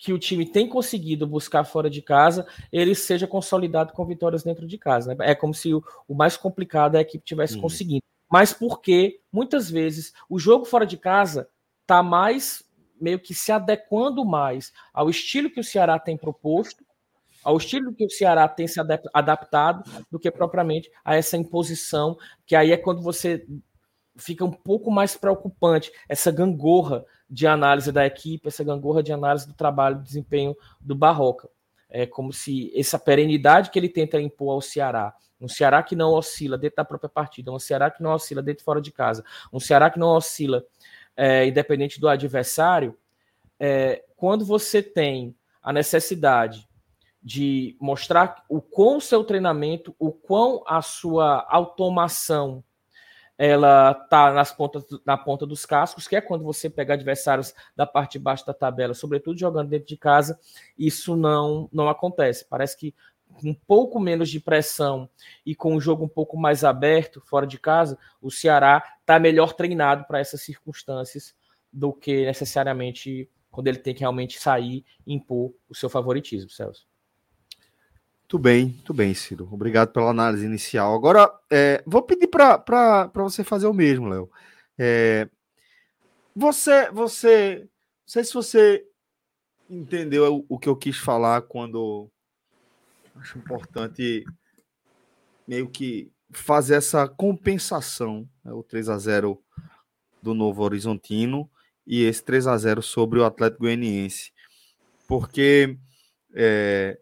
que o time tem conseguido buscar fora de casa, ele seja consolidado com vitórias dentro de casa. Né? É como se o, o, mais complicado é a equipe tivesse uhum. conseguindo. Mas porque muitas vezes o jogo fora de casa está mais meio que se adequando mais ao estilo que o Ceará tem proposto, ao estilo que o Ceará tem se adaptado, do que propriamente a essa imposição, que aí é quando você fica um pouco mais preocupante, essa gangorra de análise da equipe, essa gangorra de análise do trabalho, do desempenho do Barroca. É como se essa perenidade que ele tenta impor ao Ceará, um Ceará que não oscila dentro da própria partida, um Ceará que não oscila dentro e fora de casa, um Ceará que não oscila é, independente do adversário, é, quando você tem a necessidade de mostrar o quão o seu treinamento, o quão a sua automação ela tá nas pontas, na ponta dos cascos, que é quando você pega adversários da parte de baixo da tabela, sobretudo jogando dentro de casa, isso não, não acontece. Parece que com um pouco menos de pressão e com um jogo um pouco mais aberto, fora de casa, o Ceará está melhor treinado para essas circunstâncias do que necessariamente quando ele tem que realmente sair e impor o seu favoritismo, Celso. Muito bem, muito bem, Ciro. Obrigado pela análise inicial. Agora, é, vou pedir para você fazer o mesmo, Léo. É, você, você, não sei se você entendeu o, que eu quis falar quando acho importante meio que fazer essa compensação, né, o 3 a 0 do Novo Horizontino e esse 3 a 0 sobre o Atlético Goianiense, porque é,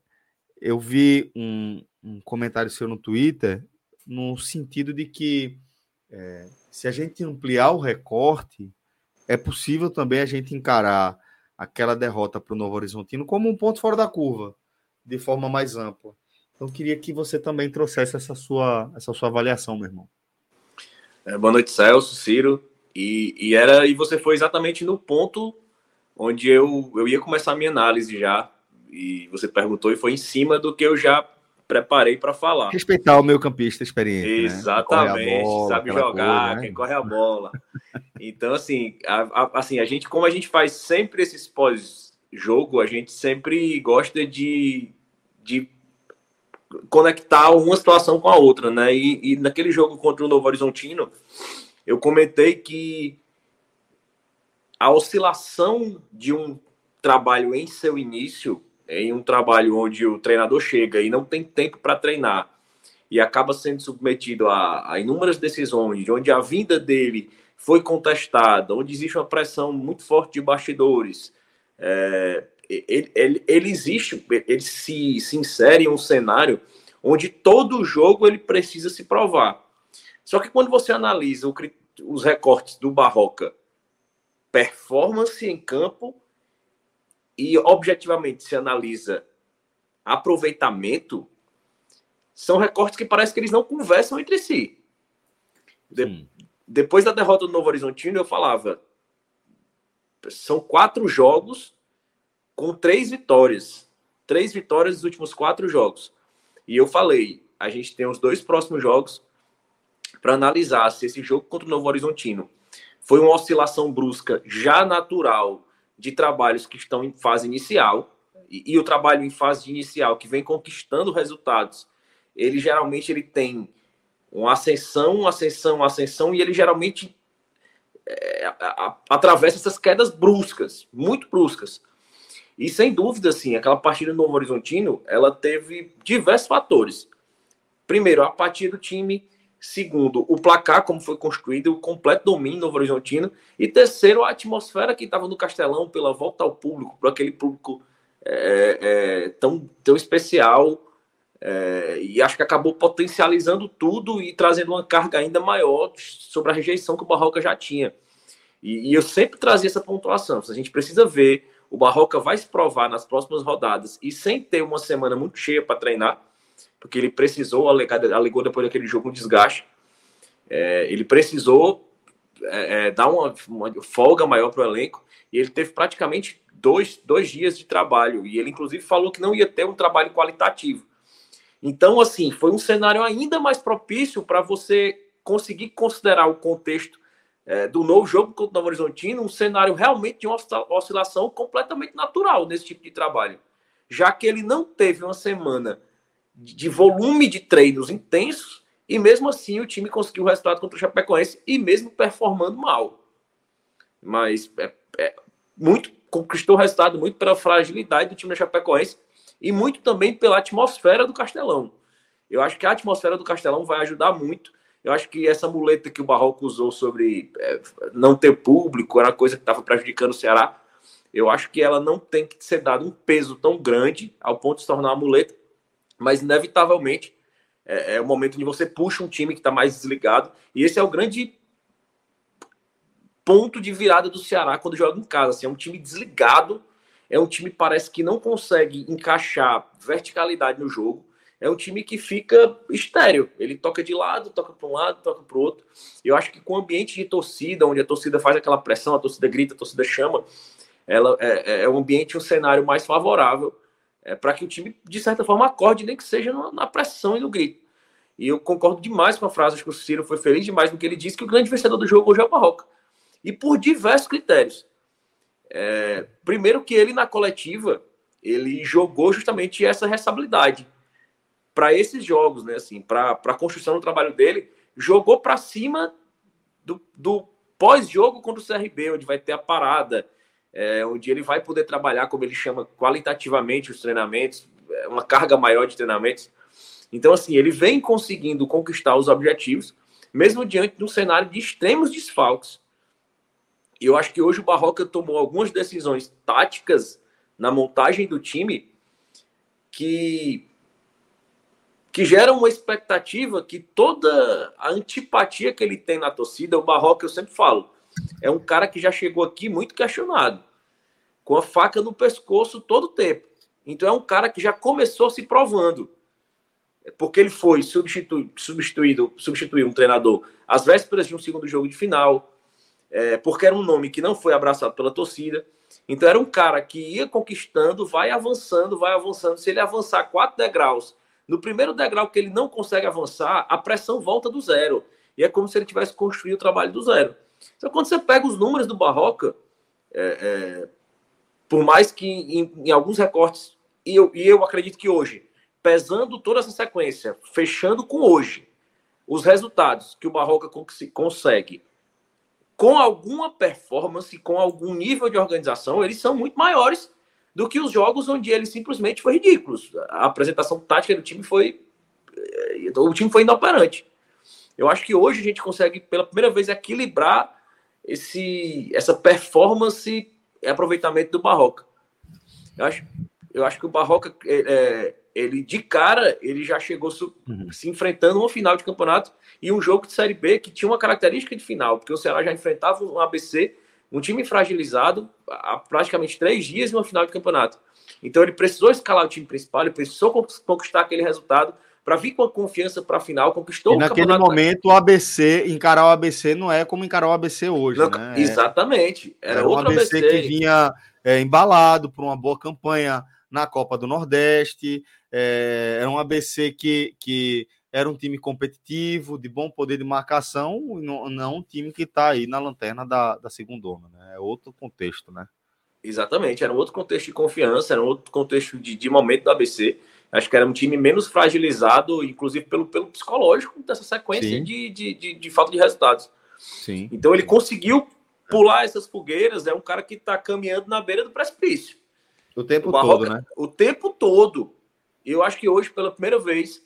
eu vi um, um, comentário seu no Twitter no sentido de que é, se a gente ampliar o recorte, é possível também a gente encarar aquela derrota para o Novo Horizontino como um ponto fora da curva, de forma mais ampla. Então, queria que você também trouxesse essa sua, essa sua avaliação, meu irmão. É, boa noite, Celso, Ciro. E, e, era e você foi exatamente no ponto onde eu, eu ia começar a minha análise já e você perguntou e foi em cima do que eu já preparei para falar. Respeitar o meu campista experiente. Né? Exatamente, né? bola, sabe jogar, coisa, né? quem corre a bola. então, assim a, a, assim, a gente, como a gente faz sempre esses pós-jogo, a gente sempre gosta de, de conectar uma situação com a outra, né? E, e naquele jogo contra o Novo Horizontino, eu comentei que a oscilação de um trabalho em seu início em um trabalho onde o treinador chega e não tem tempo para treinar e acaba sendo submetido a, a, inúmeras decisões, onde a vinda dele foi contestada, onde existe uma pressão muito forte de bastidores, é, ele, ele, ele, existe, ele se, se insere em um cenário onde todo jogo ele precisa se provar. Só que quando você analisa o, os recortes do Barroca, performance em campo e objetivamente se analisa aproveitamento, são recortes que parece que eles não conversam entre si. De, depois da derrota do Novo Horizontino, eu falava: são quatro jogos com três vitórias. Três vitórias nos últimos quatro jogos. E eu falei: a gente tem os dois próximos jogos para analisar se esse jogo contra o Novo Horizontino foi uma oscilação brusca já natural de trabalhos que estão em fase inicial, e, e, o trabalho em fase inicial que vem conquistando resultados, ele geralmente ele tem uma ascensão, ascensão, ascensão, e ele geralmente é, a, a, atravessa essas quedas bruscas, muito bruscas. E sem dúvida, assim, aquela partida no Horizontino, ela teve diversos fatores. Primeiro, a partida do time Segundo, o placar, como foi construído, o completo domínio Novo Horizontino. E terceiro, a atmosfera que estava no Castelão pela volta ao público, para aquele público é, é, tão, tão especial. É, e acho que acabou potencializando tudo e trazendo uma carga ainda maior sobre a rejeição que o Barroca já tinha. E, e eu sempre trazia essa pontuação. A gente precisa ver, o Barroca vai se provar nas próximas rodadas e sem ter uma semana muito cheia para treinar porque ele precisou, alegou depois daquele jogo um desgaste. É, ele precisou é, é, dar uma, uma folga maior para o elenco e ele teve praticamente dois, dois dias de trabalho. E ele, inclusive, falou que não ia ter um trabalho qualitativo. Então, assim, foi um cenário ainda mais propício para você conseguir considerar o contexto é, do novo jogo contra o Novo Horizontino um cenário realmente de uma oscilação completamente natural nesse tipo de trabalho, já que ele não teve uma semana de volume de treinos intensos e mesmo assim o time conseguiu o resultado contra o Chapecoense e mesmo performando mal. Mas é, é, muito conquistou o resultado muito pela fragilidade do time da Chapecoense e muito também pela atmosfera do Castelão. Eu acho que a atmosfera do Castelão vai ajudar muito eu acho que essa muleta que o Barroco usou sobre é, não ter público era coisa que estava prejudicando o Ceará. Eu acho que ela não tem que ser dado um peso tão grande ao ponto de se tornar uma muleta, mas inevitavelmente é, é o momento onde você puxa um time que está mais desligado. E esse é o grande ponto de virada do Ceará quando joga em casa. Assim, é um time desligado, é um time parece que não consegue encaixar verticalidade no jogo é um time que fica estéreo. Ele toca de lado, toca para um lado, toca para o outro. Eu acho que com o ambiente de torcida, onde a torcida faz aquela pressão, a torcida grita, a torcida chama, ela é, é, é um ambiente, um cenário mais favorável é, para que o time, de certa forma, acorde, nem que seja na, na, pressão e no grito. E eu concordo demais com a frase, acho que o Ciro foi feliz demais no que ele disse, que o grande vencedor do jogo hoje é o Barroca. E por diversos critérios. É, primeiro que ele, na coletiva, ele jogou justamente essa responsabilidade para esses jogos, né? Assim, para a construção do trabalho dele, jogou para cima do, do pós-jogo contra o CRB, onde vai ter a parada, é, onde ele vai poder trabalhar, como ele chama, qualitativamente os treinamentos, é, uma carga maior de treinamentos. Então, assim, ele vem conseguindo conquistar os objetivos, mesmo diante de um cenário de extremos desfalques. E eu acho que hoje o Barroca tomou algumas decisões táticas na montagem do time que que gera uma expectativa que toda a antipatia que ele tem na torcida, o Barroca, eu sempre falo, é um cara que já chegou aqui muito questionado, com a faca no pescoço todo o tempo. Então é um cara que já começou se provando. Porque ele foi substitu substituído, substituir um treinador às vésperas de um segundo jogo de final, é, porque era um nome que não foi abraçado pela torcida. Então era um cara que ia conquistando, vai avançando, vai avançando. Se ele avançar quatro degraus no primeiro degrau que ele não consegue avançar, a pressão volta do zero. E é como se ele tivesse construído o trabalho do zero. Então, quando você pega os números do Barroca, é, é, por mais que em, em, alguns recortes, e eu, e eu acredito que hoje, pesando toda essa sequência, fechando com hoje, os resultados que o Barroca consegue com alguma performance, com algum nível de organização, eles são muito maiores do que os jogos onde ele simplesmente foi ridículo. A apresentação tática do time foi. Eh, o time foi inoperante. Eu acho que hoje a gente consegue, pela primeira vez, equilibrar esse, essa performance e aproveitamento do Barroca. Eu acho, eu acho que o Barroca, é, ele de cara, ele já chegou su, uhum. se enfrentando uma final de campeonato e um jogo de Série B que tinha uma característica de final, porque o Ceará já enfrentava um ABC um time fragilizado há praticamente três dias em uma final de campeonato. Então ele precisou escalar o time principal, ele precisou conquistar aquele resultado para vir com a confiança para a final, conquistou e naquele momento o ABC, encarar o ABC não é como encarar o ABC hoje, não, né? Exatamente. Era, era outro ABC, ABC, que vinha é, embalado por uma boa campanha na Copa do Nordeste, é, era um ABC que, que era um time competitivo, de bom poder de marcação, não, não um time que está aí na lanterna da, da segunda né? É outro contexto, né? Exatamente, era um outro contexto de confiança, era um outro contexto de, de momento do ABC. Acho que era um time menos fragilizado, inclusive pelo, pelo psicológico dessa sequência de, de, de, de, falta de resultados. Sim. Então ele conseguiu pular essas fogueiras, é um cara que está caminhando na beira do precipício. O tempo o Barroca, todo, né? O tempo todo. Eu acho que hoje, pela primeira vez,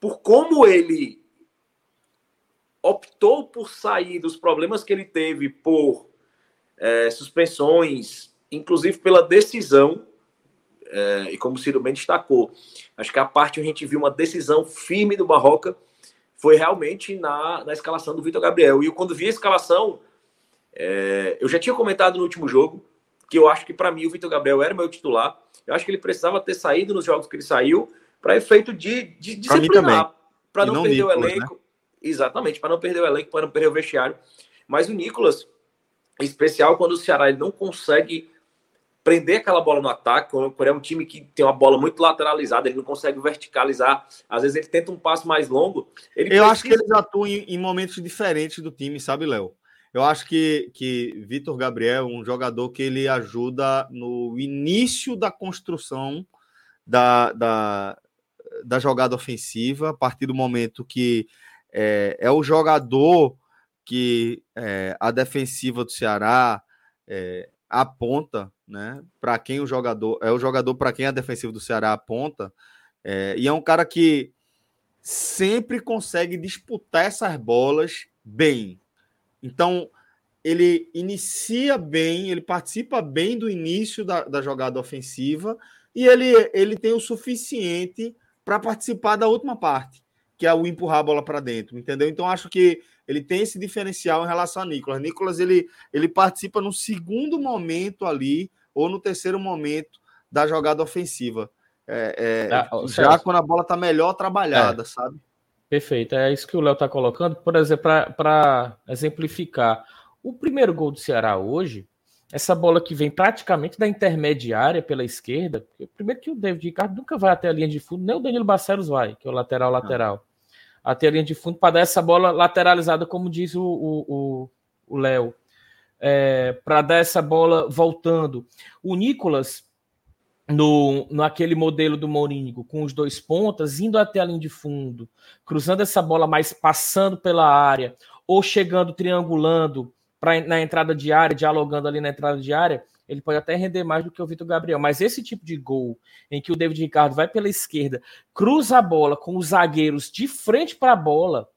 por como ele optou por sair dos problemas que ele teve por é, suspensões, inclusive pela decisão, é, e como o Ciro bem destacou, acho que a parte onde a gente viu uma decisão firme do Barroca foi realmente na, na escalação do Vitor Gabriel. E eu, quando vi a escalação, é, eu já tinha comentado no último jogo que eu acho que para mim o Vitor Gabriel era meu titular. Eu acho que ele precisava ter saído nos jogos que ele saiu para efeito de, de disciplinar, para não, não, perder Nicolas, o né? elenco. Né? Exatamente, para não perder o elenco, para não perder o vestiário. Mas o Nicolas, em especial quando o Ceará ele não consegue prender aquela bola no ataque, quando é um time que tem uma bola muito lateralizada, ele não consegue verticalizar, às vezes ele tenta um passo mais longo. Eu precisa... acho que eles atuam em, em momentos diferentes do time, sabe, Léo? Eu acho que, que Vitor Gabriel é um jogador que ele ajuda no início da construção da, da, da jogada ofensiva, a partir do momento que é, é o jogador que é, a defensiva do Ceará é, aponta, né? Para quem o jogador é o jogador para quem a defensiva do Ceará aponta, é, e é um cara que sempre consegue disputar essas bolas bem. Então ele inicia bem, ele participa bem do início da, da jogada ofensiva e ele, ele tem o suficiente para participar da última parte, que é o empurrar a bola para dentro, entendeu? Então acho que ele tem esse diferencial em relação a Nicolas. Nicolas ele, ele participa no segundo momento ali ou no terceiro momento da jogada ofensiva. É, é, ah, já Celso. quando a bola está melhor trabalhada, é. sabe? Perfeito, é isso que o Léo está colocando. Por exemplo, para exemplificar, o primeiro gol do Ceará hoje essa bola que vem praticamente da intermediária pela esquerda, primeiro que o David Ricardo nunca vai até a linha de fundo, nem o Danilo Barcelos vai, que é o lateral lateral, até a linha de fundo para dar essa bola lateralizada, como diz o Léo, é, para dar essa bola voltando. O Nicolas, no, naquele modelo do Mourinho, com os dois pontas, indo até a linha de fundo, cruzando essa bola mais passando pela área, ou chegando, triangulando, pra, na entrada de área, dialogando ali na entrada de área, ele pode até render mais do que o Vitor Gabriel. Mas esse tipo de gol em que o David Ricardo vai pela esquerda, cruza a bola com os zagueiros de frente para a bola,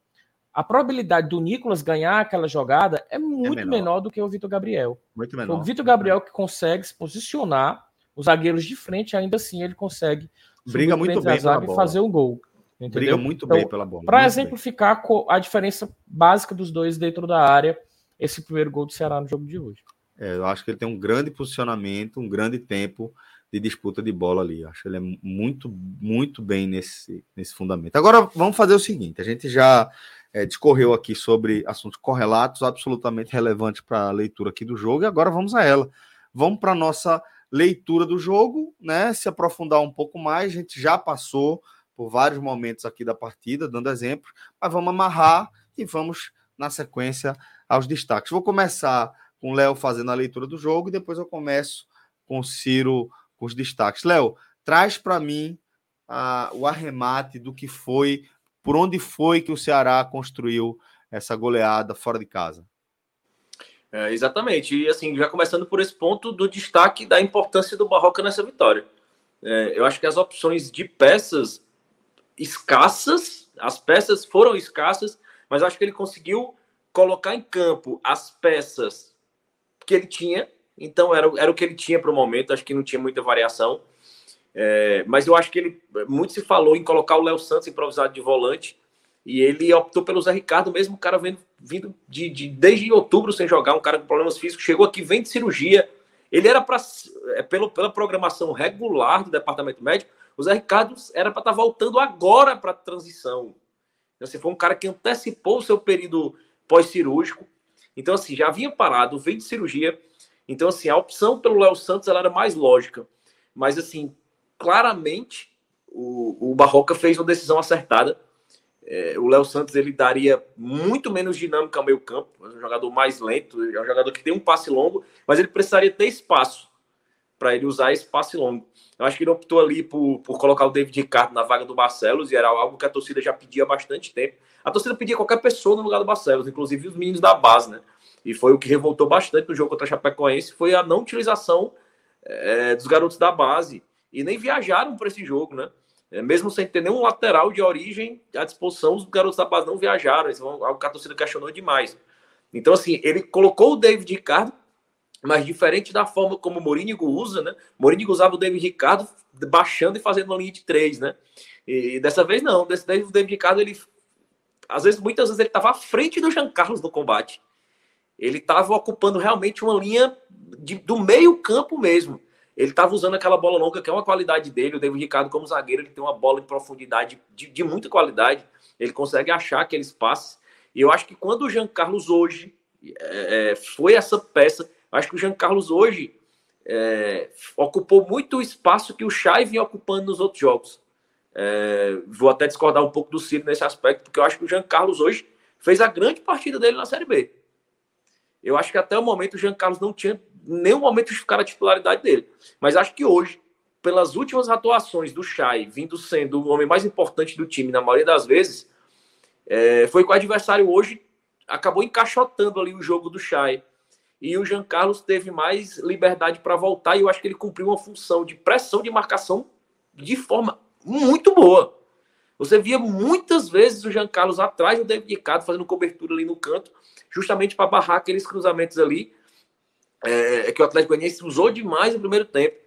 a probabilidade do Nicolas ganhar aquela jogada é muito é menor. menor. do que o Vitor Gabriel. Muito menor. O Vitor Gabriel que consegue se posicionar, os zagueiros de frente, ainda assim ele consegue briga muito bem pela bola. e fazer o gol. Entendeu? Briga muito então, bem pela bola. Para exemplificar bem. a diferença básica dos dois dentro da área, esse primeiro gol do Ceará no jogo de hoje. É, eu acho que ele tem um grande posicionamento, um grande tempo de disputa de bola ali. Eu acho que ele é muito, muito bem nesse, nesse fundamento. Agora vamos fazer o seguinte: a gente já é, discorreu aqui sobre assuntos correlatos, absolutamente relevantes para a leitura aqui do jogo, e agora vamos a ela. Vamos para a nossa leitura do jogo, né? Se aprofundar um pouco mais, a gente já passou por vários momentos aqui da partida, dando exemplos, mas vamos amarrar e vamos, na sequência, aos destaques. Vou começar com o Léo fazendo a leitura do jogo e depois eu começo com o Ciro com os destaques. Léo, traz para mim uh, o arremate do que foi, por onde foi que o Ceará construiu essa goleada fora de casa. É, exatamente. E assim, já começando por esse ponto do destaque da importância do Barroca nessa vitória. É, eu acho que as opções de peças escassas, as peças foram escassas, mas acho que ele conseguiu colocar em campo as peças que ele tinha. Então, era, era o que ele tinha para o momento. Acho que não tinha muita variação. É, mas eu acho que ele muito se falou em colocar o Léo Santos improvisado de volante. E ele optou pelo Zé Ricardo, mesmo o cara vendo, vindo de, de, desde outubro sem jogar, um cara com problemas físicos, chegou aqui, vem de cirurgia. Ele era para, é, pela programação regular do departamento médico, o Zé Ricardo era para estar tá voltando agora para a transição. Então, assim, foi um cara que antecipou o seu período pós-cirúrgico. Então, assim, já havia parado, veio de cirurgia. Então, assim, a opção pelo Léo Santos ela era mais lógica. Mas, assim, claramente, o, o Barroca fez uma decisão acertada. É, o Léo Santos ele daria muito menos dinâmica ao meio campo, é um jogador mais lento, é um jogador que tem um passe longo, mas ele precisaria ter espaço para ele usar esse passe longo. Eu acho que ele optou ali por, por colocar o David Ricardo na vaga do Barcelos, e era algo que a torcida já pedia há bastante tempo. A torcida pedia qualquer pessoa no lugar do Barcelos, inclusive os meninos da base, né? E foi o que revoltou bastante no jogo contra a Chapecoense, foi a não utilização é, dos garotos da base. E nem viajaram para esse jogo, né? É, mesmo sem ter nenhum lateral de origem à disposição, os garotos da base não viajaram. Isso é algo que a torcida questionou demais. Então, assim, ele colocou o David Ricardo mas diferente da forma como o Mourinho usa, né? Mourinho usava o David Ricardo baixando e fazendo uma linha de três, né? E dessa vez não, dessa vez o David Ricardo, ele às vezes, muitas vezes ele estava à frente do Jean Carlos no combate. Ele estava ocupando realmente uma linha de, do meio campo mesmo. Ele estava usando aquela bola longa, que é uma qualidade dele. O David Ricardo, como zagueiro, ele tem uma bola em profundidade de, de muita qualidade. Ele consegue achar aqueles passes. E eu acho que quando o Jean Carlos hoje é, é foi essa peça Acho que o Jean Carlos hoje é, ocupou muito o espaço que o Chay vinha ocupando nos outros jogos. É, vou até discordar um pouco do Ciro nesse aspecto, porque eu acho que o Jean Carlos hoje fez a grande partida dele na Série B. Eu acho que até o momento o Jean Carlos não tinha nenhum momento justificado a titularidade dele. Mas acho que hoje, pelas últimas atuações do Chay, vindo sendo o homem mais importante do time na maioria das vezes, é, foi que o adversário hoje acabou encaixotando ali o jogo do Chay. E o Jean Carlos teve mais liberdade para voltar e eu acho que ele cumpriu uma função de pressão de marcação de forma muito boa. Você via muitas vezes o Jean Carlos atrás do David Ricardo fazendo cobertura ali no canto, justamente para barrar aqueles cruzamentos ali é, que o Atlético Goianiense usou demais no primeiro tempo.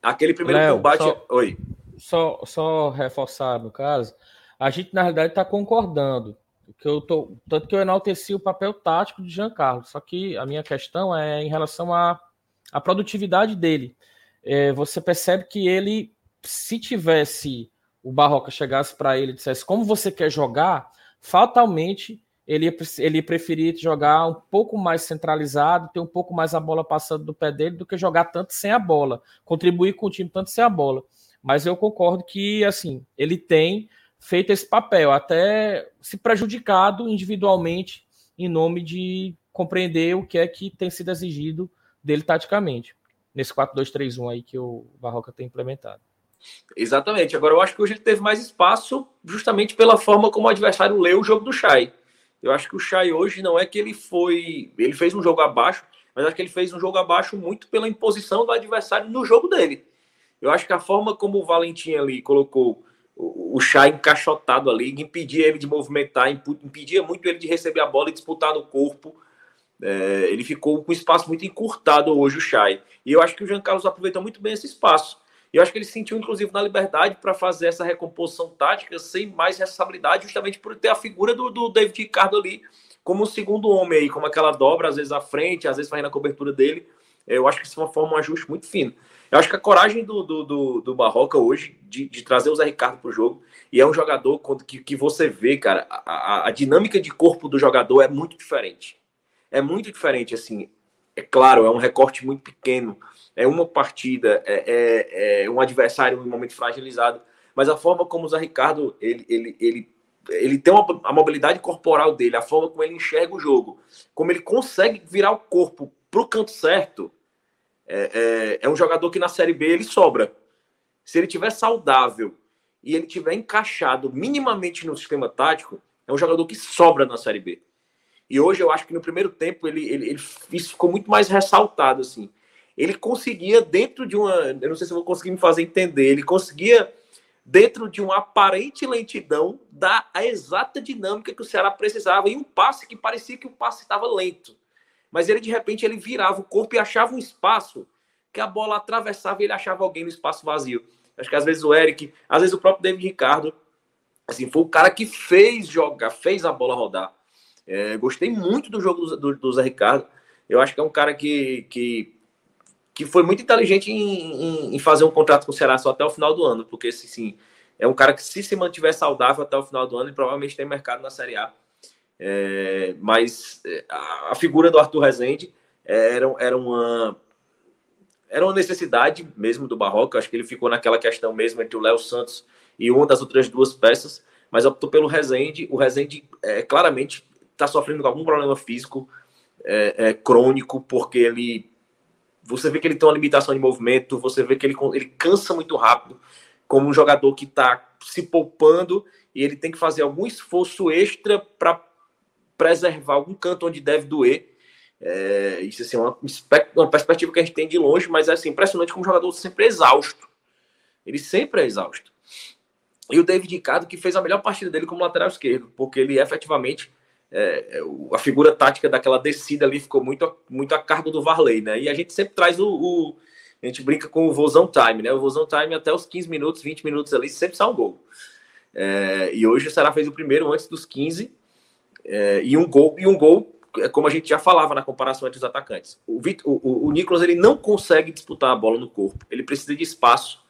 Aquele primeiro Léo, combate. Só, Oi. Só, só reforçar, no caso, a gente na realidade está concordando. Que eu tô, tanto que eu enalteci o papel tático de Jean Carlos. Só que a minha questão é em relação à, à produtividade dele. É, você percebe que ele, se tivesse o Barroca chegasse para ele e dissesse como você quer jogar, fatalmente ele ele ia jogar um pouco mais centralizado, ter um pouco mais a bola passando do pé dele do que jogar tanto sem a bola, contribuir com o time tanto sem a bola. Mas eu concordo que assim ele tem feito esse papel, até se prejudicado individualmente em nome de compreender o que é que tem sido exigido dele taticamente, nesse 4-2-3-1 aí que o Barroca tem implementado. Exatamente. Agora, eu acho que hoje ele teve mais espaço justamente pela forma como o adversário leu o jogo do Chay. Eu acho que o Chay hoje não é que ele foi. Ele fez um jogo abaixo, mas acho que ele fez um jogo abaixo muito pela imposição do adversário no jogo dele. Eu acho que a forma como o Valentim ali colocou o Chay encaixotado ali, impedia ele de movimentar, impedia muito ele de receber a bola e disputar no corpo. É, ele ficou com espaço muito encurtado hoje, o Chay. E eu acho que o Jean Carlos aproveitou muito bem esse espaço. E eu acho que ele sentiu, inclusive, na liberdade para fazer essa recomposição tática sem mais responsabilidade, justamente por ter a figura do, do David Ricardo ali como o segundo homem aí, como aquela dobra, às vezes à frente, às vezes fazendo a cobertura dele. Eu acho que isso é uma forma, um ajuste muito fino. Eu acho que a coragem do, do, do, do Barroca hoje de, de, trazer o Zé Ricardo para o jogo, e é um jogador que, que você vê, cara, a, a, dinâmica de corpo do jogador é muito diferente. É muito diferente, assim. É claro, é um recorte muito pequeno, é uma partida, é, é, é um adversário em um momento fragilizado, mas a forma como o Zé Ricardo ele, ele, ele, ele tem uma, a mobilidade corporal dele, a forma como ele enxerga o jogo, como ele consegue virar o corpo para o canto certo, é, é, é, um jogador que na Série B ele sobra. Se ele tiver saudável e ele tiver encaixado minimamente no sistema tático, é um jogador que sobra na Série B. E hoje eu acho que no primeiro tempo ele, ele, ele ficou muito mais ressaltado assim ele conseguia, dentro de uma. Eu não sei se eu vou conseguir me fazer entender, ele conseguia, dentro de uma aparente lentidão, dar a exata dinâmica que o Ceará precisava em um passe que parecia que o passe estava lento. Mas ele, de repente, ele virava o corpo e achava um espaço que a bola atravessava e ele achava alguém no espaço vazio. Acho que às vezes o Eric, às vezes o próprio David Ricardo, assim, foi o cara que fez jogar, fez a bola rodar. É, gostei muito do jogo do, do, do Zé Ricardo. Eu acho que é um cara que, que que foi muito inteligente em, em, em, fazer um contrato com o Ceará só até o final do ano, porque sim, é um cara que se se mantiver saudável até o final do ano, ele provavelmente tem mercado na Série A. É, mas é, a, figura do Arthur Rezende era, era uma era uma necessidade mesmo do Barroca. Acho que ele ficou naquela questão mesmo entre o Léo Santos e uma das outras duas peças, mas optou pelo Rezende. O Rezende é, claramente está sofrendo com algum problema físico é, é, crônico, porque ele você vê que ele tem uma limitação de movimento, você vê que ele, ele cansa muito rápido, como um jogador que está se poupando e ele tem que fazer algum esforço extra para preservar algum canto onde deve doer. É, isso assim, é uma, uma perspectiva que a gente tem de longe, mas é assim, impressionante como o jogador sempre é exausto. Ele sempre é exausto. E o David Ricardo, que fez a melhor partida dele como lateral esquerdo, porque ele efetivamente é, é a figura tática daquela descida ali ficou muito, muito a cargo do Varley, né? E a gente sempre traz o, o a gente brinca com o Vozão Time, né? O Vozão Time até os 15 minutos, 20 minutos ali, sempre sai um gol. É, e hoje o Ceará fez o primeiro antes dos 15 é, e um gol, e um gol, é como a gente já falava na comparação entre os atacantes. O, Victor, o, o Nicolas ele não consegue disputar a bola no corpo, ele precisa de espaço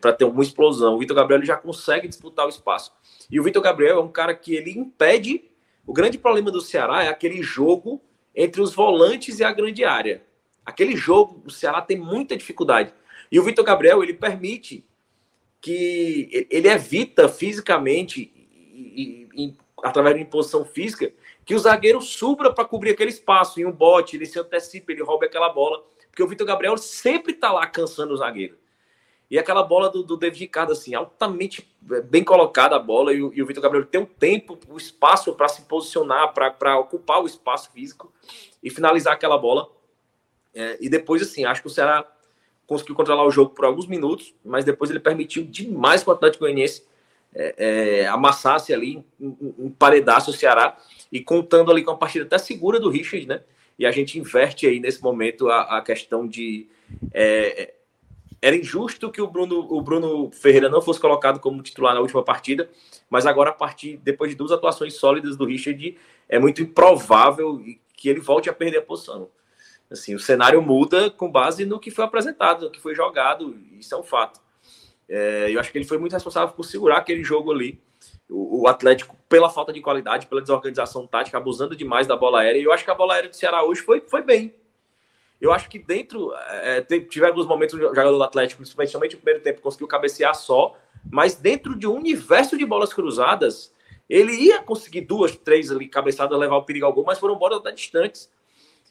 para ter uma explosão. O Vitor Gabriel já consegue disputar o espaço. E o Vitor Gabriel é um cara que ele impede o grande problema do Ceará é aquele jogo entre os volantes e a grande área. Aquele jogo, o Ceará tem muita dificuldade. E o Vitor Gabriel, ele permite que ele evita fisicamente, e, e, através de imposição física, que o zagueiro subra para cobrir aquele espaço, em um bote, ele se antecipa, ele rouba aquela bola, porque o Vitor Gabriel sempre está lá cansando o zagueiro. E aquela bola do, do David Ricardo, assim, altamente é, bem colocada a bola, e o, e o Vitor Gabriel tem o um tempo, o um espaço para se posicionar, para ocupar o espaço físico e finalizar aquela bola. É, e depois, assim, acho que o Ceará conseguiu controlar o jogo por alguns minutos, mas depois ele permitiu demais que o Atlético Goianiense é, é, amassasse ali, emparedasse o Ceará, e contando ali com a partida até segura do Richard, né? E a gente inverte aí nesse momento a, a questão de. É, era injusto que o Bruno, o Bruno Ferreira não fosse colocado como titular na última partida, mas agora, a partir, depois de duas atuações sólidas do Richard, é muito improvável que ele volte a perder a posição. Assim, o cenário muda com base no que foi apresentado, no que foi jogado, isso é um fato. É, eu acho que ele foi muito responsável por segurar aquele jogo ali. O, o, Atlético, pela falta de qualidade, pela desorganização tática, abusando demais da bola aérea. E eu acho que a bola aérea do Ceará hoje foi, foi bem. Eu acho que dentro. É, tiveram alguns momentos o jogador do Atlético, principalmente no primeiro tempo, conseguiu cabecear só. Mas dentro de um universo de bolas cruzadas, ele ia conseguir duas, três ali cabeçadas, levar o perigo ao gol, mas foram bolas até distantes.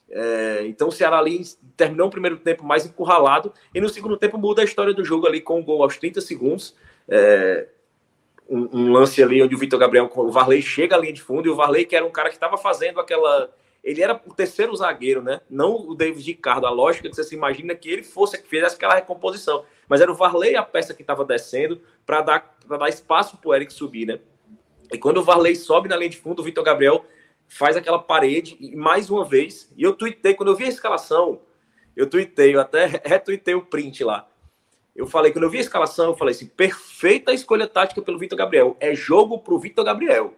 É, então o Ceará ali terminou o primeiro tempo mais encurralado e no segundo tempo muda a história do jogo ali com o um gol aos 30 segundos. É, um, um, lance ali onde o Vitor Gabriel, o Varley chega à linha de fundo e o Varley, que era um cara que estava fazendo aquela. Ele era o terceiro zagueiro, né? Não o David Ricardo. A lógica que você se imagina que ele fosse que fizesse aquela recomposição. Mas era o Varley a peça que estava descendo para dar, dar espaço para o Eric subir, né? E quando o Varley sobe na linha de fundo, o Vitor Gabriel faz aquela parede e mais uma vez. E eu tuitei, quando eu vi a escalação, eu tuitei, eu até (laughs) retuitei o print lá. Eu falei, quando eu vi a escalação, eu falei assim: perfeita escolha tática pelo Vitor Gabriel. É jogo pro Vitor Gabriel.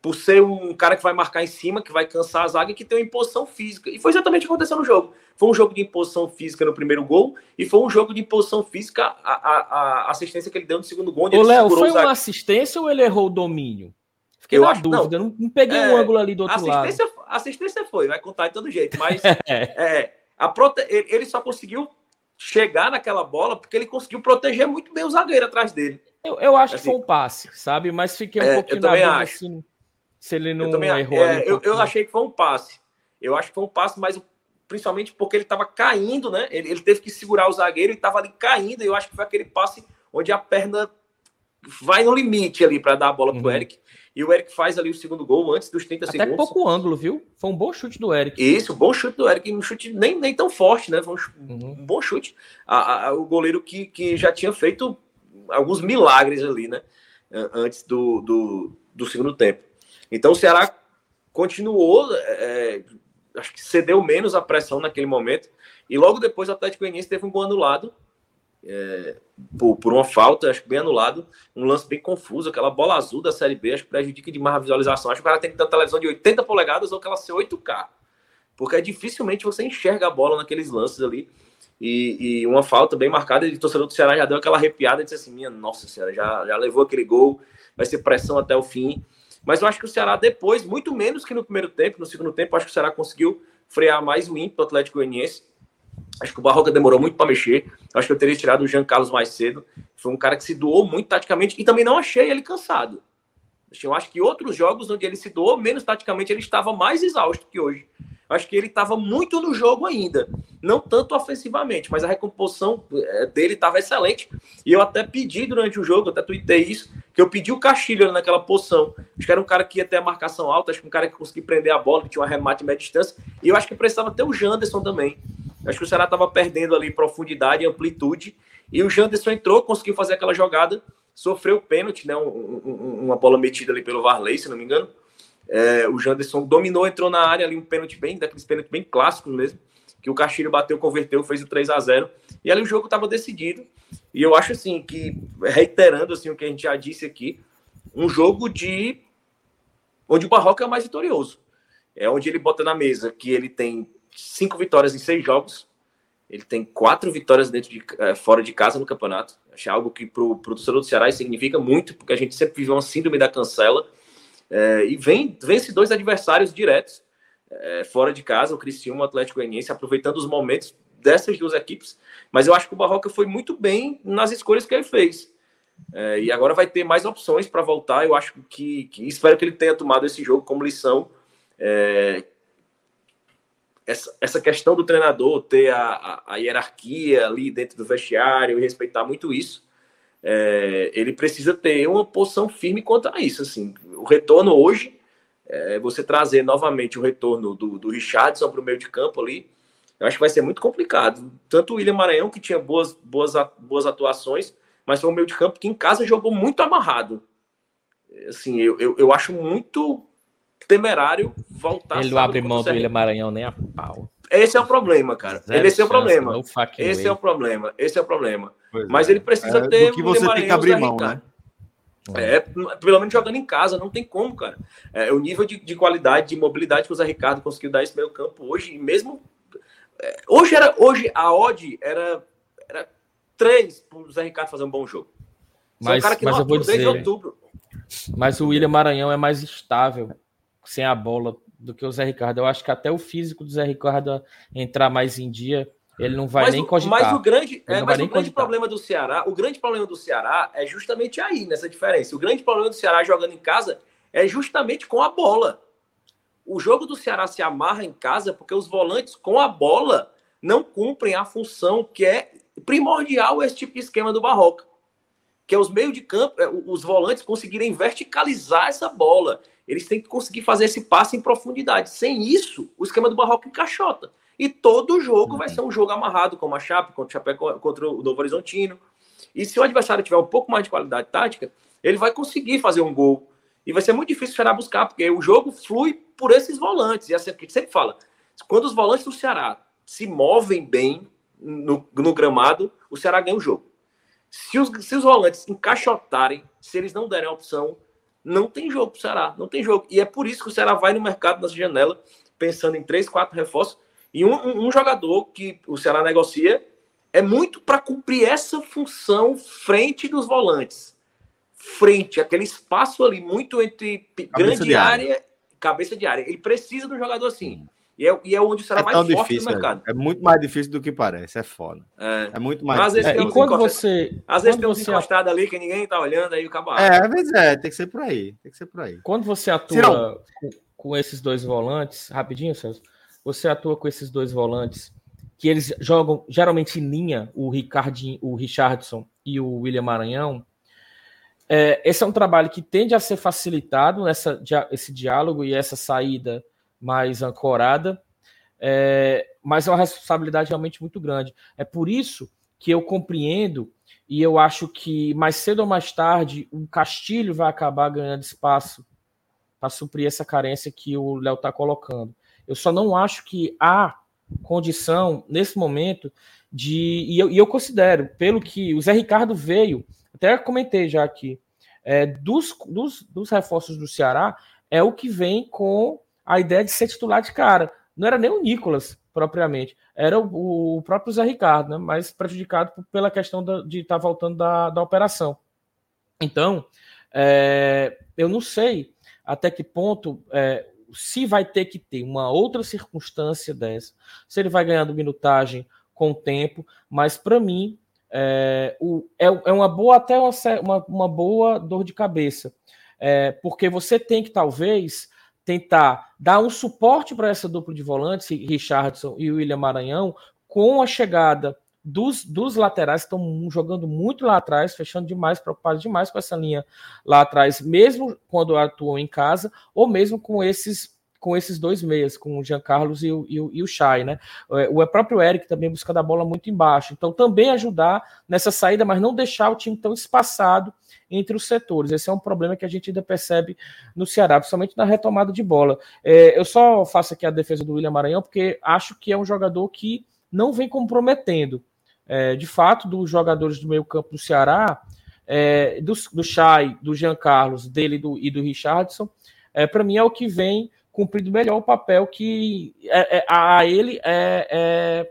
Por ser um cara que vai marcar em cima, que vai cansar a zaga e que tem uma imposição física. E foi exatamente o que aconteceu no jogo. Foi um jogo de imposição física no primeiro gol e foi um jogo de imposição física a, a, a assistência que ele deu no segundo gol. Ô, Léo, foi uma assistência ou ele errou o domínio? Fiquei eu na acho, dúvida, não, não peguei é, um ângulo ali do outro assistência, lado. Assistência foi, vai contar de todo jeito, mas (laughs) é, a prote... ele só conseguiu chegar naquela bola porque ele conseguiu proteger muito bem o zagueiro atrás dele. Eu, eu acho assim, que foi um passe, sabe? Mas fiquei um é, pouquinho na dúvida assim, se ele não errou é, eu, eu, achei que foi um passe. Eu acho que foi um passe, mas principalmente porque ele estava caindo, né? Ele, ele, teve que segurar o zagueiro e estava ali caindo. E eu acho que foi aquele passe onde a perna vai no limite ali para dar a bola uhum. pro Eric. E o Eric faz ali o segundo gol antes dos 30 Até segundos. pouco ângulo, viu? Foi um bom chute do Eric. Isso, bom chute do Eric. Um chute nem, nem tão forte, né? Foi um, uhum. um bom chute. A, a, o goleiro que, que já tinha feito alguns milagres ali, né? Antes do, do, do segundo tempo. Então o Ceará continuou, é, acho que cedeu menos a pressão naquele momento. E logo depois o Atlético Goianiense teve um gol anulado é, por, por, uma falta, acho que bem anulado, um lance bem confuso, aquela bola azul da Série B, acho que prejudica demais a visualização. Acho que o cara tem que ter uma televisão de 80 polegadas ou aquela ser 8K, porque dificilmente você enxerga a bola naqueles lances ali. E, e uma falta bem marcada, e o torcedor do Ceará já deu aquela arrepiada e disse assim: minha nossa senhora, já, já levou aquele gol, vai ser pressão até o fim. Mas eu acho que o Ceará depois, muito menos que no primeiro tempo, no segundo tempo, acho que o Ceará conseguiu frear mais o ímpeto do Atlético Goianiense Acho que o Barroca demorou muito para mexer. Acho que eu teria tirado o Jean Carlos mais cedo. Foi um cara que se doou muito taticamente e também não achei ele cansado. Eu acho que outros jogos onde ele se doou menos taticamente, ele estava mais exausto que hoje. Acho que ele estava muito no jogo ainda, não tanto ofensivamente, mas a recomposição eh, dele estava excelente. E eu até pedi durante o jogo, até tuitei isso, que eu pedi o Castilho naquela posição. Acho que era um cara que ia ter a marcação alta, acho que um cara que conseguia prender a bola, que tinha um arremate de média distância. E eu acho que precisava ter o Janderson também. Acho que o Ceará estava perdendo ali profundidade amplitude. E o Janderson entrou, conseguiu fazer aquela jogada, sofreu pênalti, né? Um, um, uma bola metida ali pelo Varley, se não me engano. É, o Janderson dominou, entrou na área ali, um pênalti bem, daqueles pênaltis bem clássicos mesmo, que o Castilho bateu, converteu, fez o 3 a 0 E ali o jogo estava decidido. E eu acho assim que, reiterando assim o que a gente já disse aqui, um jogo de onde o Barroca é mais vitorioso. É onde ele bota na mesa que ele tem cinco vitórias em seis jogos. Ele tem quatro vitórias dentro de, é, fora de casa no campeonato. Acho algo que para o torcedor do Ceará significa muito, porque a gente sempre viveu uma síndrome da cancela. É, e vem, vence dois adversários diretos é, fora de casa, o Cristiano e o Atlético Goianiense, aproveitando os momentos dessas duas equipes. Mas eu acho que o Barroca foi muito bem nas escolhas que ele fez. É, e agora vai ter mais opções para voltar. Eu acho que, que, espero que ele tenha tomado esse jogo como lição é, essa, essa questão do treinador ter a, a, a, hierarquia ali dentro do vestiário e respeitar muito isso, é, ele precisa ter uma posição firme contra isso. Assim, o retorno hoje, é, você trazer novamente o retorno do, do Richardson para o meio de campo ali, eu acho que vai ser muito complicado. Tanto o William Maranhão, que tinha boas, boas, boas atuações, mas foi um meio de campo que em casa jogou muito amarrado. Assim, eu, eu, eu acho muito temerário voltar. Ele não abre mão do William Maranhão nem a pau. Esse é o problema, cara. Zero esse é o problema. Esse é o problema. Esse é o problema. Pois Mas é. ele precisa é, ter. que você tem que abrir mão, né? É, pelo menos jogando em casa, não tem como, cara. É, o nível de, de qualidade, de mobilidade que o Zé Ricardo conseguiu dar esse meio campo hoje, mesmo. É, hoje, era, hoje a odd era, era 3 para o Zé Ricardo fazer um bom jogo. Mas, um cara que mas eu vou dizer, outubro. Mas o William Maranhão é mais estável sem a bola do que o Zé Ricardo. Eu acho que até o físico do Zé Ricardo entrar mais em dia, ele não vai mas nem cogitar. Mas o grande, é, mas o grande problema do Ceará, o grande problema do Ceará é justamente aí, nessa diferença. O grande problema do Ceará jogando em casa é justamente com a bola. O jogo do Ceará se amarra em casa porque os volantes com a bola não cumprem a função que é primordial esse tipo de esquema do Barroca. Que é os meios de campo, é, os volantes conseguirem verticalizar essa bola eles têm que conseguir fazer esse passe em profundidade. Sem isso, o esquema do Barroco encaixota. E todo jogo vai ser um jogo amarrado, como a Chape, contra o Chapé, contra o Novo Horizontino. E se o adversário tiver um pouco mais de qualidade tática, ele vai conseguir fazer um gol. E vai ser muito difícil o Ceará buscar, porque o jogo flui por esses volantes. E é assim, que a gente sempre fala, quando os volantes do Ceará se movem bem no, no gramado, o Ceará ganha o jogo. Se os, se os volantes encaixotarem, se eles não derem a opção, não tem jogo para o Ceará, não tem jogo. E é por isso que o Ceará vai no mercado nessa janela, pensando em três, quatro reforços. E um, um, jogador que o Ceará negocia é muito para cumprir essa função frente dos volantes. Frente, aquele espaço ali, muito entre cabeça grande área, cabeça de área. Ele precisa de um jogador assim. E é, e é onde o Ceará é mais forte difícil, no mercado. É, é, muito mais difícil do que parece, é foda. É, é muito mais Mas difícil. É, e quando você. Às vezes tem uns encostados ali que ninguém tá olhando, aí o cabo É, às vezes é, tem que ser por aí. Tem que ser por aí. Quando você atua com, com, esses dois volantes, rapidinho, Celso, você atua com esses dois volantes que eles jogam geralmente em linha, o Ricardinho, o Richardson e o William Maranhão. É, esse é um trabalho que tende a ser facilitado nessa esse diálogo e essa saída mais ancorada, é, mas é uma responsabilidade realmente muito grande. É por isso que eu compreendo e eu acho que mais cedo ou mais tarde o Castilho vai acabar ganhando espaço para suprir essa carência que o Léo está colocando. Eu só não acho que há condição nesse momento de e eu, e eu, considero pelo que o Zé Ricardo veio, até comentei já aqui, é, dos, dos, dos reforços do Ceará é o que vem com a ideia de ser titular de cara. Não era nem o Nicolas, propriamente, era o, o próprio Zé Ricardo, né? mas prejudicado pela questão da, de estar tá voltando da, da operação. Então, é, eu não sei até que ponto é, se vai ter que ter uma outra circunstância dessa, se ele vai ganhando minutagem com o tempo, mas para mim é, o, é, é, uma boa até uma, uma, boa dor de cabeça, é, porque você tem que talvez tentar dar um suporte para essa dupla de volantes, Richardson e William Maranhão, com a chegada dos, dos laterais, estão jogando muito lá atrás, fechando demais, preocupados demais com essa linha lá atrás, mesmo quando atuam em casa, ou mesmo com esses com esses dois meias, com o Jean Carlos e o, e o, e o Chay, né? O próprio Eric também buscando a bola muito embaixo. Então, também ajudar nessa saída, mas não deixar o time tão espaçado entre os setores. Esse é um problema que a gente ainda percebe no Ceará, principalmente na retomada de bola. É, eu só faço aqui a defesa do William Maranhão, porque acho que é um jogador que não vem comprometendo. É, de fato, dos jogadores do meio campo do Ceará, é, do, do Chay, do Jean Carlos, dele do, e do Richardson, é, para mim é o que vem cumprindo melhor o papel que é, é, a ele é, é,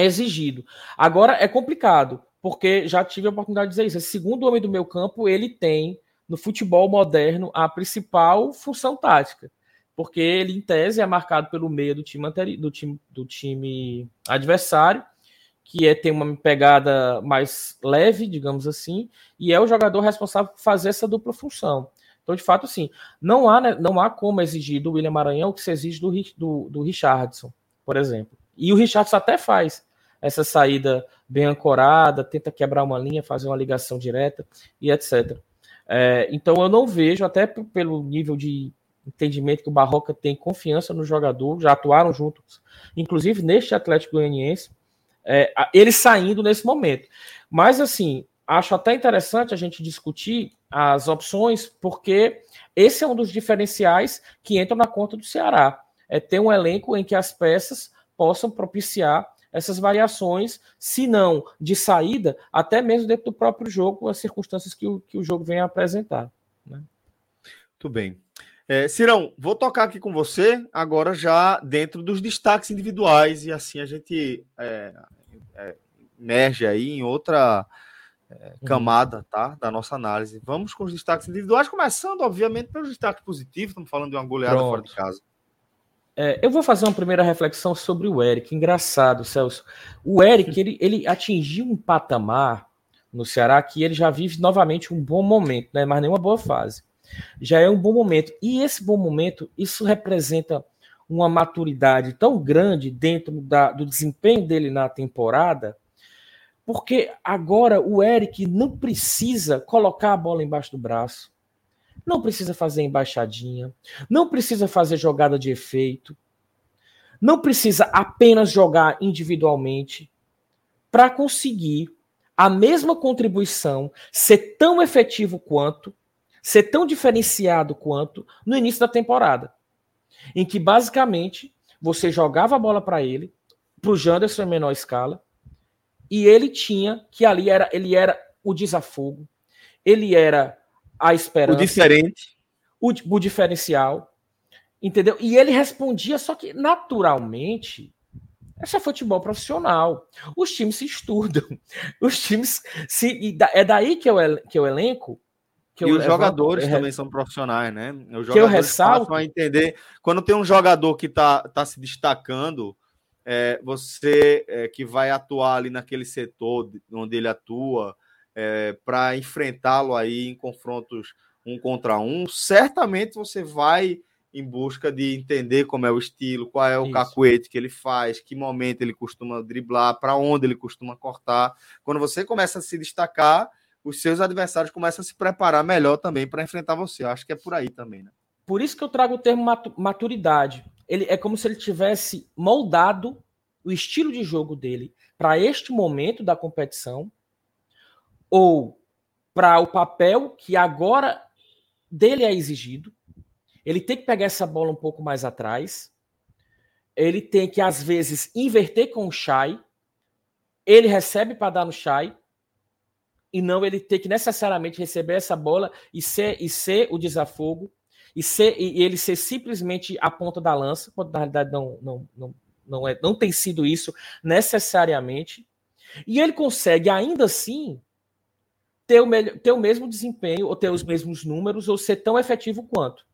é exigido. Agora é complicado, porque já tive a oportunidade de dizer isso. Esse segundo homem do meu campo, ele tem no futebol moderno a principal função tática, porque ele em tese é marcado pelo meio do time do time do time adversário, que é tem uma pegada mais leve, digamos assim, e é o jogador responsável por fazer essa dupla função. Então, de fato, sim, não há, né, não há como exigir do William Maranhão o que se exige do, do, do Richardson, por exemplo. E o Richardson até faz essa saída bem ancorada, tenta quebrar uma linha, fazer uma ligação direta e etc. É, então eu não vejo, até pelo nível de entendimento que o Barroca tem confiança no jogador, já atuaram juntos, inclusive neste Atlético Goianiense, é, ele saindo nesse momento. Mas assim, acho até interessante a gente discutir as opções, porque esse é um dos diferenciais que entram na conta do Ceará. É ter um elenco em que as peças possam propiciar essas variações, se não de saída, até mesmo dentro do próprio jogo, as circunstâncias que o, que o jogo vem a apresentar. Né? Muito bem. É, Cirão, vou tocar aqui com você agora já dentro dos destaques individuais e assim a gente é, é, emerge aí em outra é, uhum. camada tá, da nossa análise. Vamos com os destaques individuais, começando, obviamente, pelos destaques positivos. Estamos falando de uma goleada Pronto. fora de casa. É, eu vou fazer uma primeira reflexão sobre o Eric. Engraçado, Celso. O Eric ele, ele atingiu um patamar no Ceará que ele já vive novamente um bom momento, né? mas nem uma boa fase já é um bom momento. E esse bom momento, isso representa uma maturidade tão grande dentro da, do desempenho dele na temporada, porque agora o Eric não precisa colocar a bola embaixo do braço, não precisa fazer embaixadinha, não precisa fazer jogada de efeito, não precisa apenas jogar individualmente. Para conseguir a mesma contribuição, ser tão efetivo quanto ser tão diferenciado quanto no início da temporada, em que basicamente você jogava a bola para ele, para o Janderson em menor escala, e ele tinha que ali era ele era o desafogo, ele era a esperança, o diferente, o, o diferencial, entendeu? E ele respondia, só que naturalmente esse é futebol profissional. Os times se estudam. (laughs) Os times se. É daí que eu, que o elenco que e os jogadores é, também são profissionais, né? Os jogadores que eu ressalto a entender. Quando tem um jogador que está tá se destacando, é, você é, que vai atuar ali naquele setor onde ele atua, é, para enfrentá-lo aí em confrontos um contra um, certamente você vai em busca de entender como é o estilo, qual é o Isso. cacuete que ele faz, que momento ele costuma driblar, para onde ele costuma cortar. Quando você começa a se destacar, os seus adversários começam a se preparar melhor também para enfrentar você. Eu acho que é por aí também, né? Por isso que eu trago o termo maturidade. Ele é como se ele tivesse moldado o estilo de jogo dele para este momento da competição ou para o papel que agora dele é exigido. Ele tem que pegar essa bola um pouco mais atrás. Ele tem que às vezes inverter com o Shai. Ele recebe para dar no Shai e não ele ter que necessariamente receber essa bola e ser, e ser o desafogo e, ser, e ele ser simplesmente a ponta da lança, quando na realidade não, não, não, não, é, não tem sido isso necessariamente. E ele consegue ainda assim ter o, melhor, ter o mesmo desempenho, ou ter os mesmos números, ou ser tão efetivo quanto.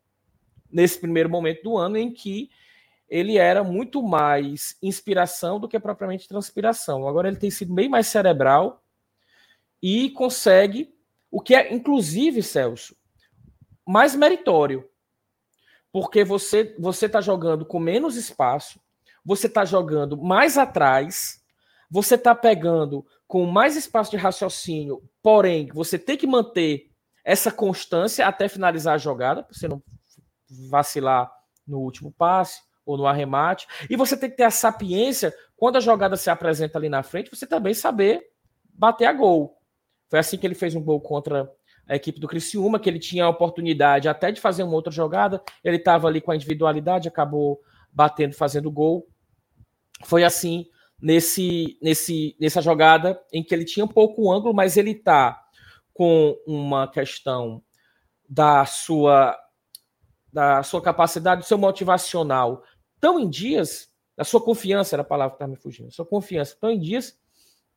Nesse primeiro momento do ano em que ele era muito mais inspiração do que propriamente transpiração. Agora ele tem sido bem mais cerebral e consegue o que é, inclusive, Celso, mais meritório. Porque você você está jogando com menos espaço, você está jogando mais atrás, você está pegando com mais espaço de raciocínio, porém, você tem que manter essa constância até finalizar a jogada, para você não vacilar no último passe ou no arremate. E você tem que ter a sapiência, quando a jogada se apresenta ali na frente, você também saber bater a gol. Foi assim que ele fez um gol contra a equipe do Criciúma, que ele tinha a oportunidade até de fazer uma outra jogada, ele estava ali com a individualidade, acabou batendo, fazendo gol. Foi assim nesse, nesse, nessa jogada em que ele tinha um pouco ângulo, mas ele está com uma questão da sua da sua capacidade, do seu motivacional tão em dias, da sua confiança era a palavra que estava me fugindo, sua confiança tão em dias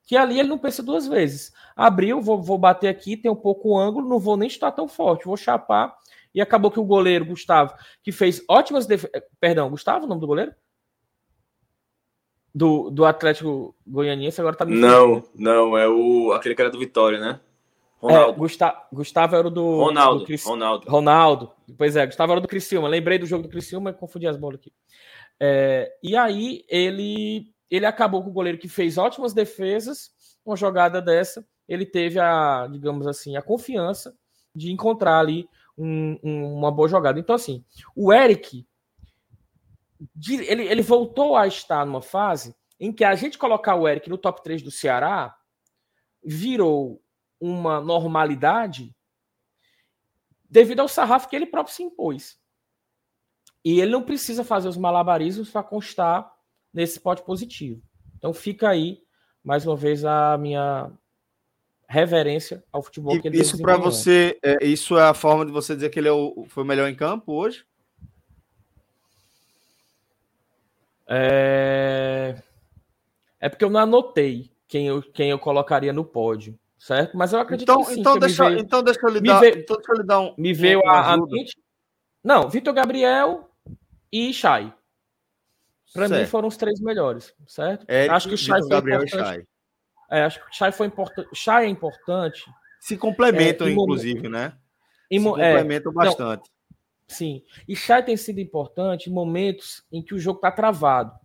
que ali ele não pensa duas vezes. Abriu, vou, vou bater aqui, tem um pouco ângulo, não vou nem estar tão forte, vou chapar. E acabou que o goleiro, Gustavo, que fez ótimas perdão, Gustavo, o nome do goleiro? Do, do Atlético Goianiense, agora tá me Não, não, é o aquele cara do Vitória, né? Ronaldo. É, Gustavo, Gustavo era o do. Ronaldo, do Cris... Ronaldo. Ronaldo. Pois é, Gustavo era do Criciúma. Lembrei do jogo do Criciúma e confundi as bolas aqui. É, e aí ele, ele acabou com o goleiro que fez ótimas defesas. Uma jogada dessa, ele teve a, digamos assim, a confiança de encontrar ali um, um, uma boa jogada. Então, assim, o Eric ele, ele voltou a estar numa fase em que a gente colocar o Eric no top 3 do Ceará virou uma normalidade devido ao sarrafo que ele próprio se impôs. E ele não precisa fazer os malabarismos para constar nesse pote positivo. Então fica aí, mais uma vez, a minha reverência ao futebol e que ele Isso para você, é, isso é a forma de você dizer que ele é o, foi o melhor em campo hoje? É... é porque eu não anotei quem eu, quem eu colocaria no pódio certo? Mas eu acredito então, que sim. Então, deixa, veio, então deixa eu lhe dar, veio, então deixa eu lhe dar um. Me veio um, a, a. Não, Vitor Gabriel e Chay. Para mim foram os três melhores, certo? É, acho que o Chay foi Gabriel importante. É, acho que o Chay foi importante. Chay é importante. Se complementam, é, inclusive, né? Se complementam é, bastante. Não, sim. E Chay tem sido importante em momentos em que o jogo está travado.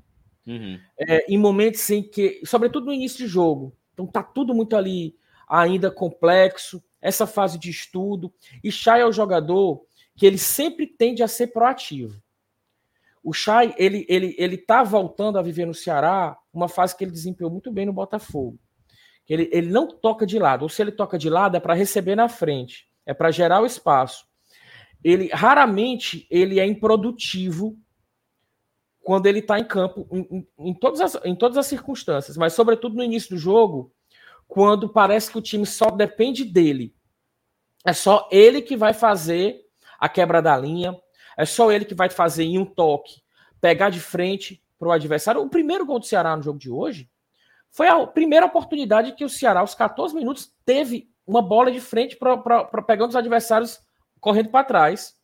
Uhum. É, em momentos em que, sobretudo no início de jogo, então tá tudo muito ali ainda complexo, essa fase de estudo. E Chay é o jogador que ele sempre tende a ser proativo. O Chay, ele ele ele tá voltando a viver no Ceará uma fase que ele desempenhou muito bem no Botafogo. Ele, ele não toca de lado, ou se ele toca de lado é para receber na frente, é para gerar o espaço. Ele raramente ele é improdutivo quando ele está em campo, em, em, em, todas as, em todas as circunstâncias, mas sobretudo no início do jogo, quando parece que o time só depende dele. É só ele que vai fazer a quebra da linha, é só ele que vai fazer em um toque, pegar de frente para o adversário. O primeiro gol do Ceará no jogo de hoje foi a primeira oportunidade que o Ceará, aos 14 minutos, teve uma bola de frente para pegar os adversários correndo para trás.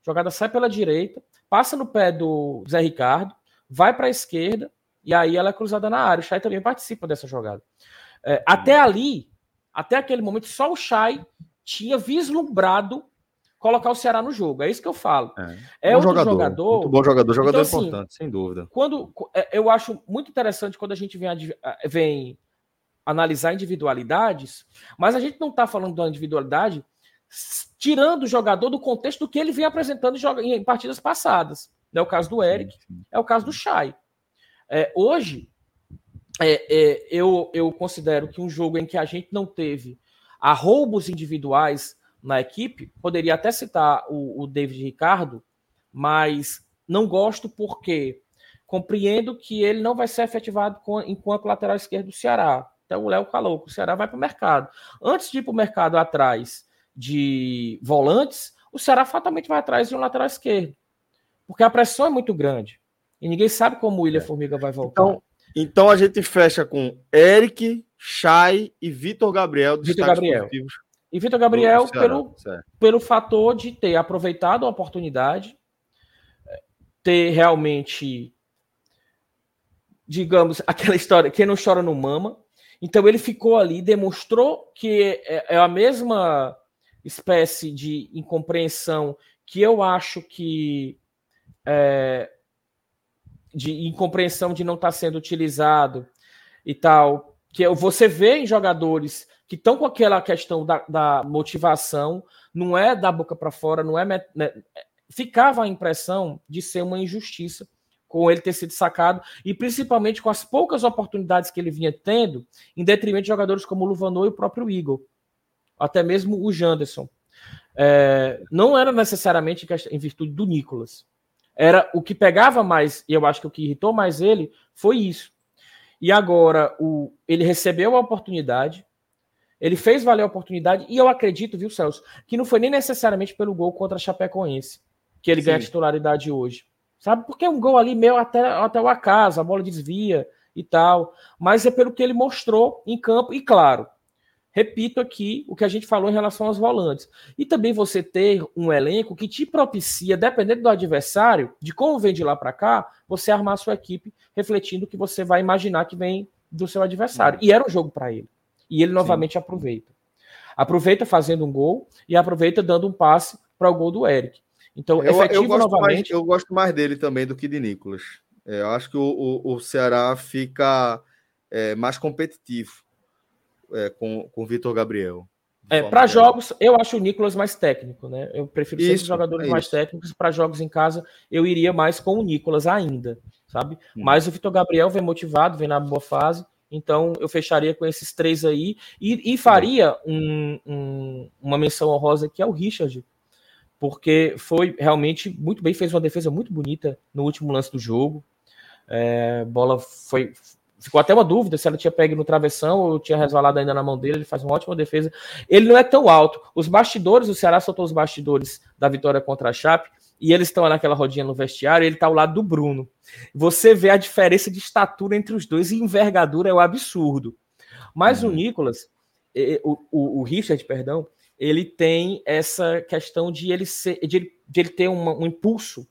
A jogada sai pela direita, passa no pé do Zé Ricardo, vai para a esquerda e aí ela é cruzada na área. O Chay também participa dessa jogada. É, até ali, até aquele momento, só o Chay tinha vislumbrado colocar o Ceará no jogo. É isso que eu falo. É, é um jogador, jogador. Muito bom jogador, jogador então, assim, importante, sem dúvida. Quando é, eu acho muito interessante quando a gente vem, vem analisar individualidades, mas a gente não está falando da individualidade tirando o jogador do contexto do que ele vem apresentando em partidas passadas. É o caso do Eric, é o caso do Chay. É, hoje, é, é, eu, eu considero que um jogo em que a gente não teve a roubos individuais na equipe, poderia até citar o, o David Ricardo, mas não gosto porque compreendo que ele não vai ser efetivado com, enquanto lateral esquerdo do Ceará. Então o Léo falou que o Ceará vai para o mercado. Antes de ir para o mercado atrás de volantes, o Ceará fatalmente vai atrás de um lateral esquerdo. Porque a pressão é muito grande. E ninguém sabe como o William é. Formiga vai voltar. Então, então a gente fecha com Eric, Chay e Vitor Gabriel. Vitor Gabriel. E Vitor Gabriel, pelo, pelo fator de ter aproveitado a oportunidade, ter realmente, digamos, aquela história, quem não chora no mama. Então ele ficou ali, demonstrou que é, é a mesma espécie de incompreensão que eu acho que é, de incompreensão de não estar tá sendo utilizado e tal, que você vê em jogadores que estão com aquela questão da, da, motivação, não é da boca para fora, não é né, ficava a impressão de ser uma injustiça com ele ter sido sacado e principalmente com as poucas oportunidades que ele vinha tendo, em detrimento de jogadores como o Luvanor e o próprio Igor, até mesmo o Janderson. É, não era necessariamente em virtude do Nicolas. Era o que pegava mais, e eu acho que o que irritou mais ele foi isso. E agora o, ele recebeu a oportunidade, ele fez valer a oportunidade, e eu acredito, viu, Celso, que não foi nem necessariamente pelo gol contra a Chapecoense que ele Sim. ganha a titularidade hoje. Sabe? Porque é um gol ali meio até, até o acaso, a bola desvia e tal. Mas é pelo que ele mostrou em campo, e claro, repito aqui o que a gente falou em relação aos volantes. E também você ter um elenco que te propicia, dependendo do adversário, de como vem de lá para cá, você armar a sua equipe refletindo o que você vai imaginar que vem do seu adversário. E era um jogo para ele. E ele novamente Sim. aproveita. Aproveita fazendo um gol e aproveita dando um passe para o gol do Eric. Então, eu, efetivo eu gosto novamente. Mais, eu gosto mais dele também do que de Nicolas. É, eu acho que o, o, o Ceará fica é, mais competitivo é, com, com o Vitor Gabriel. É, para jogos, eu acho o Nicolas mais técnico, né? Eu prefiro sempre isso, jogadores é mais técnicos. Para jogos em casa, eu iria mais com o Nicolas ainda, sabe? Hum. Mas o Vitor Gabriel vem motivado, vem na boa fase. Então, eu fecharia com esses três aí e, e faria um, um, uma menção honrosa que é o Richard, porque foi realmente muito bem, fez uma defesa muito bonita no último lance do jogo. É, bola foi. Ficou até uma dúvida se ela tinha pego no travessão ou tinha resvalado ainda na mão dele. Ele faz uma ótima defesa. Ele não é tão alto. Os bastidores, o Ceará soltou os bastidores da vitória contra a Chape e eles estão naquela rodinha no vestiário, ele está ao lado do Bruno. Você vê a diferença de estatura entre os dois e envergadura é o um absurdo. Mas uhum. o Nicolas, o, o, o, Richard, perdão, ele tem essa questão de ele ser, de de ele ter uma, um impulso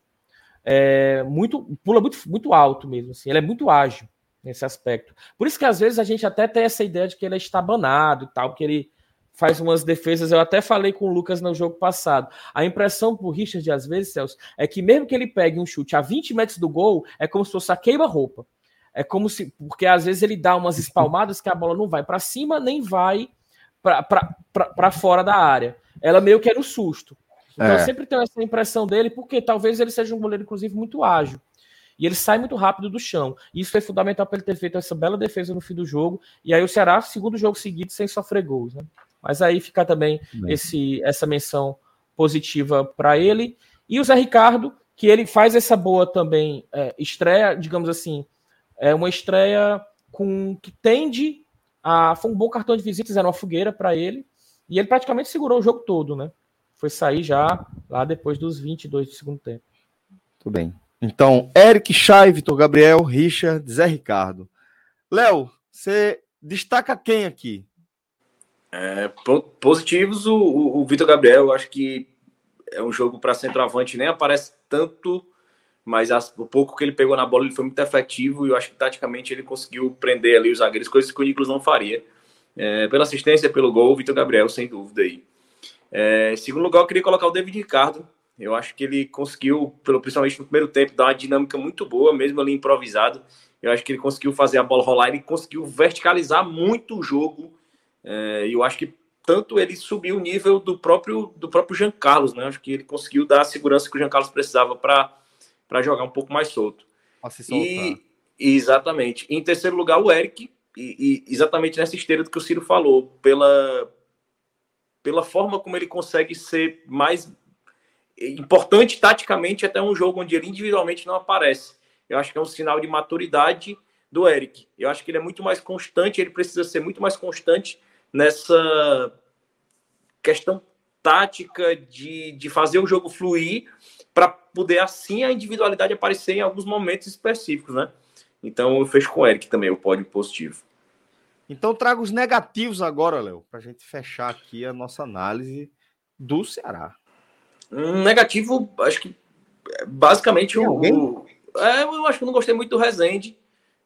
é, muito, pula muito, muito alto mesmo. Assim, ele é muito ágil nesse aspecto. Por isso que às vezes a gente até tem essa ideia de que ele é estabanado e tal, que ele faz umas defesas. Eu até falei com o Lucas no jogo passado. A impressão pro Richard, às vezes, Celso, é que mesmo que ele pegue um chute a 20 metros do gol, é como se fosse a queima-roupa. É como se. Porque às vezes ele dá umas espalmadas que a bola não vai para cima nem vai para fora da área. Ela meio que era o susto. Então é. eu sempre tenho essa impressão dele, porque talvez ele seja um goleiro, inclusive, muito ágil. E ele sai muito rápido do chão. Isso foi fundamental para ele ter feito essa bela defesa no fim do jogo. E aí o Ceará, segundo jogo seguido, sem sofrer gols. Né? Mas aí fica também esse, essa menção positiva para ele. E o Zé Ricardo, que ele faz essa boa também é, estreia, digamos assim, é uma estreia com que tende a. Foi um bom cartão de visitas, era uma fogueira para ele. E ele praticamente segurou o jogo todo, né? Foi sair já lá depois dos 22 do segundo tempo. Tudo bem. Então, Eric Chay, Vitor Gabriel, Richard, Zé Ricardo. Léo, você destaca quem aqui? É, positivos, o, o, o Vitor Gabriel, eu acho que é um jogo para centroavante, nem aparece tanto, mas as, o pouco que ele pegou na bola ele foi muito efetivo e eu acho que taticamente ele conseguiu prender ali os zagueiros, coisas que o Nicolas não faria. É, pela assistência, pelo gol, o Vitor Gabriel, sem dúvida aí. É, em segundo lugar, eu queria colocar o David Ricardo. Eu acho que ele conseguiu, pelo, principalmente no primeiro tempo, dar uma dinâmica muito boa, mesmo ali improvisado. Eu acho que ele conseguiu fazer a bola rolar, ele conseguiu verticalizar muito o jogo é, e eu acho que tanto ele subiu o nível do próprio do próprio Jean Carlos, né? Acho que ele conseguiu dar a segurança que o Jean Carlos precisava para jogar um pouco mais solto. E, exatamente. Em terceiro lugar, o Eric, e, e, exatamente nessa esteira do que o Ciro falou, pela, pela forma como ele consegue ser mais importante taticamente até um jogo onde ele individualmente não aparece. Eu acho que é um sinal de maturidade do Eric. Eu acho que ele é muito mais constante, ele precisa ser muito mais constante nessa questão tática de, de fazer o jogo fluir para poder assim a individualidade aparecer em alguns momentos específicos, né? Então eu fecho com o Eric também, o pódio positivo. Então trago os negativos agora, Léo, para a gente fechar aqui a nossa análise do Ceará. Um negativo, acho que é, basicamente o, o, é, eu acho que não gostei muito do Rezende,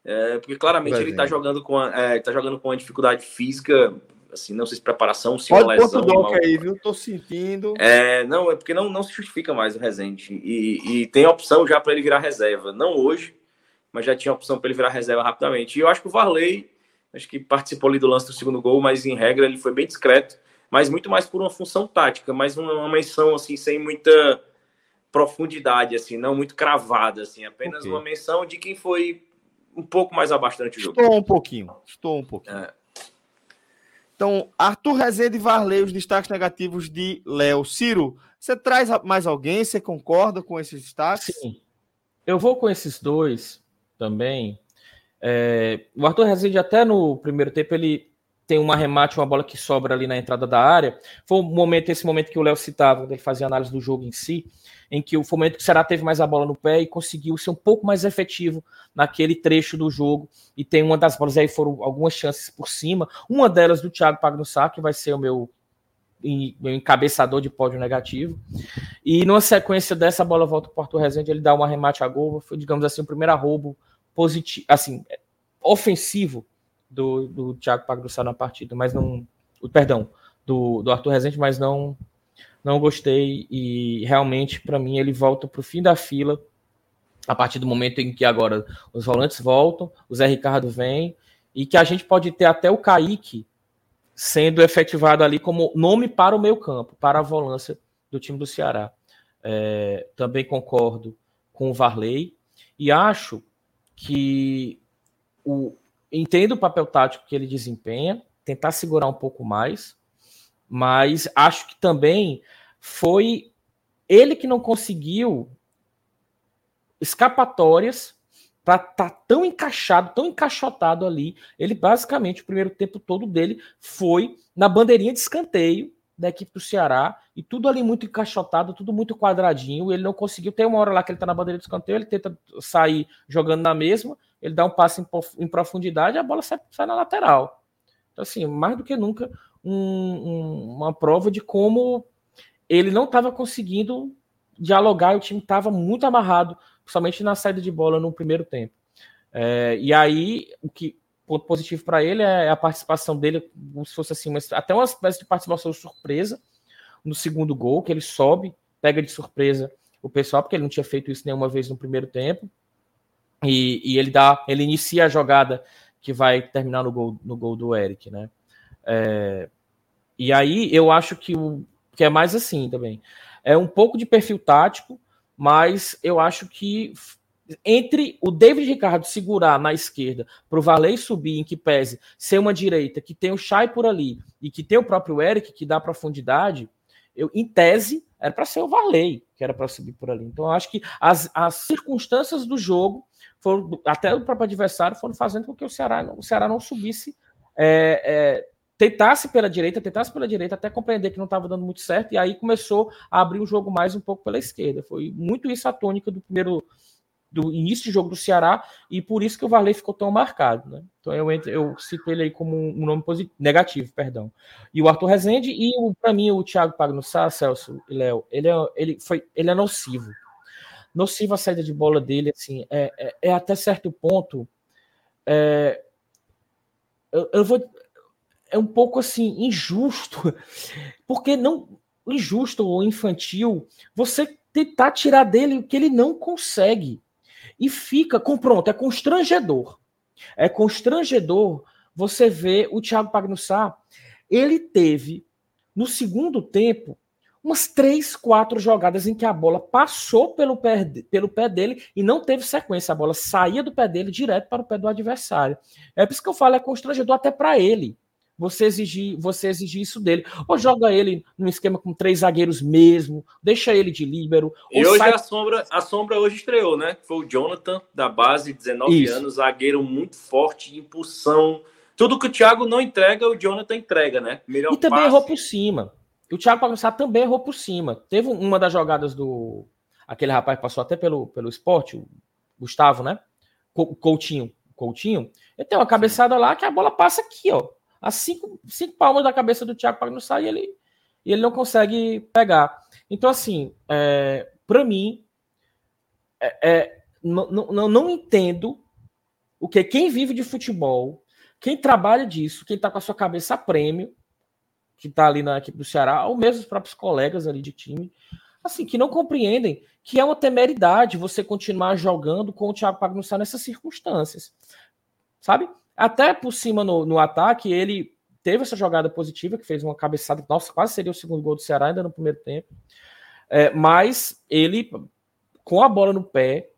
é, porque claramente Rezende. ele está jogando com a, é, tá jogando com uma dificuldade física assim, não sei se preparação, se Pode uma lesão. Pode aí, viu? Tô sentindo. É, não, é porque não, não se justifica mais o Rezende. E, e tem opção já para ele virar reserva. Não hoje, mas já tinha opção para ele virar reserva rapidamente. E eu acho que o Varley, acho que participou ali do lance do segundo gol, mas em regra ele foi bem discreto, mas muito mais por uma função tática, mas uma, uma menção assim, sem muita profundidade, assim, não muito cravada, assim, apenas okay. uma menção de quem foi um pouco mais abaixo durante o jogo. Estou um pouquinho, estou um pouquinho. É. Então, Arthur Rezende e Varley, os destaques negativos de Léo. Ciro, você traz mais alguém? Você concorda com esses destaques? Sim. Eu vou com esses dois também. É, o Arthur Rezende, até no primeiro tempo, ele tem um arremate, uma bola que sobra ali na entrada da área. Foi um momento, esse momento que o Léo citava, quando ele fazia análise do jogo em si, em que o momento que o Ceará teve mais a bola no pé e conseguiu ser um pouco mais efetivo naquele trecho do jogo. E tem uma das bolas aí, foram algumas chances por cima. Uma delas do Thiago Pagnussá, que vai ser o meu, meu encabeçador de pódio negativo. E numa sequência dessa bola volta para o Arthur Rezende, ele dá um arremate a gol. Foi, digamos assim, o primeiro arrobo positivo, assim, ofensivo do, do Thiago Pagnussá na partida, mas não. Perdão, do, do Arthur Rezende, mas não não gostei e realmente para mim ele volta para o fim da fila a partir do momento em que agora os volantes voltam, o Zé Ricardo vem e que a gente pode ter até o Kaique sendo efetivado ali como nome para o meio campo, para a volância do time do Ceará. É, também concordo com o Varley e acho que o, entendo o papel tático que ele desempenha, tentar segurar um pouco mais, mas acho que também foi ele que não conseguiu escapatórias para estar tá tão encaixado, tão encaixotado ali. Ele basicamente o primeiro tempo todo dele foi na bandeirinha de escanteio da equipe do Ceará e tudo ali muito encaixotado, tudo muito quadradinho. Ele não conseguiu. Tem uma hora lá que ele está na bandeira de escanteio, ele tenta sair jogando na mesma, ele dá um passe em, profundidade, a bola sai, sai na lateral. Então, assim, mais do que nunca, um, um, uma prova de como ele não estava conseguindo dialogar, o time estava muito amarrado, principalmente na saída de bola no primeiro tempo. É, e aí, o que ponto positivo para ele é a participação dele, como se fosse assim, até uma espécie de participação surpresa no segundo gol, que ele sobe, pega de surpresa o pessoal, porque ele não tinha feito isso nenhuma vez no primeiro tempo. E, e ele dá, ele inicia a jogada que vai terminar no gol, no gol do Eric, né? É, e aí eu acho que o que é mais assim também. É um pouco de perfil tático, mas eu acho que entre o David Ricardo segurar na esquerda para o Valei subir em que pese ser uma direita que tem o Chay por ali e que tem o próprio Eric que dá profundidade, eu em tese era para ser o Varley que era para subir por ali. Então acho que as, as circunstâncias do jogo foram, até o próprio adversário foram fazendo com que o Ceará, o Ceará não subisse, é, é, tentasse pela direita, tentasse pela direita, até compreender que não estava dando muito certo, e aí começou a abrir o jogo mais um pouco pela esquerda. Foi muito isso a tônica do primeiro do início de jogo do Ceará, e por isso que o Varley ficou tão marcado, né? Então eu, eu cito ele aí como um nome positivo, negativo, perdão. E o Arthur Rezende, e para mim o Thiago Pagnussá, Celso e Léo, ele é, ele, foi, ele é nocivo nociva a saída de bola dele, assim, é, é, é até certo ponto. É, eu, eu, vou. É um pouco assim, injusto, (laughs) porque não. Injusto ou infantil, você tentar tirar dele o que ele não consegue. E fica com pronto, é constrangedor. É constrangedor você ver o Thiago Pagnussá. Ele teve, no segundo tempo, umas três, quatro jogadas em que a bola passou pelo pé, pelo pé dele e não teve sequência. A bola saía do pé dele direto para o pé do adversário. É por isso que eu falo, é constrangedor até para ele. Você exigir, você exigir isso dele. Ou joga ele num esquema com três zagueiros mesmo, deixa ele de líbero. E hoje sai... a sombra, a sombra hoje estreou, né? Foi o Jonathan, da base, 19 isso. anos, zagueiro muito forte, impulsão. Tudo que o Thiago não entrega, o Jonathan entrega, né? Melhor e também passe. errou por cima. E o Thiago Pagnussá também errou por cima. Teve uma das jogadas do. Aquele rapaz passou até pelo, pelo esporte, o Gustavo, né? Coutinho. Coutinho. Ele tem uma cabeçada lá que a bola passa aqui, ó. A cinco, cinco palmas da cabeça do Thiago Pagnussá e ele, e ele não consegue pegar. Então, assim, é, para mim, é, é, não, não, não entendo o que quem vive de futebol, quem trabalha disso, quem está com a sua cabeça a prêmio, que está ali na equipe do Ceará, ou mesmo os próprios colegas ali de time, assim, que não compreendem que é uma temeridade você continuar jogando com o Thiago Pagnussá nessas circunstâncias, sabe? Até por cima no, no ataque, ele teve essa jogada positiva, que fez uma cabeçada, nossa, quase seria o segundo gol do Ceará ainda no primeiro tempo, é, mas ele, com a bola no pé,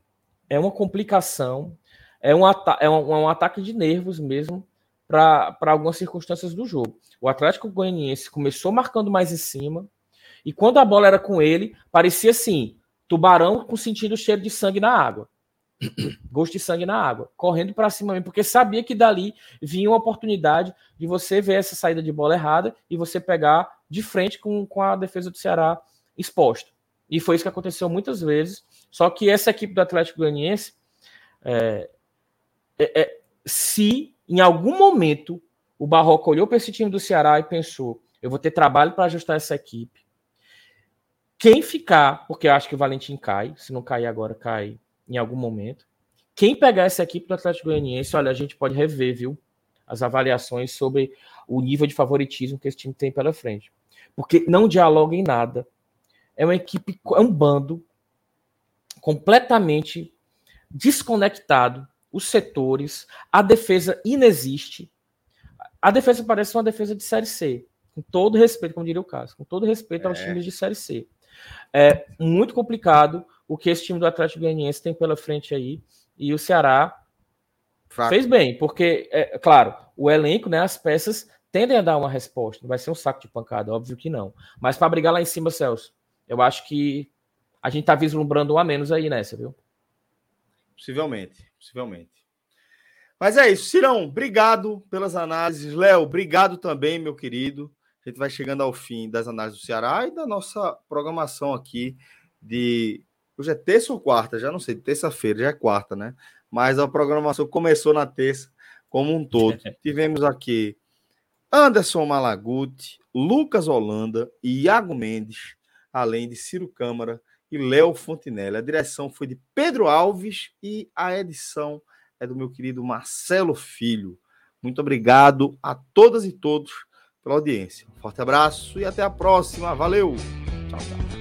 é uma complicação, é um, é um, é um ataque de nervos mesmo, para algumas circunstâncias do jogo. O Atlético Goianiense começou marcando mais em cima, e quando a bola era com ele, parecia assim: tubarão com sentindo cheiro de sangue na água. Gosto de sangue na água, correndo para cima mesmo, porque sabia que dali vinha uma oportunidade de você ver essa saída de bola errada e você pegar de frente com, com a defesa do Ceará exposta. E foi isso que aconteceu muitas vezes. Só que essa equipe do Atlético Goianiense, é, é, é, se em algum momento, o Barroco olhou para esse time do Ceará e pensou: eu vou ter trabalho para ajustar essa equipe. Quem ficar, porque eu acho que o Valentim cai, se não cair agora, cai em algum momento. Quem pegar essa equipe do Atlético Goianiense, olha, a gente pode rever, viu? as avaliações sobre o nível de favoritismo que esse time tem pela frente. Porque não dialoga em nada. É uma equipe, é um bando completamente desconectado. Os setores, a defesa inexiste. A defesa parece uma defesa de Série C. Com todo respeito, como diria o caso, com todo respeito aos é. times de Série C. É muito complicado o que esse time do Atlético Goianiense tem pela frente aí. E o Ceará Fraco. fez bem, porque, é, claro, o elenco, né, as peças tendem a dar uma resposta. Não vai ser um saco de pancada, óbvio que não. Mas para brigar lá em cima, Celso, eu acho que a gente tá vislumbrando um a menos aí nessa, viu? Possivelmente, possivelmente. Mas é isso, Cirão, obrigado pelas análises. Léo, obrigado também, meu querido. A gente vai chegando ao fim das análises do Ceará e da nossa programação aqui de. Hoje é terça ou quarta? Já não sei, terça-feira, já é quarta, né? Mas a programação começou na terça como um todo. (laughs) Tivemos aqui Anderson Malaguti, Lucas Holanda e Iago Mendes, além de Ciro Câmara e Léo Fontinelli. A direção foi de Pedro Alves e a edição é do meu querido Marcelo Filho. Muito obrigado a todas e todos pela audiência. Um forte abraço e até a próxima. Valeu! Tchau, tchau.